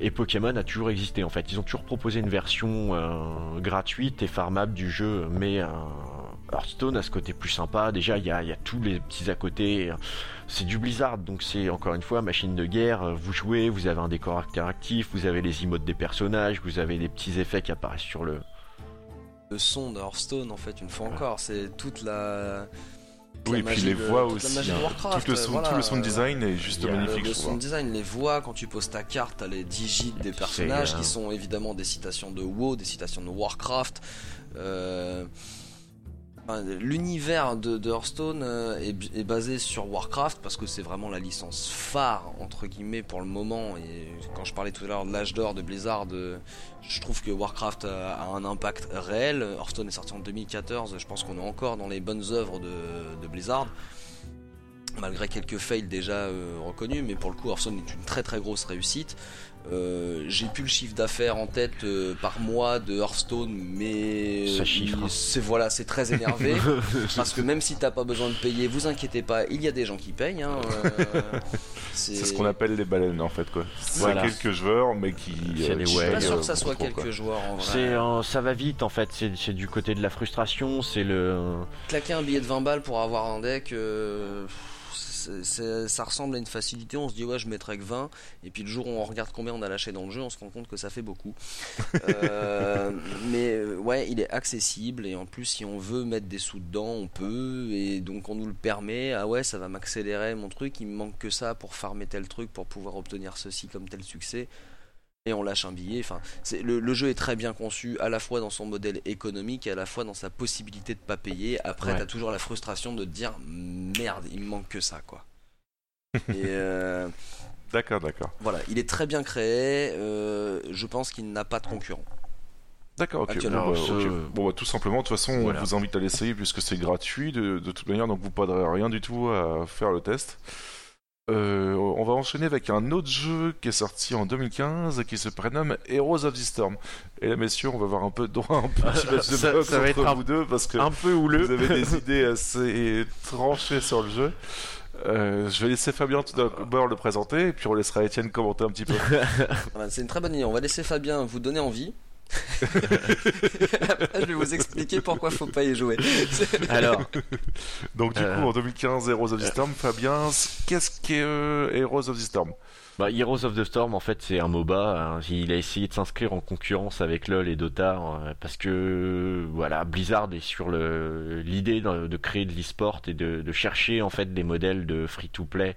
et Pokémon a toujours existé en fait ils ont toujours proposé une version euh, gratuite et farmable du jeu mais euh, Hearthstone a ce côté plus sympa déjà il y a, il y a tous les petits à côté c'est du Blizzard, donc c'est encore une fois machine de guerre. euh, Vous jouez, vous avez un décor interactif, vous avez les emotes des personnages, vous avez des petits effets qui apparaissent sur le. Le son de Hearthstone, en fait, une fois encore, c'est toute la. toute Oui, la et puis les de- voix aussi. hein. Warcraft, tout, le son, voilà, tout le sound euh, design est juste magnifique. Le trouve. sound design, les voix, quand tu poses ta carte, t'as les digits des personnages euh, qui sont évidemment des citations de WoW, des citations de Warcraft. Euh, L'univers de, Hearthstone euh, est, basé sur Warcraft parce que c'est vraiment la licence phare entre guillemets pour le moment. Et quand je parlais tout à l'heure de l'âge d'or de Blizzard, euh, je trouve que Warcraft a, un impact réel. Hearthstone est sorti en 2014, je pense qu'on est encore dans les bonnes œuvres de, de Blizzard malgré quelques fails déjà euh, reconnus, mais pour le coup Hearthstone est une très très grosse réussite. Euh, J'ai plus le chiffre d'affaires en tête euh, par mois de Hearthstone, mais Ça chiffre. il- c'est voilà, c'est très énervé parce que même si t'as pas besoin de payer, vous inquiétez pas, il y a des gens qui payent. Hein, euh, C'est ce qu'on appelle les baleines en fait quoi. C'est Voilà. quelques joueurs mais qui. C'est des qui Je suis pas sûr euh, que ça soit quelques quoi. joueurs en vrai. C'est, euh, ça va vite en fait, c'est c'est du côté de la frustration, c'est le. Claquer un billet de 20 balles pour avoir un deck, euh, ça ressemble à une facilité. On se dit, ouais, je mettrai que 20. Et puis le jour où on regarde combien on a lâché dans le jeu, on se rend compte que ça fait beaucoup. Euh, mais euh, ouais, il est accessible. Et en plus, si on veut mettre des sous dedans, on peut. Et donc, on nous le permet. Ah ouais, ça va m'accélérer mon truc. Il me manque que ça pour farmer tel truc, pour pouvoir obtenir ceci comme tel succès. Et on lâche un billet. Enfin, c'est- le, le jeu est très bien conçu, à la fois dans son modèle économique et à la fois dans sa possibilité de pas payer. Après, Ouais. t'as toujours la frustration de te dire merde, il me manque que ça, quoi. et euh, D'accord, d'accord. voilà, il est très bien créé. euh, je pense qu'il n'a pas de concurrent. D'accord, ok. Bon, bah, ce- ok. Bon, bah, tout simplement, de toute façon, Voilà. on vous invite à l'essayer puisque c'est gratuit de, de toute manière, donc vous perdrez rien du tout à faire le test. Euh, on va enchaîner avec un autre jeu qui est sorti en 2015 et qui se prénomme Heroes of the Storm. Et là, messieurs, on va voir un peu droit un petit match de Ça- boxe ça va entre être un- vous deux parce que Un peu houleux. vous avez des idées assez tranchées sur le jeu. Euh, je vais laisser Fabien tout d'abord le présenter et puis on laissera Étienne commenter un petit peu. Voilà, c'est une très bonne idée. On va laisser Fabien vous donner envie. Après, je vais vous expliquer pourquoi faut pas y jouer. Alors, Donc du Euh. coup, en 2015, Heroes of the Storm, Fabien, qu'est-ce qu'est euh, Heroes of the Storm? Bah, Heroes of the Storm, en fait, c'est un MOBA. hein. Il a essayé de s'inscrire en concurrence avec LoL et Dota euh, parce que voilà, Blizzard est sur le l'idée de, de créer de l'e-sport et de, de chercher en fait des modèles de free-to-play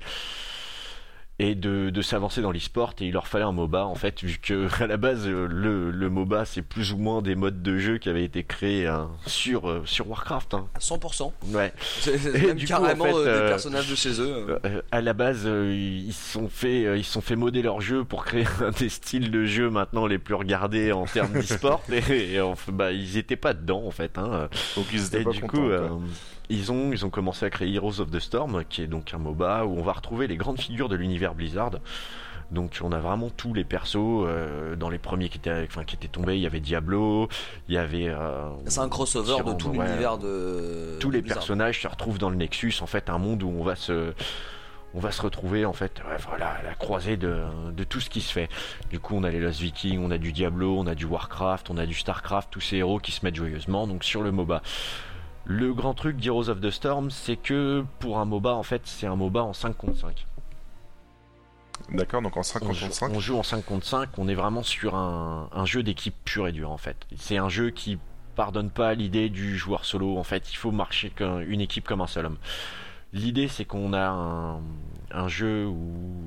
et de, de s'avancer dans l'e-sport et il leur fallait un MOBA en fait vu que à la base le, le MOBA c'est plus ou moins des modes de jeu qui avaient été créés hein, sur euh, sur Warcraft hein. 100%. ouais C'est c'est Et même du coup, carrément en fait, euh, des euh, personnages de chez eux. euh. Euh, à la base, euh, ils se sont fait, euh, ils se sont fait modder leur jeu pour créer un des styles de jeu maintenant les plus regardés en termes d'e-sport et, et, enfin, bah, ils étaient pas dedans en fait. Hein. Donc ils étaient Et pas du contents. coup, euh, ils ont, ils ont commencé à créer Heroes of the Storm, qui est donc un MOBA où on va retrouver les grandes figures de l'univers Blizzard. Donc on a vraiment tous les persos euh, dans les premiers qui étaient, enfin, qui étaient tombés. Il y avait Diablo, il y avait euh, C'est un crossover de tout ouais. l'univers de. tous de les Blizzard. personnages se retrouvent dans le Nexus, en fait, un monde où on va se, on va se retrouver, en fait, ouais, voilà, à la croisée de, de tout ce qui se fait. Du coup, on a les Lost Vikings, on a du Diablo, on a du Warcraft, on a du Starcraft, tous ces héros qui se mettent joyeusement, donc sur le MOBA. Le grand truc d'Heroes of the Storm, c'est que pour un MOBA, en fait, c'est un MOBA en 5 contre 5. D'accord, donc en 5 On joue, contre 5. on joue en 5 contre 5, on est vraiment sur un, un jeu d'équipe pur et dur en fait. C'est un jeu qui pardonne pas l'idée du joueur solo. En fait, il faut marcher comme une équipe comme un seul homme. L'idée, c'est qu'on a un, un jeu où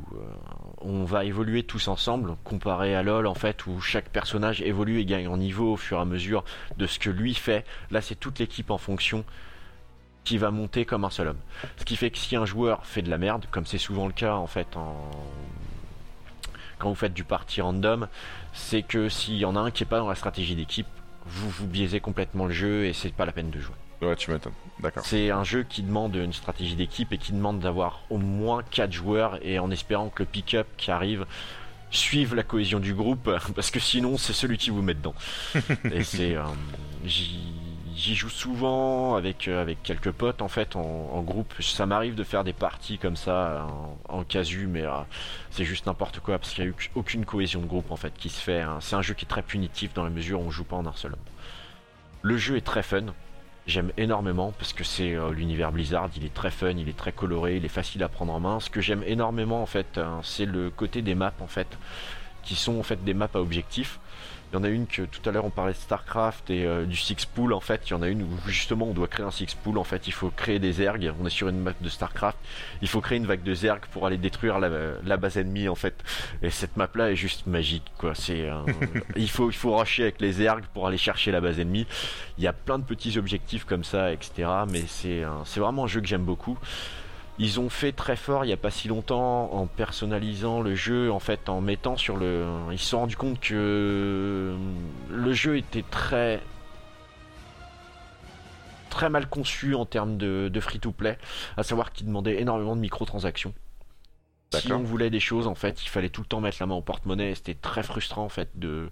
on va évoluer tous ensemble, comparé à LoL en fait, où chaque personnage évolue et gagne en niveau au fur et à mesure de ce que lui fait. Là, c'est toute l'équipe en fonction qui va monter comme un seul homme. Ce qui fait que si un joueur fait de la merde, comme c'est souvent le cas en fait quand vous faites du party random, c'est que s'il y en a un qui est pas dans la stratégie d'équipe, vous vous biaisez complètement le jeu et c'est pas la peine de jouer. Ouais, tu m'étonnes. D'accord. C'est un jeu qui demande une stratégie d'équipe et qui demande d'avoir au moins 4 joueurs et en espérant que le pick-up qui arrive suive la cohésion du groupe parce que sinon c'est celui qui vous met dedans. et c'est euh, j'y joue souvent avec euh, avec quelques potes en fait en, en groupe. Ça m'arrive de faire des parties comme ça en, en casu mais euh, c'est juste n'importe quoi parce qu'il n'y a eu aucune cohésion de groupe en fait qui se fait. hein. C'est un jeu qui est très punitif dans la mesure où on joue pas en un seul homme. Le jeu est très fun. J'aime énormément parce que c'est euh, l'univers Blizzard, il est très fun, il est très coloré, il est facile à prendre en main. Ce que j'aime énormément en fait, hein, c'est le côté des maps en fait, qui sont en fait des maps à objectifs. Il y en a une que tout à l'heure on parlait de Starcraft et euh, du Six Pool en fait. Il y en a une où justement on doit créer un Six Pool. En fait, il faut créer des ergs. On est sur une map de Starcraft. Il faut créer une vague de zergs pour aller détruire la, la base ennemie en fait. Et cette map là est juste magique quoi. C'est euh, il faut il faut rusher avec les ergs pour aller chercher la base ennemie. Il y a plein de petits objectifs comme ça, etc. Mais c'est un- c'est vraiment un jeu que j'aime beaucoup. Ils ont fait très fort il n'y a pas si longtemps en personnalisant le jeu, en fait, en mettant sur le. Ils se sont rendus compte que le jeu était très. très mal conçu en termes de, de free-to-play, à savoir qu'il demandait énormément de microtransactions. Si on voulait des choses, en fait, il fallait tout le temps mettre la main au porte-monnaie. C'était très frustrant, en fait, de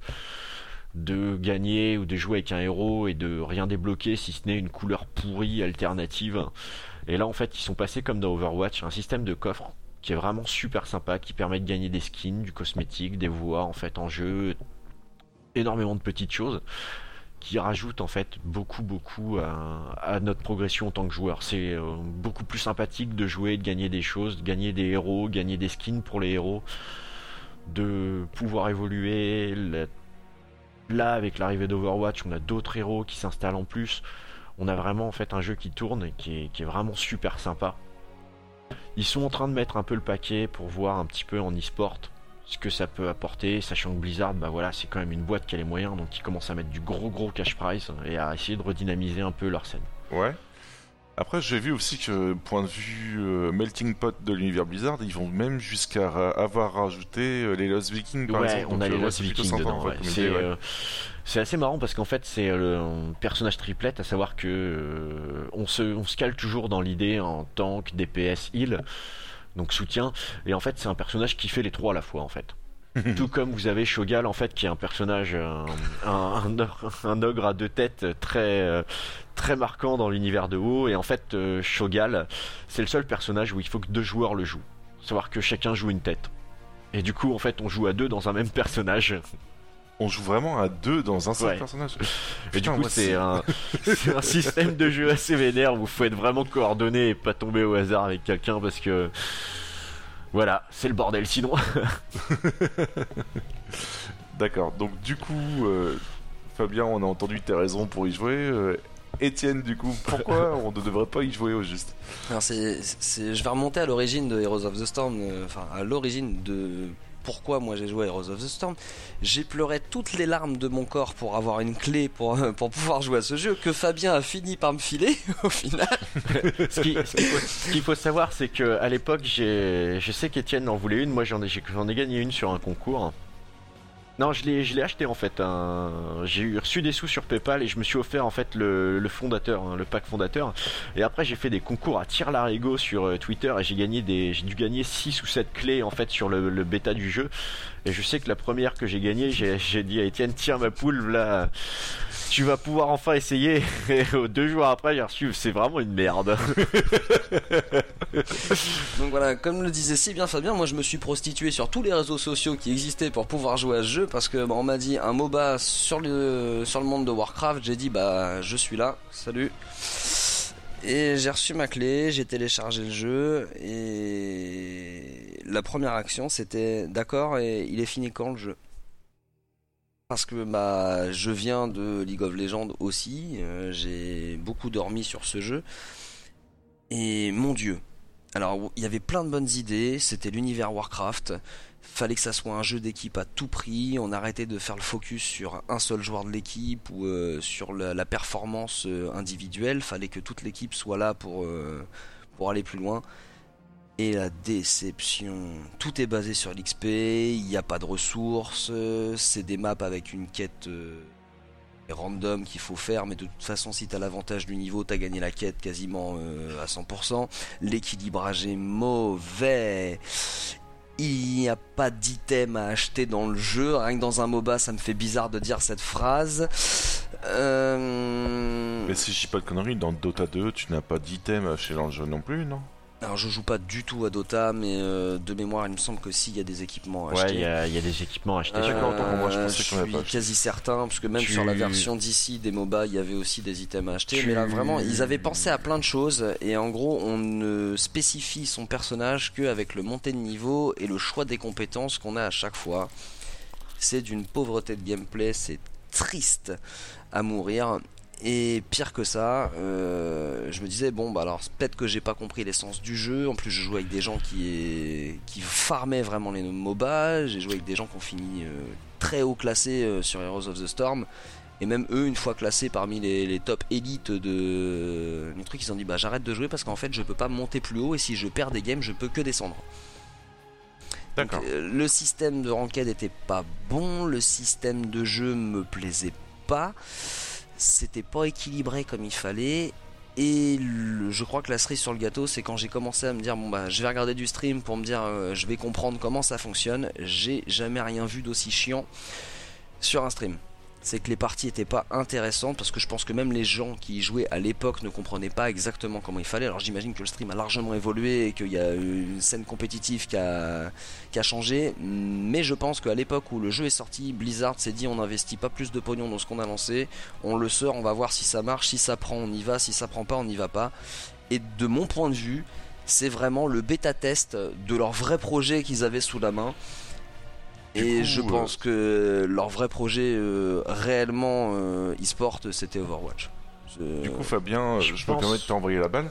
de gagner ou de jouer avec un héros et de rien débloquer si ce n'est une couleur pourrie alternative. Et là en fait ils sont passés comme dans Overwatch, un système de coffre qui est vraiment super sympa, qui permet de gagner des skins, du cosmétique, des voix en fait en jeu, énormément de petites choses qui rajoutent en fait beaucoup beaucoup à, notre progression en tant que joueur. C'est euh, beaucoup plus sympathique de jouer, de gagner des choses, de gagner des héros, gagner des skins pour les héros, de pouvoir évoluer. Là, avec l'arrivée d'Overwatch, on a d'autres héros qui s'installent en plus. On a vraiment en fait un jeu qui tourne et qui est, vraiment super sympa. Ils sont en train de mettre un peu le paquet pour voir un petit peu en e-sport ce que ça peut apporter, sachant que Blizzard, bah voilà, c'est quand même une boîte qui a les moyens, donc ils commencent à mettre du gros gros cash price et à essayer de redynamiser un peu leur scène. Ouais. Après, j'ai vu aussi que, point de vue euh, melting pot de l'univers Blizzard, ils vont même jusqu'à avoir rajouté euh, les Lost Vikings, par ouais, exemple. on Donc, a euh, les ouais, Lost Vikings dedans. ouais. C'est euh, assez marrant parce qu'en fait c'est le un personnage triplette, à savoir que euh, on se on se cale toujours dans l'idée en tank, DPS, heal, donc soutien, et en fait c'est un personnage qui fait les trois à la fois en fait. Tout comme vous avez Shogal en fait qui est un personnage un, un, ogre- un ogre à deux têtes très euh, très marquant dans l'univers de WoW et en fait euh, Shogal c'est le seul personnage où il faut que deux joueurs le jouent. Savoir que chacun joue une tête. Et du coup en fait on joue à deux dans un même personnage. On joue vraiment à deux dans un seul Ouais. personnage. Et du coup c'est un, système de jeu assez vénère où il faut être vraiment coordonné et pas tomber au hasard avec quelqu'un parce que voilà c'est le bordel sinon. D'accord, donc du coup, euh, Fabien, on a entendu tes raisons pour y jouer. euh, Étienne, du coup, pourquoi on ne devrait pas y jouer au juste? Alors c'est, c'est- je vais remonter à l'origine de Heroes of the Storm, euh, enfin à l'origine de pourquoi moi j'ai joué à Heroes of the Storm. J'ai pleuré toutes les larmes de mon corps pour avoir une clé pour, pour pouvoir jouer à ce jeu que Fabien a fini par me filer au final. ce qui- ce qu'il faut, savoir c'est que l'époque je sais qu'Étienne en voulait une, moi j'en ai, ai gagné une sur un concours. Non, je l'ai, je l'ai acheté en fait. J'ai reçu des sous sur PayPal et je me suis offert en fait le, fondateur, hein, le pack fondateur. Et après j'ai fait des concours à tir larigot sur euh, Twitter et j'ai gagné des, j'ai dû gagner 6 ou 7 clés en fait sur le bêta du jeu. Et je sais que la première que j'ai gagnée, j'ai, dit à Étienne tiens ma poule là, tu vas pouvoir enfin essayer. Et deux jours après j'ai reçu, c'est vraiment une merde. Donc voilà, comme le disait si bien Fabien, moi je me suis prostitué sur tous les réseaux sociaux qui existaient pour pouvoir jouer à ce jeu parce que bah, on m'a dit un MOBA sur le sur le monde de Warcraft, j'ai dit bah je suis là, salut. Et j'ai reçu ma clé, j'ai téléchargé le jeu et la première action c'était d'accord et il est fini quand le jeu? Parce que bah, je viens de League of Legends aussi, euh, j'ai beaucoup dormi sur ce jeu. Et mon dieu, alors il y avait plein de bonnes idées, c'était l'univers Warcraft, fallait que ça soit un jeu d'équipe à tout prix, on arrêtait de faire le focus sur un seul joueur de l'équipe ou euh, sur la, performance euh, individuelle, fallait que toute l'équipe soit là pour, euh, pour aller plus loin. Et la déception, tout est basé sur l'XP, il n'y a pas de ressources, c'est des maps avec une quête random qu'il faut faire, mais de toute façon si t'as l'avantage du niveau, t'as gagné la quête quasiment à 100%. L'équilibrage est mauvais. Il n'y a pas d'item à acheter dans le jeu, rien que dans un MOBA ça me fait bizarre de dire cette phrase. Euh... Mais si je dis pas de conneries, dans Dota 2, tu n'as pas d'item à acheter dans le jeu non plus, non? Alors je joue pas du tout à Dota, mais euh, de mémoire il me semble que si, il y a des équipements à Ouais, acheter. il y, a il y a des équipements à acheter. Euh, pour moi, je suis pas acheté. quasi certain, parce que même Tu- sur la version d'ici des MOBA, il y avait aussi des items à acheter. Tu- Mais là, vraiment, ils avaient pensé à plein de choses. Et en gros, on ne spécifie son personnage qu'avec le montée de niveau et le choix des compétences qu'on a à chaque fois. C'est d'une pauvreté de gameplay, c'est triste à mourir. Et pire que ça, euh, je me disais bon bah alors peut-être que j'ai pas compris l'essence du jeu. En plus je jouais avec des gens qui qui farmaient vraiment les MOBA. J'ai joué avec des gens qui ont fini euh, très haut classés euh, sur Heroes of the Storm. Et même eux, une fois classés parmi les, les top élites de du truc, ils ont dit bah j'arrête de jouer parce qu'en fait je peux pas monter plus haut et si je perds des games, je peux que descendre. D'accord. le système de ranked était pas bon, le système de jeu me plaisait pas, c'était pas équilibré comme il fallait. Et je crois que la cerise sur le gâteau, c'est quand j'ai commencé à me dire bon bah je vais regarder du stream pour me dire euh, je vais comprendre comment ça fonctionne. J'ai jamais rien vu d'aussi chiant sur un stream. C'est que les parties étaient pas intéressantes parce que je pense que même les gens qui y jouaient à l'époque ne comprenaient pas exactement comment il fallait. Alors j'imagine que le stream a largement évolué et qu'il y a une scène compétitive qui a, qui a changé. Mais je pense qu'à l'époque où le jeu est sorti, Blizzard s'est dit on n'investit pas plus de pognon dans ce qu'on a lancé. On le sort, on va voir si ça marche. Si ça prend, on y va. Si ça prend pas, on n'y va pas. Et de mon point de vue, c'est vraiment le bêta test de leur vrai projet qu'ils avaient sous la main. Du Et coup, je euh, pense que leur vrai projet euh, réellement euh, e-sport c'était Overwatch. Du coup, Fabien, je je, pense- me permets de t'envoyer la balle.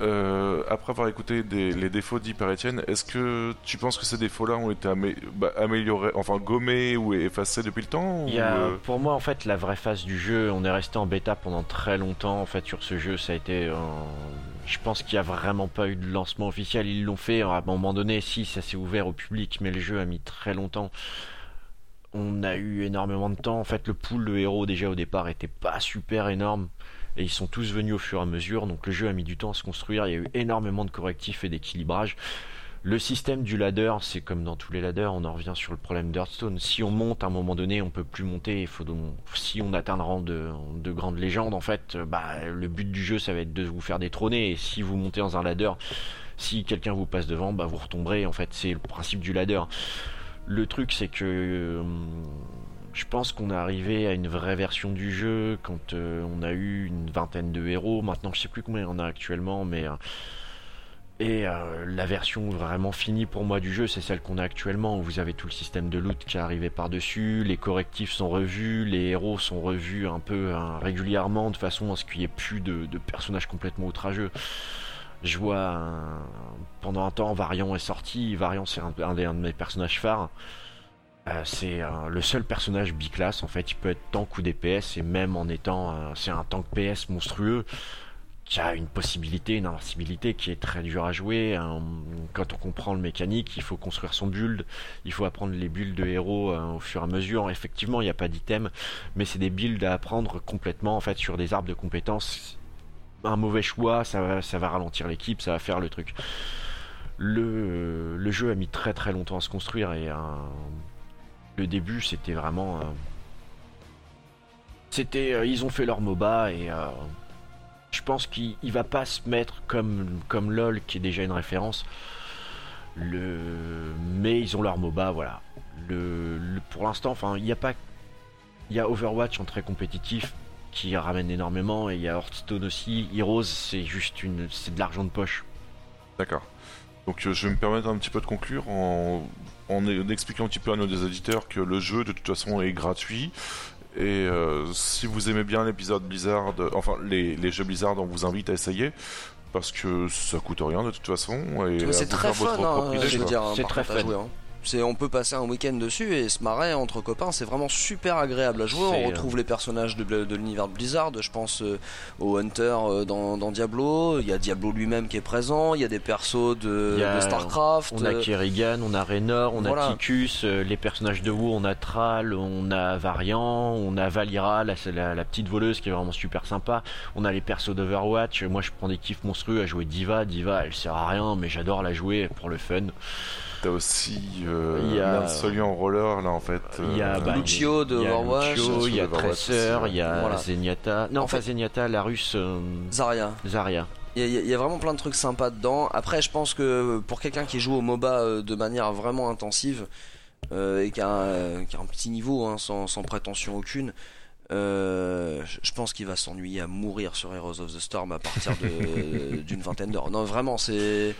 Euh, après avoir écouté des- les défauts d'Hyper Etienne, est-ce que tu penses que ces défauts-là ont été amé- bah, améliorés, enfin gommés ou effacés depuis le temps Il ou, y a, pour moi, en fait, la vraie phase du jeu, on est resté en bêta pendant très longtemps. En fait, sur ce jeu, ça a été. euh, je pense qu'il n'y a vraiment pas eu de lancement officiel. Ils l'ont fait à un moment donné, si ça s'est ouvert au public, mais le jeu a mis très longtemps. On a eu énormément de temps. En fait, le pool de héros, déjà au départ, était pas super énorme. Et ils sont tous venus au fur et à mesure. Donc le jeu a mis du temps à se construire. Il y a eu énormément de correctifs et d'équilibrage. Le système du ladder, c'est comme dans tous les ladders, on en revient sur le problème d'Hearthstone. Si on monte à un moment donné, on peut plus monter. Si on atteint le rang de, de grande légende, en fait, euh, bah, le but du jeu, ça va être de vous faire détrôner. Et si vous montez dans un ladder, si quelqu'un vous passe devant, bah, vous retomberez. En fait, c'est le principe du ladder. Le truc, c'est que euh, je pense qu'on est arrivé à une vraie version du jeu quand euh, on a eu une vingtaine de héros. Maintenant, je sais plus combien il y en a actuellement, mais et euh, la version vraiment finie pour moi du jeu, c'est celle qu'on a actuellement, où vous avez tout le système de loot qui est arrivé par-dessus, les correctifs sont revus, les héros sont revus un peu hein, régulièrement, de façon à ce qu'il n'y ait plus de, personnages complètement outrageux. Je vois pendant un temps Varian est sorti, Varian c'est un, de mes personnages phares. Euh, c'est euh, le seul personnage biclasse en fait, il peut être tank ou DPS et même en étant c'est un tank PS monstrueux qui a une possibilité, une invincibilité qui est très dure à jouer. Quand on comprend le mécanique, il faut construire son build, il faut apprendre les builds de héros hein, au fur et à mesure. Effectivement, il n'y a pas d'item, mais c'est des builds à apprendre complètement en fait sur des arbres de compétences. Un mauvais choix, ça va, ralentir l'équipe, ça va faire le truc. Le, jeu a mis très très longtemps à se construire et euh, le début c'était vraiment. euh, c'était, euh, ils ont fait leur MOBA et euh, je pense qu'il il va pas se mettre comme, comme LoL qui est déjà une référence. Mais ils ont leur MOBA, voilà. Pour l'instant, enfin, il n'y a pas. Il y a Overwatch en très compétitif qui ramène énormément et il y a Hearthstone aussi. Heroes, c'est juste une, c'est de l'argent de poche. D'accord. Donc euh, je vais me permettre un petit peu de conclure en, en, expliquant un petit peu à nos éditeurs que le jeu de toute façon est gratuit. Et euh, si vous aimez bien l'épisode Blizzard, enfin les, les jeux Blizzard, on vous invite à essayer parce que ça coûte rien de toute façon. Et C'est très fun, hein, je veux dire, C'est très fun. jouer, hein. C'est, on peut passer un week-end dessus et se marrer entre copains, c'est vraiment super agréable à jouer. On euh, retrouve les personnages de, de l'univers de Blizzard, je pense euh, au Hunter euh, dans, dans Diablo, il y a Diablo lui-même qui est présent, il y a des persos de, a- StarCraft. On a euh, Kerrigan, on a Raynor, on Voilà. a Ticus, euh, les personnages de WoW, on a Thrall, on a Varian, on a Valira, la petite voleuse qui est vraiment super sympa. On a les persos d'Overwatch, moi je prends des kiffs monstrueux à jouer Diva, Diva elle sert à rien mais j'adore la jouer pour le fun. T'as aussi euh, Il y a- Lancelot en roller là en fait. Il y a euh, bah, Lucio de il y a Overwatch. Il y a Tracer, il y a Voilà. Zenyatta, non En pas fait- Zenyatta, la russe euh, Zarya. Zarya. Il y, a- il y a vraiment plein de trucs sympas dedans. Après, je pense que pour quelqu'un qui joue au MOBA euh, de manière vraiment intensive euh, et qui a, un, qui a un petit niveau, hein, sans, sans prétention aucune, euh, je- pense qu'il va s'ennuyer à mourir sur Heroes of the Storm à partir d'une vingtaine d'heures. Non, vraiment, c'est.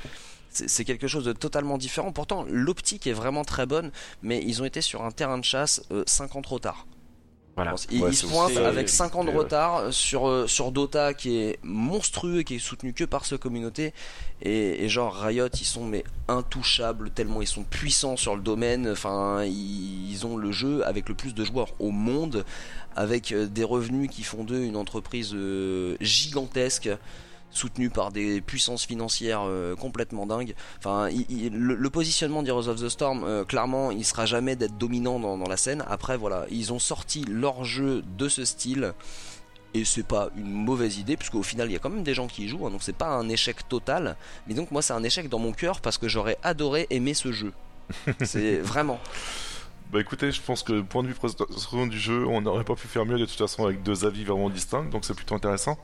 C'est quelque chose de totalement différent. Pourtant, l'optique est vraiment très bonne, mais ils ont été sur un terrain de chasse 5 ans trop tard. Voilà. Ils, Ouais, ils c'est se pointent aussi- avec 5 ans de retard sur, euh, sur Dota qui est monstrueux et qui est soutenu que par sa communauté. Et, et genre Riot, ils sont mais intouchables tellement ils sont puissants sur le domaine. Enfin, ils, ils ont le jeu avec le plus de joueurs au monde, avec euh, des revenus qui font d'eux une entreprise euh, gigantesque soutenue par des puissances financières euh, complètement dingues. Enfin, il- il- le, le positionnement d'Heroes of the Storm, euh, clairement, il sera jamais d'être dominant dans, dans la scène. Après, voilà, ils ont sorti leur jeu de ce style. Et c'est pas une mauvaise idée, puisqu'au final, il y a quand même des gens qui y jouent, hein, donc c'est pas un échec total. Mais donc, moi, c'est un échec dans mon cœur parce que j'aurais adoré aimer ce jeu. C'est vraiment. Bah écoutez, je pense que point de vue présentation du jeu, on n'aurait pas pu faire mieux de toute façon avec deux avis vraiment distincts, donc c'est plutôt intéressant.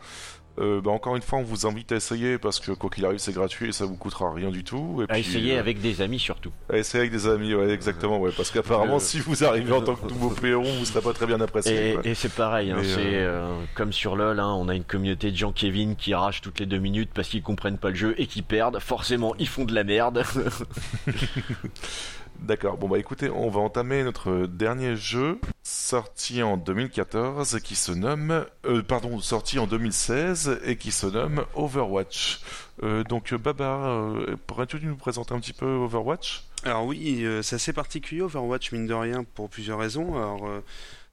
Euh, bah encore une fois, on vous invite à essayer parce que quoi qu'il arrive, c'est gratuit et ça vous coûtera rien du tout. Et À puis, essayer euh, avec des amis surtout. à essayer avec des amis, ouais, exactement, ouais, parce qu'apparemment, Le- si vous arrivez en tant que nouveau péron, vous serez pas très bien apprécié. Et, c'est pareil, hein, c'est euh, comme sur LoL, hein, on a une communauté de gens Kevin qui arrachent toutes les deux minutes parce qu'ils comprennent pas le jeu et qui perdent. Forcément, ils font de la merde. D'accord, bon bah écoutez, on va entamer notre dernier jeu, sorti en 2014, qui se nomme... euh, pardon, sorti en 2016 et qui se nomme Overwatch. Euh, donc Baba, euh, pourrais-tu nous présenter un petit peu Overwatch? Alors oui, c'est assez particulier Overwatch mine de rien pour plusieurs raisons. Alors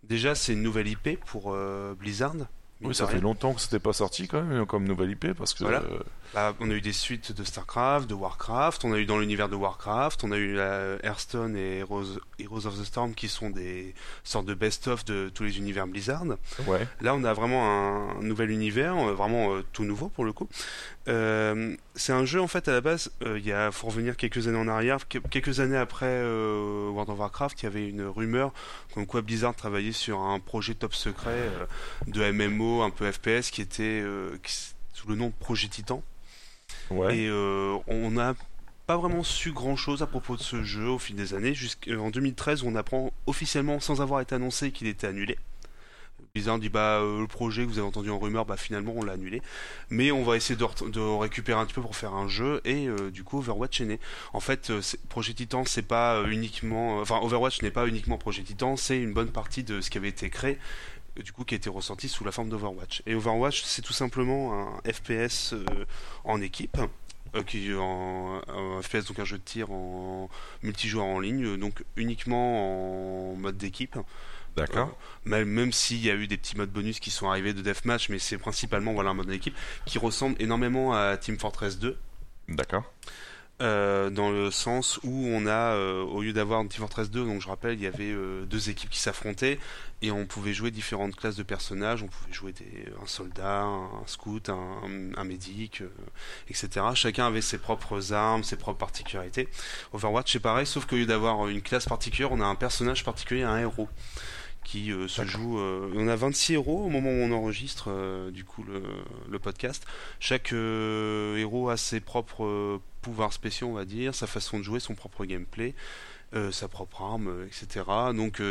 déjà c'est une nouvelle IP pour Blizzard. Oui, ça fait longtemps que c'était pas sorti quand même comme nouvelle IP parce que Voilà. euh, Bah, on a eu des suites de StarCraft, de Warcraft, on a eu dans l'univers de Warcraft, on a eu la Hearthstone et Heroes, Heroes of the Storm qui sont des sortes de best-of de tous les univers Blizzard. ouais. Là, on a vraiment un, nouvel univers, euh, vraiment euh, tout nouveau pour le coup. Euh, c'est un jeu en fait à la base. euh, Il y a, faut revenir quelques années en arrière, que- quelques années après euh, World of Warcraft, il y avait une rumeur comme quoi Blizzard travaillait sur un projet top secret de MMO, un peu FPS, qui était qui- sous le nom Projet Titan. Ouais. Et euh, on n'a pas vraiment su grand chose à propos de ce jeu au fil des années. Jusqu'en 2013, on apprend officiellement, sans avoir été annoncé, qu'il était annulé. Blizzard dit bah euh, le projet que vous avez entendu en rumeur, bah finalement on l'a annulé. Mais on va essayer de, récupérer un petit peu pour faire un jeu et euh, du coup Overwatch est né. En fait, euh, Projet Titan c'est pas uniquement, enfin Overwatch n'est pas uniquement Projet Titan, c'est une bonne partie de ce qui avait été créé du coup qui a été ressenti sous la forme d'Overwatch. Et Overwatch c'est tout simplement un FPS en équipe. euh, qui FPS donc un jeu de tir en multijoueur en ligne donc uniquement en mode d'équipe D'accord. Euh, même, même s'il y a eu des petits modes bonus qui sont arrivés de deathmatch mais c'est principalement voilà un mode d'équipe qui ressemble énormément à Team Fortress 2 D'accord. euh, dans le sens où on a, euh, au lieu d'avoir Team Fortress 2, donc je rappelle, il y avait euh, deux équipes qui s'affrontaient et on pouvait jouer différentes classes de personnages. On pouvait jouer des, un soldat, un scout, un, un médic, etc. Chacun avait ses propres armes, ses propres particularités. Overwatch c'est pareil, sauf qu'au lieu d'avoir une classe particulière, on a un personnage particulier, un héros qui euh, se joue. euh, on a 26 héros au moment où on enregistre euh, du coup le, le podcast. Chaque héros a ses propres pouvoirs spéciaux, on va dire, sa façon de jouer, son propre gameplay. sa propre arme, etc. Donc,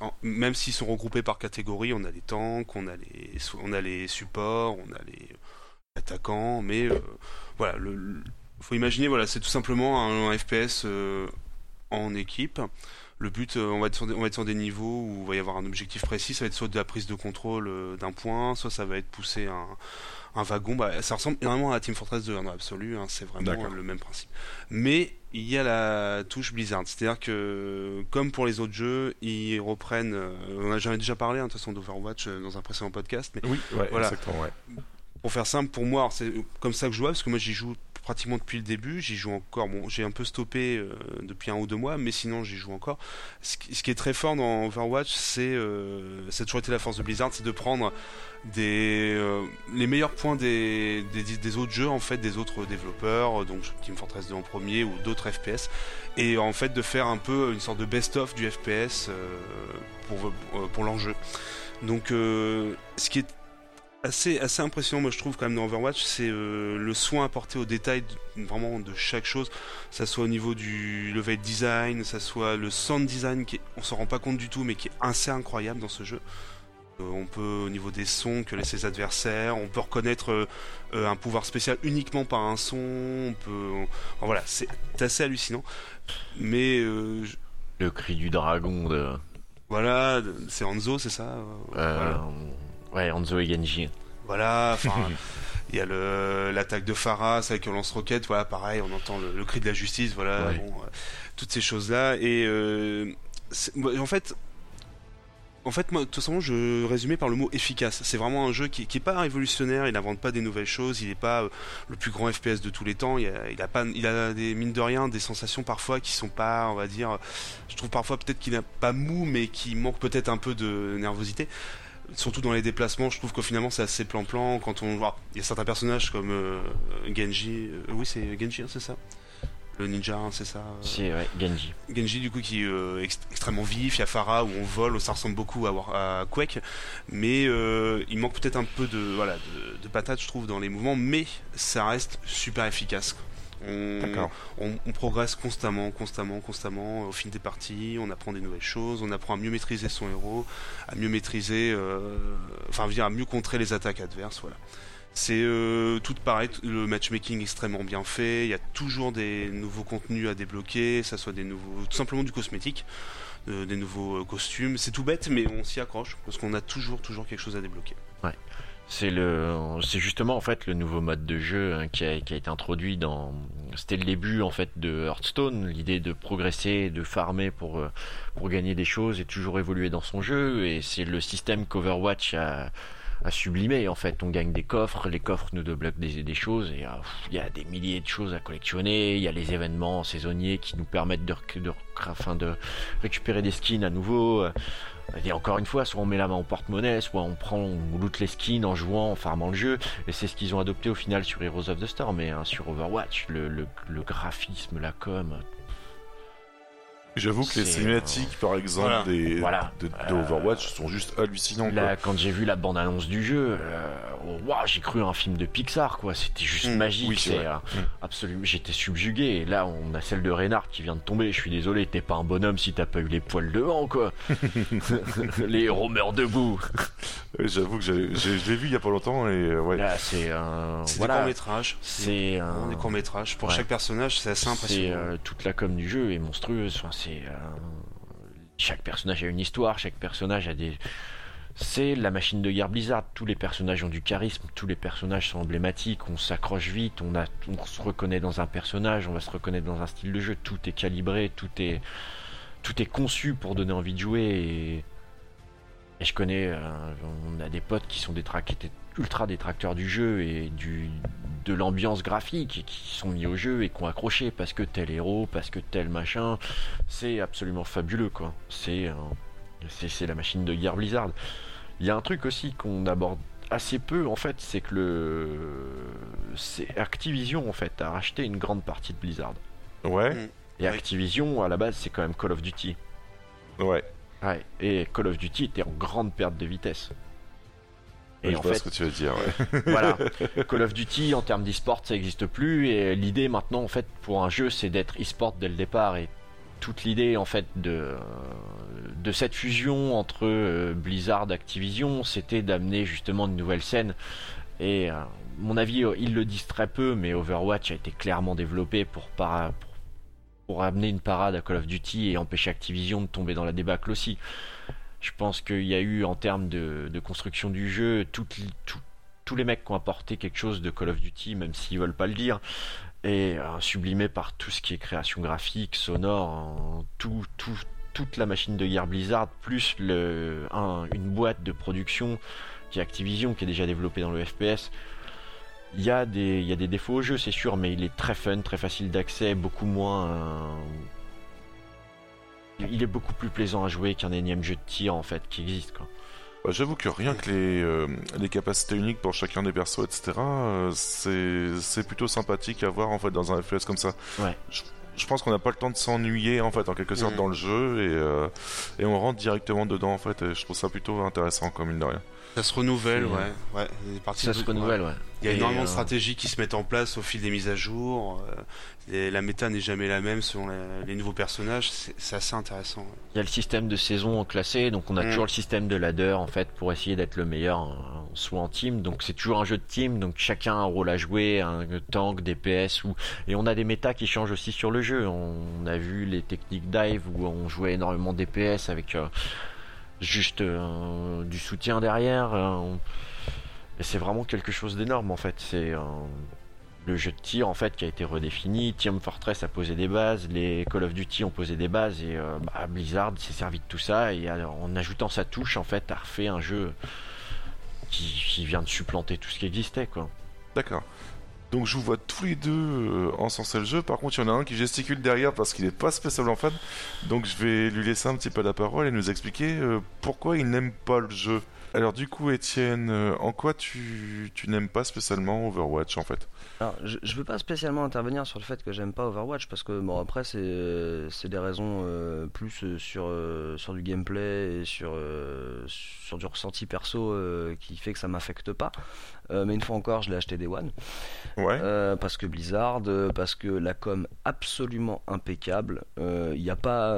en- même s'ils sont regroupés par catégorie, on a les tanks, on a les, on a les supports, on a les attaquants, mais voilà, le, le- faut imaginer, voilà, c'est tout simplement un, un FPS en équipe. Le but, euh, on va, être sur des, on va être sur des niveaux où il va y avoir un objectif précis. Ça va être soit de la prise de contrôle euh, d'un point, soit ça va être pousser un, un wagon. Bah, ça ressemble énormément à Team Fortress 2 dans l'absolu. Hein, c'est vraiment D'accord. le même principe. Mais il y a la touche Blizzard. C'est-à-dire que, comme pour les autres jeux, ils reprennent. euh, on a j'en ai déjà parlé, hein, de toute façon, d'Overwatch euh, dans un précédent podcast. Mais Oui, ouais, Voilà. exactement, ouais. pour faire simple, pour moi, c'est comme ça que je joue, parce que moi j'y joue pratiquement depuis le début, j'y joue encore, bon, j'ai un peu stoppé euh, depuis un ou deux mois, mais sinon j'y joue encore. Ce qui, est très fort dans Overwatch, c'est, euh, ça a toujours été la force de Blizzard, c'est de prendre euh, les meilleurs points des, autres jeux, en fait, des autres développeurs, donc Team Fortress 2 en premier, ou d'autres FPS, et en fait de faire un peu une sorte de best-of du FPS euh, pour, l'enjeu. Donc euh, ce qui est assez, assez impressionnant, moi je trouve quand même dans Overwatch, c'est euh, le soin apporté aux détails de- vraiment de chaque chose, ça soit au niveau du level design, ça soit le sound design, qui est- on s'en rend pas compte du tout, mais qui est assez incroyable dans ce jeu. Euh, on peut au niveau des sons que laissent ses adversaires, on peut reconnaître euh, un pouvoir spécial uniquement par un son, on peut, enfin, voilà, c'est assez hallucinant. Mais je- Le cri du dragon de. voilà, c'est Hanzo, c'est ça. voilà. Ouais, Hanzo et Genji. Voilà, enfin, il y a le- l'attaque de Pharas avec un lance-roquette, voilà, pareil, on entend le, le cri de la justice, voilà, Ouais. bon, euh, toutes ces choses-là. Et euh, en fait, en fait, moi, de toute façon, je résumais par le mot efficace. C'est vraiment un jeu qui, qui est pas révolutionnaire, il n'invente pas des nouvelles choses, il n'est pas euh, le plus grand FPS de tous les temps. Il a, il a pas, il a des mine de rien des sensations parfois qui sont pas, on va dire, je trouve parfois peut-être qu'il n'a pas mou, mais qui manque peut-être un peu de nervosité surtout dans les déplacements, je trouve que finalement c'est assez plan-plan. Quand on voit, il y a certains personnages comme euh, Genji, euh, oui c'est Genji, hein, c'est ça, le ninja, hein, c'est ça? C'est ouais, Genji. Genji du coup qui est euh, ext- extrêmement vif, il y a Pharah où on vole, ça ressemble beaucoup à, War- à Quake, mais il manque peut-être un peu de voilà de, de patate je trouve dans les mouvements, mais ça reste super efficace. On, D'accord. on, on progresse constamment, constamment, constamment au fil des parties. On apprend des nouvelles choses, on apprend à mieux maîtriser son héros, à mieux maîtriser, euh, enfin, à mieux contrer les attaques adverses. Voilà. C'est euh, tout pareil, le matchmaking extrêmement bien fait. Il y a toujours des nouveaux contenus à débloquer, ça soit des nouveaux, tout simplement du cosmétique, euh, des nouveaux costumes. C'est tout bête, mais on s'y accroche parce qu'on a toujours, toujours quelque chose à débloquer. C'est le, c'est justement en fait le nouveau mode de jeu hein, qui, a, qui a été introduit dans. C'était le début en fait de Hearthstone, l'idée de progresser, de farmer pour euh, pour gagner des choses et toujours évoluer dans son jeu. Et c'est le système qu'Overwatch a, a sublimé en fait. On gagne des coffres, les coffres nous débloquent des, des choses et euh, il y a des milliers de choses à collectionner. Il y a les événements saisonniers qui nous permettent de, de, de récupérer des skins à nouveau. Et encore une fois, soit on met la main au porte-monnaie, soit on prend, on loot les skins en jouant, en farmant le jeu. Et c'est ce qu'ils ont adopté au final sur Heroes of the Storm, mais hein, sur Overwatch, le, le, le graphisme, la com. J'avoue que les cinématiques, par exemple, voilà. des, Voilà. de, de Euh, Overwatch sont juste hallucinants. quoi. Là, quand j'ai vu la bande-annonce du jeu, euh, oh, waouh, j'ai cru à un film de Pixar, quoi. C'était juste Mm, magique. oui, c'est euh, Mm. absolument. J'étais subjugué. Et là, on a celle de Reynard qui vient de tomber. Je suis désolé, t'es pas un bonhomme si t'as pas eu les poils devant, quoi. les héros meurent debout. J'avoue que je l'ai vu il y a pas longtemps et euh, ouais. Là, c'est un. C'est des Voilà. C'est un. des courts-métrages. Pour Ouais. chaque personnage, c'est assez impressionnant. euh, toute la com du jeu est monstrueuse. Enfin, chaque personnage a une histoire, chaque personnage a des. C'est la machine de guerre Blizzard. Tous les personnages ont du charisme, tous les personnages sont emblématiques. On s'accroche vite, on se reconnaît dans un personnage, on va se reconnaître dans un style de jeu. Tout est calibré, tout est, tout est conçu pour donner envie de jouer. Et je connais, euh, on a des potes qui sont des qui étaient ultra détracteurs du jeu et du de l'ambiance graphique et qui sont mis au jeu et qui ont accroché parce que tel héros, parce que tel machin, c'est absolument fabuleux quoi. C'est euh, c'est la machine de guerre Blizzard. Il y a un truc aussi qu'on aborde assez peu en fait, c'est que le c'est Activision en fait a racheté une grande partie de Blizzard. Ouais, Et Oui. Activision à la base c'est quand même Call of Duty. ouais. Ouais, et Call of Duty était en grande perte de vitesse. Et je en vois fait, ce que tu veux dire. ouais. voilà. Call of Duty en termes d'e-sport ça n'existe plus et l'idée maintenant en fait pour un jeu c'est d'être e-sport dès le départ et toute l'idée en fait de de cette fusion entre euh, Blizzard Activision c'était d'amener justement de nouvelles scènes et euh, mon avis, euh, ils le disent très peu, mais Overwatch a été clairement développé pour, para- pour, pour amener une parade à Call of Duty et empêcher Activision de tomber dans la débâcle aussi. Je pense qu'il y a eu, en termes de, construction du jeu, tous les mecs qui ont apporté quelque chose de Call of Duty, même s'ils veulent pas le dire, et euh, sublimé par tout ce qui est création graphique, sonore, tout, tout, toute la machine de guerre Blizzard, plus le, un- une boîte de production qui est Activision, qui est déjà développée dans le FPS. Il y, a des, il y a des défauts au jeu, c'est sûr, mais il est très fun, très facile d'accès, beaucoup moins. euh, Il est beaucoup plus plaisant à jouer qu'un énième jeu de tir en fait qui existe. Quoi. Bah, J'avoue que rien que les, euh, les capacités uniques pour chacun des persos, etc., euh, c'est c'est plutôt sympathique à voir en fait dans un FPS comme ça. Ouais. Je, je pense qu'on n'a pas le temps de s'ennuyer en fait en quelque sorte Mhm. dans le jeu et, euh, et on rentre directement dedans en fait. Et je trouve ça plutôt intéressant comme mine de rien. Ça se renouvelle, ouais. ouais. des parties Ça se renouvelle, ouais. Il y a Et, énormément de euh, stratégies qui se mettent en place au fil des mises à jour. euh, et la méta n'est jamais la même selon la- les nouveaux personnages. C'est assez intéressant. ouais. Il y a le système de saison classé, donc on a Mm. toujours le système de ladder en fait pour essayer d'être le meilleur, en- soit en team. Donc c'est toujours un jeu de team, donc chacun a un rôle à jouer, un tank, DPS ou et on a des méta qui changent aussi sur le jeu. On a vu les techniques dive où on jouait énormément DPS avec euh, juste euh, du soutien derrière. euh, c'est vraiment quelque chose d'énorme en fait. C'est euh, le jeu de tir en fait qui a été redéfini. Team Fortress a posé des bases, les Call of Duty ont posé des bases et euh, bah, Blizzard s'est servi de tout ça et en ajoutant sa touche en fait a refait un jeu qui, qui vient de supplanter tout ce qui existait quoi. D'accord. Donc je vous vois tous les deux euh, encenser le jeu. Par contre, il y en a un qui gesticule derrière parce qu'il n'est pas spécialement fan. Donc je vais lui laisser un petit peu la parole et nous expliquer euh, pourquoi il n'aime pas le jeu. Alors du coup, Étienne, euh, en quoi tu, n'aimes pas spécialement Overwatch en fait? Alors, je, je veux pas spécialement intervenir sur le fait que j'aime pas Overwatch parce que bon après c'est c'est des raisons euh, plus euh, sur euh, du gameplay et sur euh, sur du ressenti perso euh, qui fait que ça m'affecte pas. Euh, mais une fois encore, je l'ai acheté Day One Ouais. Euh, parce que Blizzard, euh, parce que la com absolument impeccable. Il n'y a pas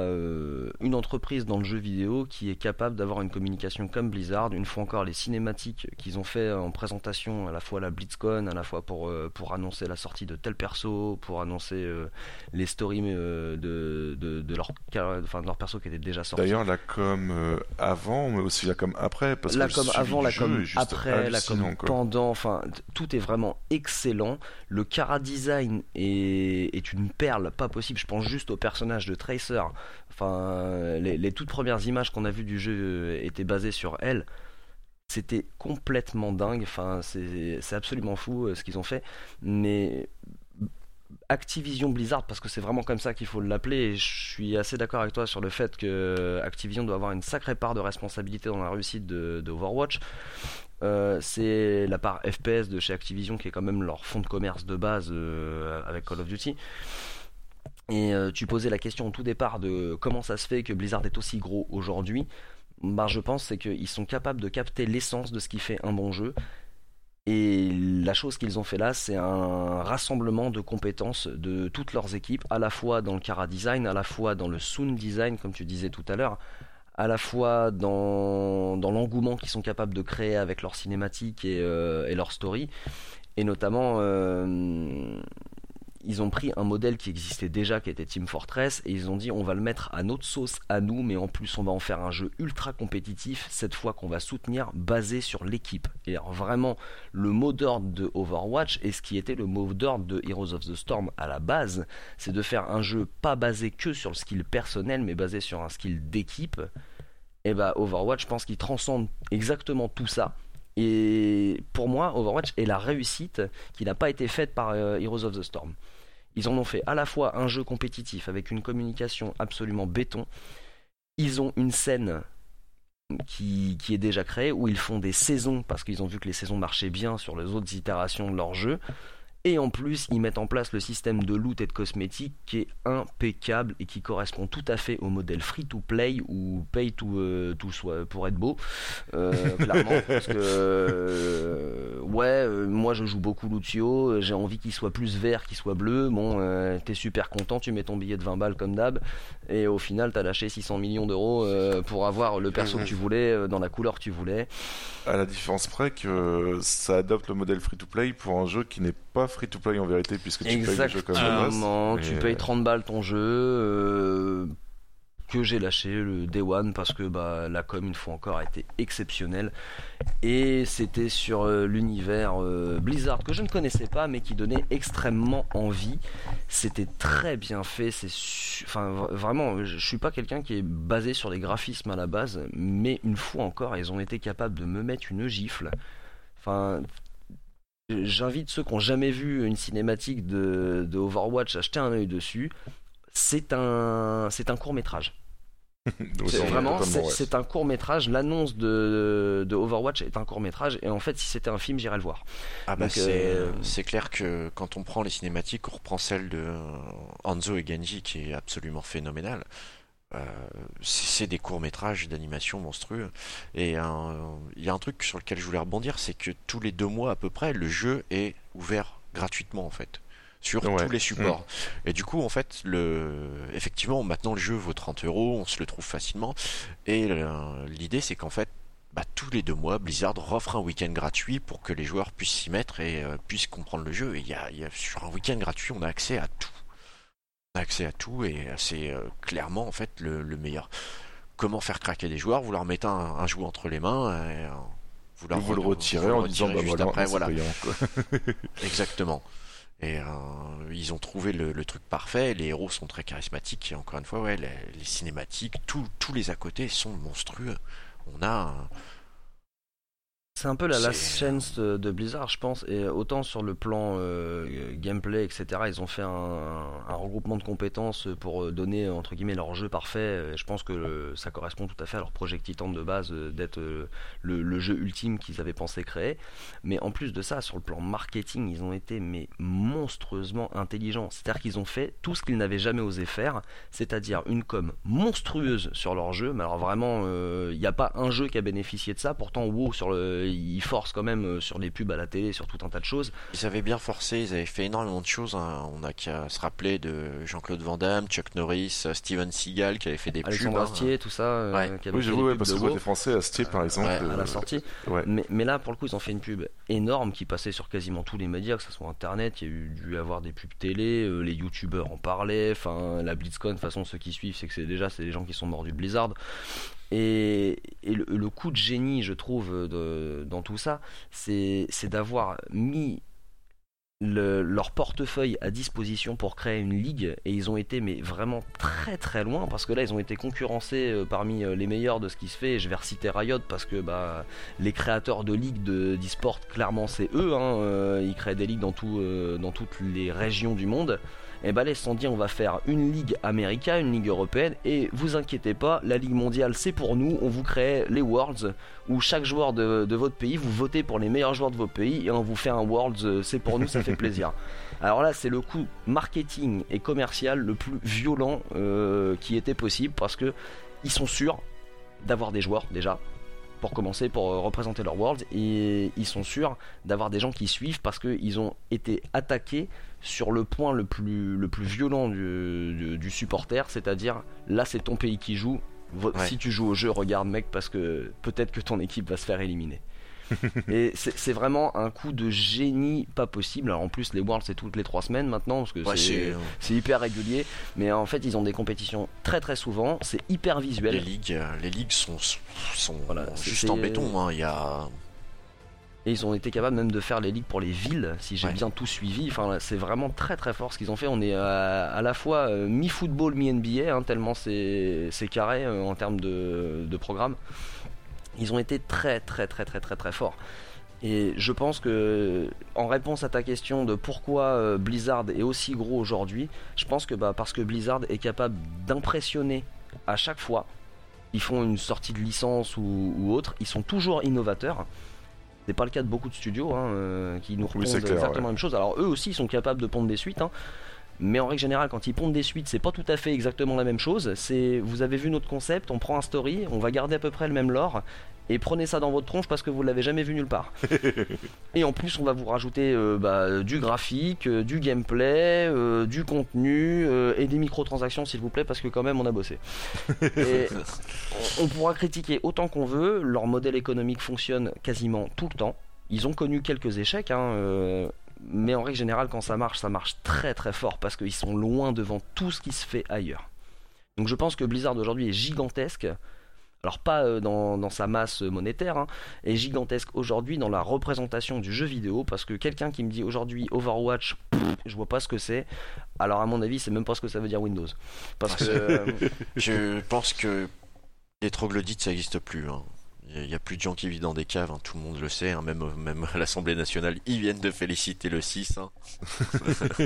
une entreprise dans le jeu vidéo qui est capable d'avoir une communication comme Blizzard. Une fois encore, les cinématiques qu'ils ont fait en présentation, à la fois à la BlitzCon, à la fois pour, pour annoncer la sortie de tel perso, pour annoncer les stories de, de, de leur, enfin, de leur perso qui était déjà sorti. D'ailleurs, la com avant, mais aussi la com après, parce la que com avant, la com après, la com hallucinant, enfin tout est vraiment excellent. Le cara design est, une perle pas possible. Je pense juste au personnage de Tracer. Enfin, les, toutes premières images qu'on a vues du jeu euh, étaient basées sur elle. C'était complètement dingue. Enfin, c'est c'est absolument fou euh, ce qu'ils ont fait. Mais Activision Blizzard, parce que c'est vraiment comme ça qu'il faut l'appeler, et je suis assez d'accord avec toi sur le fait que Activision doit avoir une sacrée part de responsabilité dans la réussite de, de Overwatch. Euh, c'est la part FPS de chez Activision qui est quand même leur fonds de commerce de base euh, avec Call of Duty. Et euh, tu posais la question au tout départ de comment ça se fait que Blizzard est aussi gros aujourd'hui. Bah, je pense c'est qu'ils sont capables de capter l'essence de ce qui fait un bon jeu. Et la chose qu'ils ont fait là, c'est un rassemblement de compétences de toutes leurs équipes, à la fois dans le Cara Design, à la fois dans le Sound Design, comme tu disais tout à l'heure, à la fois dans, dans l'engouement qu'ils sont capables de créer avec leurs cinématiques et, euh, leur story. Et notamment, euh, ils ont pris un modèle qui existait déjà, qui était Team Fortress, et ils ont dit on va le mettre à notre sauce à nous, mais en plus on va en faire un jeu ultra compétitif, cette fois qu'on va soutenir, basé sur l'équipe. Et alors vraiment, le mot d'ordre de Overwatch, et ce qui était le mot d'ordre de Heroes of the Storm à la base, c'est de faire un jeu pas basé que sur le skill personnel, mais basé sur un skill d'équipe. Et bah Overwatch, je pense qu'il transcende exactement tout ça. Et pour moi, Overwatch est la réussite qui n'a pas été faite par euh, Heroes of the Storm. Ils en ont fait à la fois un jeu compétitif avec une communication absolument béton. Ils ont une scène qui, qui est déjà créée où ils font des saisons parce qu'ils ont vu que les saisons marchaient bien sur les autres itérations de leur jeu. Et en plus, ils mettent en place le système de loot et de cosmétiques qui est impeccable et qui correspond tout à fait au modèle free to play ou pay to, euh, to soit pour être beau, euh, clairement. Parce que euh, ouais, euh, moi je joue beaucoup Lucio, j'ai envie qu'il soit plus vert qu'il soit bleu. Bon, t'es super content, tu mets ton billet de 20 balles comme d'hab, et au final t'as lâché 600 millions d'euros pour avoir le perso que tu voulais dans la couleur que tu voulais. À la différence près que ça adopte le modèle free-to-play pour un jeu qui n'est pas free-to-play en vérité, puisque tu payes le jeu comme. Exactement, tu payes euh, 30 balles ton jeu. euh, que j'ai lâché le Day One parce que bah, la com une fois encore a été exceptionnelle et c'était sur euh, l'univers euh, Blizzard que je ne connaissais pas mais qui donnait extrêmement envie c'était très bien fait c'est su- enfin vraiment je je suis pas quelqu'un qui est basé sur les graphismes à la base mais une fois encore ils ont été capables de me mettre une gifle enfin J'invite ceux qui n'ont jamais vu une cinématique de, de Overwatch à jeter un œil dessus. C'est un, c'est un court métrage. C'est vraiment, c'est un court métrage. L'annonce de, de Overwatch est un court métrage. Et en fait, si c'était un film, j'irais le voir. Ah bah c'est euh, c'est clair que quand on prend les cinématiques, on reprend celle de Hanzo et Genji qui est absolument phénoménale. Euh, c'est des courts-métrages d'animation monstrueux. Et il y a un truc sur lequel je voulais rebondir, c'est que tous les deux mois à peu près, le jeu est ouvert gratuitement en fait. Sur Ouais. tous les supports. Et du coup, en fait, le... effectivement, maintenant le jeu vaut 30 euros, on se le trouve facilement. Et l'idée, c'est qu'en fait, bah, tous les deux mois, Blizzard offre un week-end gratuit pour que les joueurs puissent s'y mettre et euh, puissent comprendre le jeu. Et il y a, il y a- sur un week-end gratuit, on a accès à tout. Accès à tout et euh, c'est euh, clairement en fait le, le meilleur. Comment faire craquer des joueurs? Vous leur mettez un, un jouet entre les mains et euh, vous, leur Vous le re- retirez en disant bah juste voilà, après, voilà. payant. Exactement. Et euh, ils ont trouvé le, le truc parfait. Les héros sont très charismatiques. Et encore une fois, ouais, les, les cinématiques, tout- tous les à côté sont monstrueux. On a un- C'est un peu la last chance de, de Blizzard, je pense. Et autant sur le plan euh, gameplay, etc., ils ont fait un, un regroupement de compétences pour euh, donner entre guillemets leur jeu parfait. Et je pense que le- ça correspond tout à fait à leur projet Titan de base euh, d'être le, le jeu ultime qu'ils avaient pensé créer. Mais en plus de ça, sur le plan marketing, ils ont été mais monstrueusement intelligents. C'est-à-dire qu'ils ont fait tout ce qu'ils n'avaient jamais osé faire, c'est-à-dire une com monstrueuse sur leur jeu. Mais alors vraiment, il n'y a pas un jeu qui a bénéficié de ça. Pourtant, WoW sur le, ils forcent quand même euh, sur les pubs à la télé, sur tout un tas de choses. Ils avaient bien forcé, ils avaient fait énormément de choses. hein. On a qu'à se rappeler de Jean-Claude Van Damme, Chuck Norris, euh, Steven Seagal qui avait fait des Alexandre pubs. hein. Astier, tout ça, euh, Ouais. qui avait Oui, fait des ouais, pubs parce de que WoW. côté français, Astier par exemple. Ouais, à la euh, sortie. ouais. Mais, mais là, pour le coup, ils ont fait une pub énorme qui passait sur quasiment tous les médias, que ce soit internet, il y a eu dû avoir des pubs télé, euh, les youtubeurs en parlaient, enfin la BlizzCon, de toute façon, ceux qui suivent, c'est que c'est déjà c'est les gens qui sont morts du Blizzard. Et, le, coup de génie, je trouve, dans tout ça, c'est d'avoir mis le- leur portefeuille à disposition pour créer une ligue. Et ils ont été mais vraiment très très loin parce que là ils ont été concurrencés euh, parmi euh, les meilleurs de ce qui se fait. Et je vais reciter Riot parce que bah les créateurs de ligues de d'e-sport clairement c'est eux hein, euh, ils créent des ligues dans toutes les régions du monde et là ils se sont dit on va faire une ligue américaine, une ligue européenne et vous inquiétez pas, la ligue mondiale c'est pour nous, on vous crée les Worlds où chaque joueur de, de votre pays, vous votez pour les meilleurs joueurs de vos pays et on vous fait un Worlds, euh, c'est pour nous, ça fait plaisir. Alors là c'est le coup marketing et commercial le plus violent euh, qui était possible parce que ils sont sûrs d'avoir des joueurs déjà pour commencer pour euh, représenter leur Worlds et ils sont sûrs d'avoir des gens qui suivent parce qu'ils ont été attaqués sur le point le plus, le plus violent du, du- du supporter, c'est-à-dire là c'est ton pays qui joue, Ouais. si tu joues au jeu regarde mec parce que peut-être que ton équipe va se faire éliminer. et c'est vraiment un coup de génie pas possible. Alors en plus les Worlds c'est toutes les trois semaines maintenant parce que Ouais, c'est hyper régulier, mais en fait ils ont des compétitions très très souvent, c'est hyper visuel. Les ligues, euh, les ligues sont, sont Voilà, juste en béton. hein. Il y a Et ils ont été capables même de faire les ligues pour les villes, si j'ai Ouais. bien tout suivi. Enfin, c'est vraiment très très fort ce qu'ils ont fait. On est à, à la fois euh, mi-football, mi-NBA, hein, tellement c'est c'est carré euh, en termes de, de programme. Ils ont été très très très très très très forts. Et je pense que, en réponse à ta question de pourquoi euh, Blizzard est aussi gros aujourd'hui, je pense que bah, parce que Blizzard est capable d'impressionner à chaque fois. Ils font une sortie de licence ou, ou autre, ils sont toujours innovateurs. C'est pas le cas de beaucoup de studios hein, euh, qui nous répondent clair, exactement ouais. la même chose. Alors eux aussi ils sont capables de pondre des suites, hein, mais en règle générale quand ils pondent des suites c'est pas tout à fait exactement la même chose. C'est vous avez vu notre concept, on prend un story, on va garder à peu près le même lore et prenez ça dans votre tronche parce que vous l'avez jamais vu nulle part. et en plus on va vous rajouter euh, bah, du graphique, euh, du gameplay, euh, du contenu et des microtransactions s'il vous plaît parce que quand même on a bossé. Et on- on pourra critiquer autant qu'on veut, leur modèle économique fonctionne quasiment tout le temps. Ils ont connu quelques échecs, hein, mais en règle générale, quand ça marche, ça marche très très fort parce qu'ils sont loin devant tout ce qui se fait ailleurs. Donc je pense que Blizzard aujourd'hui est gigantesque. Alors pas euh, dans, dans sa masse monétaire, hein, est gigantesque aujourd'hui dans la représentation du jeu vidéo parce que quelqu'un qui me dit aujourd'hui Overwatch, pff, je vois pas ce que c'est. Alors à mon avis, c'est même pas ce que ça veut dire Windows. Parce que euh, Je pense que les troglodytes ça n'existe plus. hein. Il n'y a plus de gens qui vivent dans des caves, hein, tout le monde le sait, hein, même, l'Assemblée nationale, ils viennent de féliciter le 6. hein.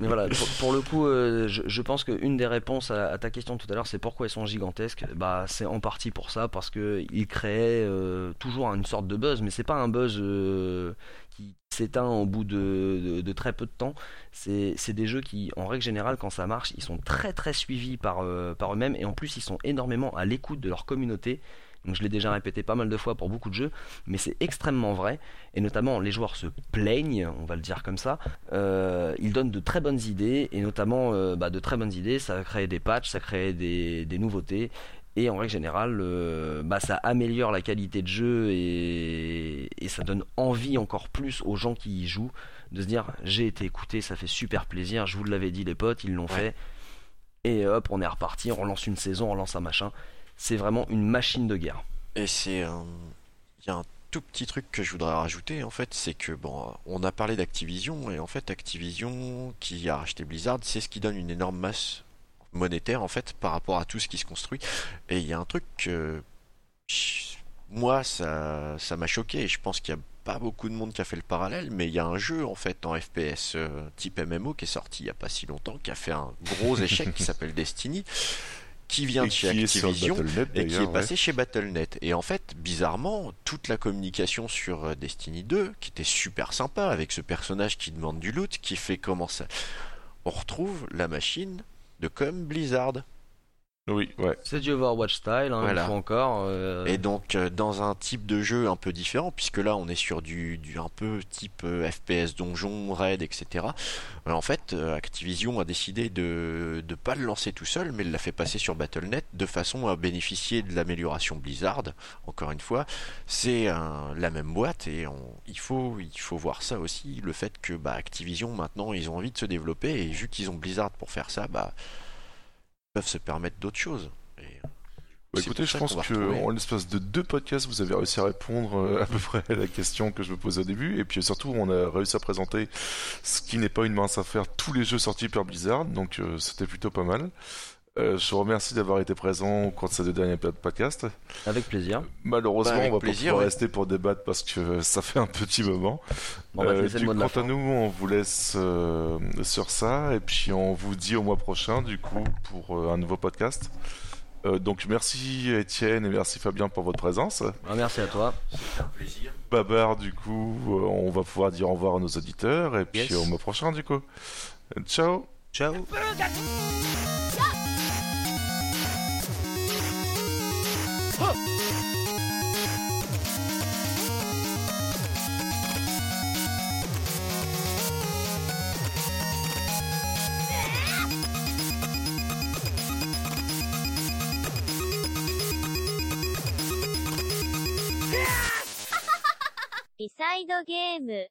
Mais voilà, pour, le coup, euh, je, je pense qu'une des réponses à, ta question tout à l'heure, c'est pourquoi ils sont gigantesques? Bah, c'est en partie pour ça, parce que ils créaient euh, toujours une sorte de buzz, mais c'est pas un buzz euh, qui s'éteint au bout de, très peu de temps. C'est des jeux qui, en règle générale, quand ça marche, ils sont très très suivis par, euh, par eux-mêmes, et en plus, ils sont énormément à l'écoute de leur communauté. Donc je l'ai déjà répété pas mal de fois pour beaucoup de jeux, mais c'est extrêmement vrai. Et notamment, les joueurs se plaignent, on va le dire comme ça, euh, il donne de très bonnes idées et notamment euh, bah, de très bonnes idées. Ça crée des patchs, ça crée des, des nouveautés et en règle générale, euh, bah, ça améliore la qualité de jeu et, et ça donne envie encore plus aux gens qui y jouent de se dire j'ai été écouté, ça fait super plaisir. Je vous l'avais dit les potes, ils l'ont fait et hop, on est reparti, on relance une saison, on lance un machin. C'est vraiment une machine de guerre. Et c'est un... Il y a un tout petit truc que je voudrais rajouter en fait, c'est que bon, on a parlé d'Activision et en fait Activision qui a racheté Blizzard, c'est ce qui donne une énorme masse monétaire en fait par rapport à tout ce qui se construit. Et il y a un truc que moi ça ça m'a choqué et je pense qu'il y a pas beaucoup de monde qui a fait le parallèle, mais il y a un jeu en fait en FPS euh, type MMO qui est sorti il y a pas si longtemps, qui a fait un gros échec qui s'appelle Destiny, qui vient Et de chez Activision et qui est passé chez Battle.net. Et en fait, bizarrement, toute la communication sur euh, Destiny 2, qui était super sympa, avec ce personnage qui demande du loot, qui fait comment ça... On retrouve la machine de comme Blizzard. Oui, ouais. C'est du Overwatch style, hein, Voilà. une fois encore. euh, Et donc, euh, dans un type de jeu un peu différent, puisque là, on est sur du, du un peu type euh, FPS donjon, raid, etc. En fait, euh, Activision a décidé de ne pas le lancer tout seul, mais l'a fait passer sur Battle.net de façon à bénéficier de l'amélioration Blizzard. Encore une fois, c'est un- la même boîte et on- il, faut, il faut voir ça aussi, le fait que bah, Activision, maintenant, ils ont envie de se développer et vu qu'ils ont Blizzard pour faire ça, bah, peuvent se permettre d'autres choses. Et Bah, écoutez, je pense qu'on va que retrouver- en l'espace de deux podcasts, vous avez réussi à répondre euh, à peu près à la question que je me posais au début, et puis surtout, on a réussi à présenter ce qui n'est pas une mince affaire, tous les jeux sortis par Blizzard, donc euh, c'était plutôt pas mal. Euh, je vous remercie d'avoir été présent au cours de ces deux derniers pod- podcasts. Avec plaisir. Malheureusement, Bah, avec on va plaisir, pas pouvoir ouais. rester pour débattre parce que ça fait un petit moment. Te Euh, du quant à nous, on vous laisse euh, sur ça et puis on vous dit au mois prochain du coup pour euh, un nouveau podcast. Euh, donc merci Étienne et merci Fabien pour votre présence. Ah, merci à toi. Babar du coup, euh, on va pouvoir dire au revoir à nos auditeurs et puis Yes. au mois prochain du coup. Ciao. Ciao. リサイドゲーム。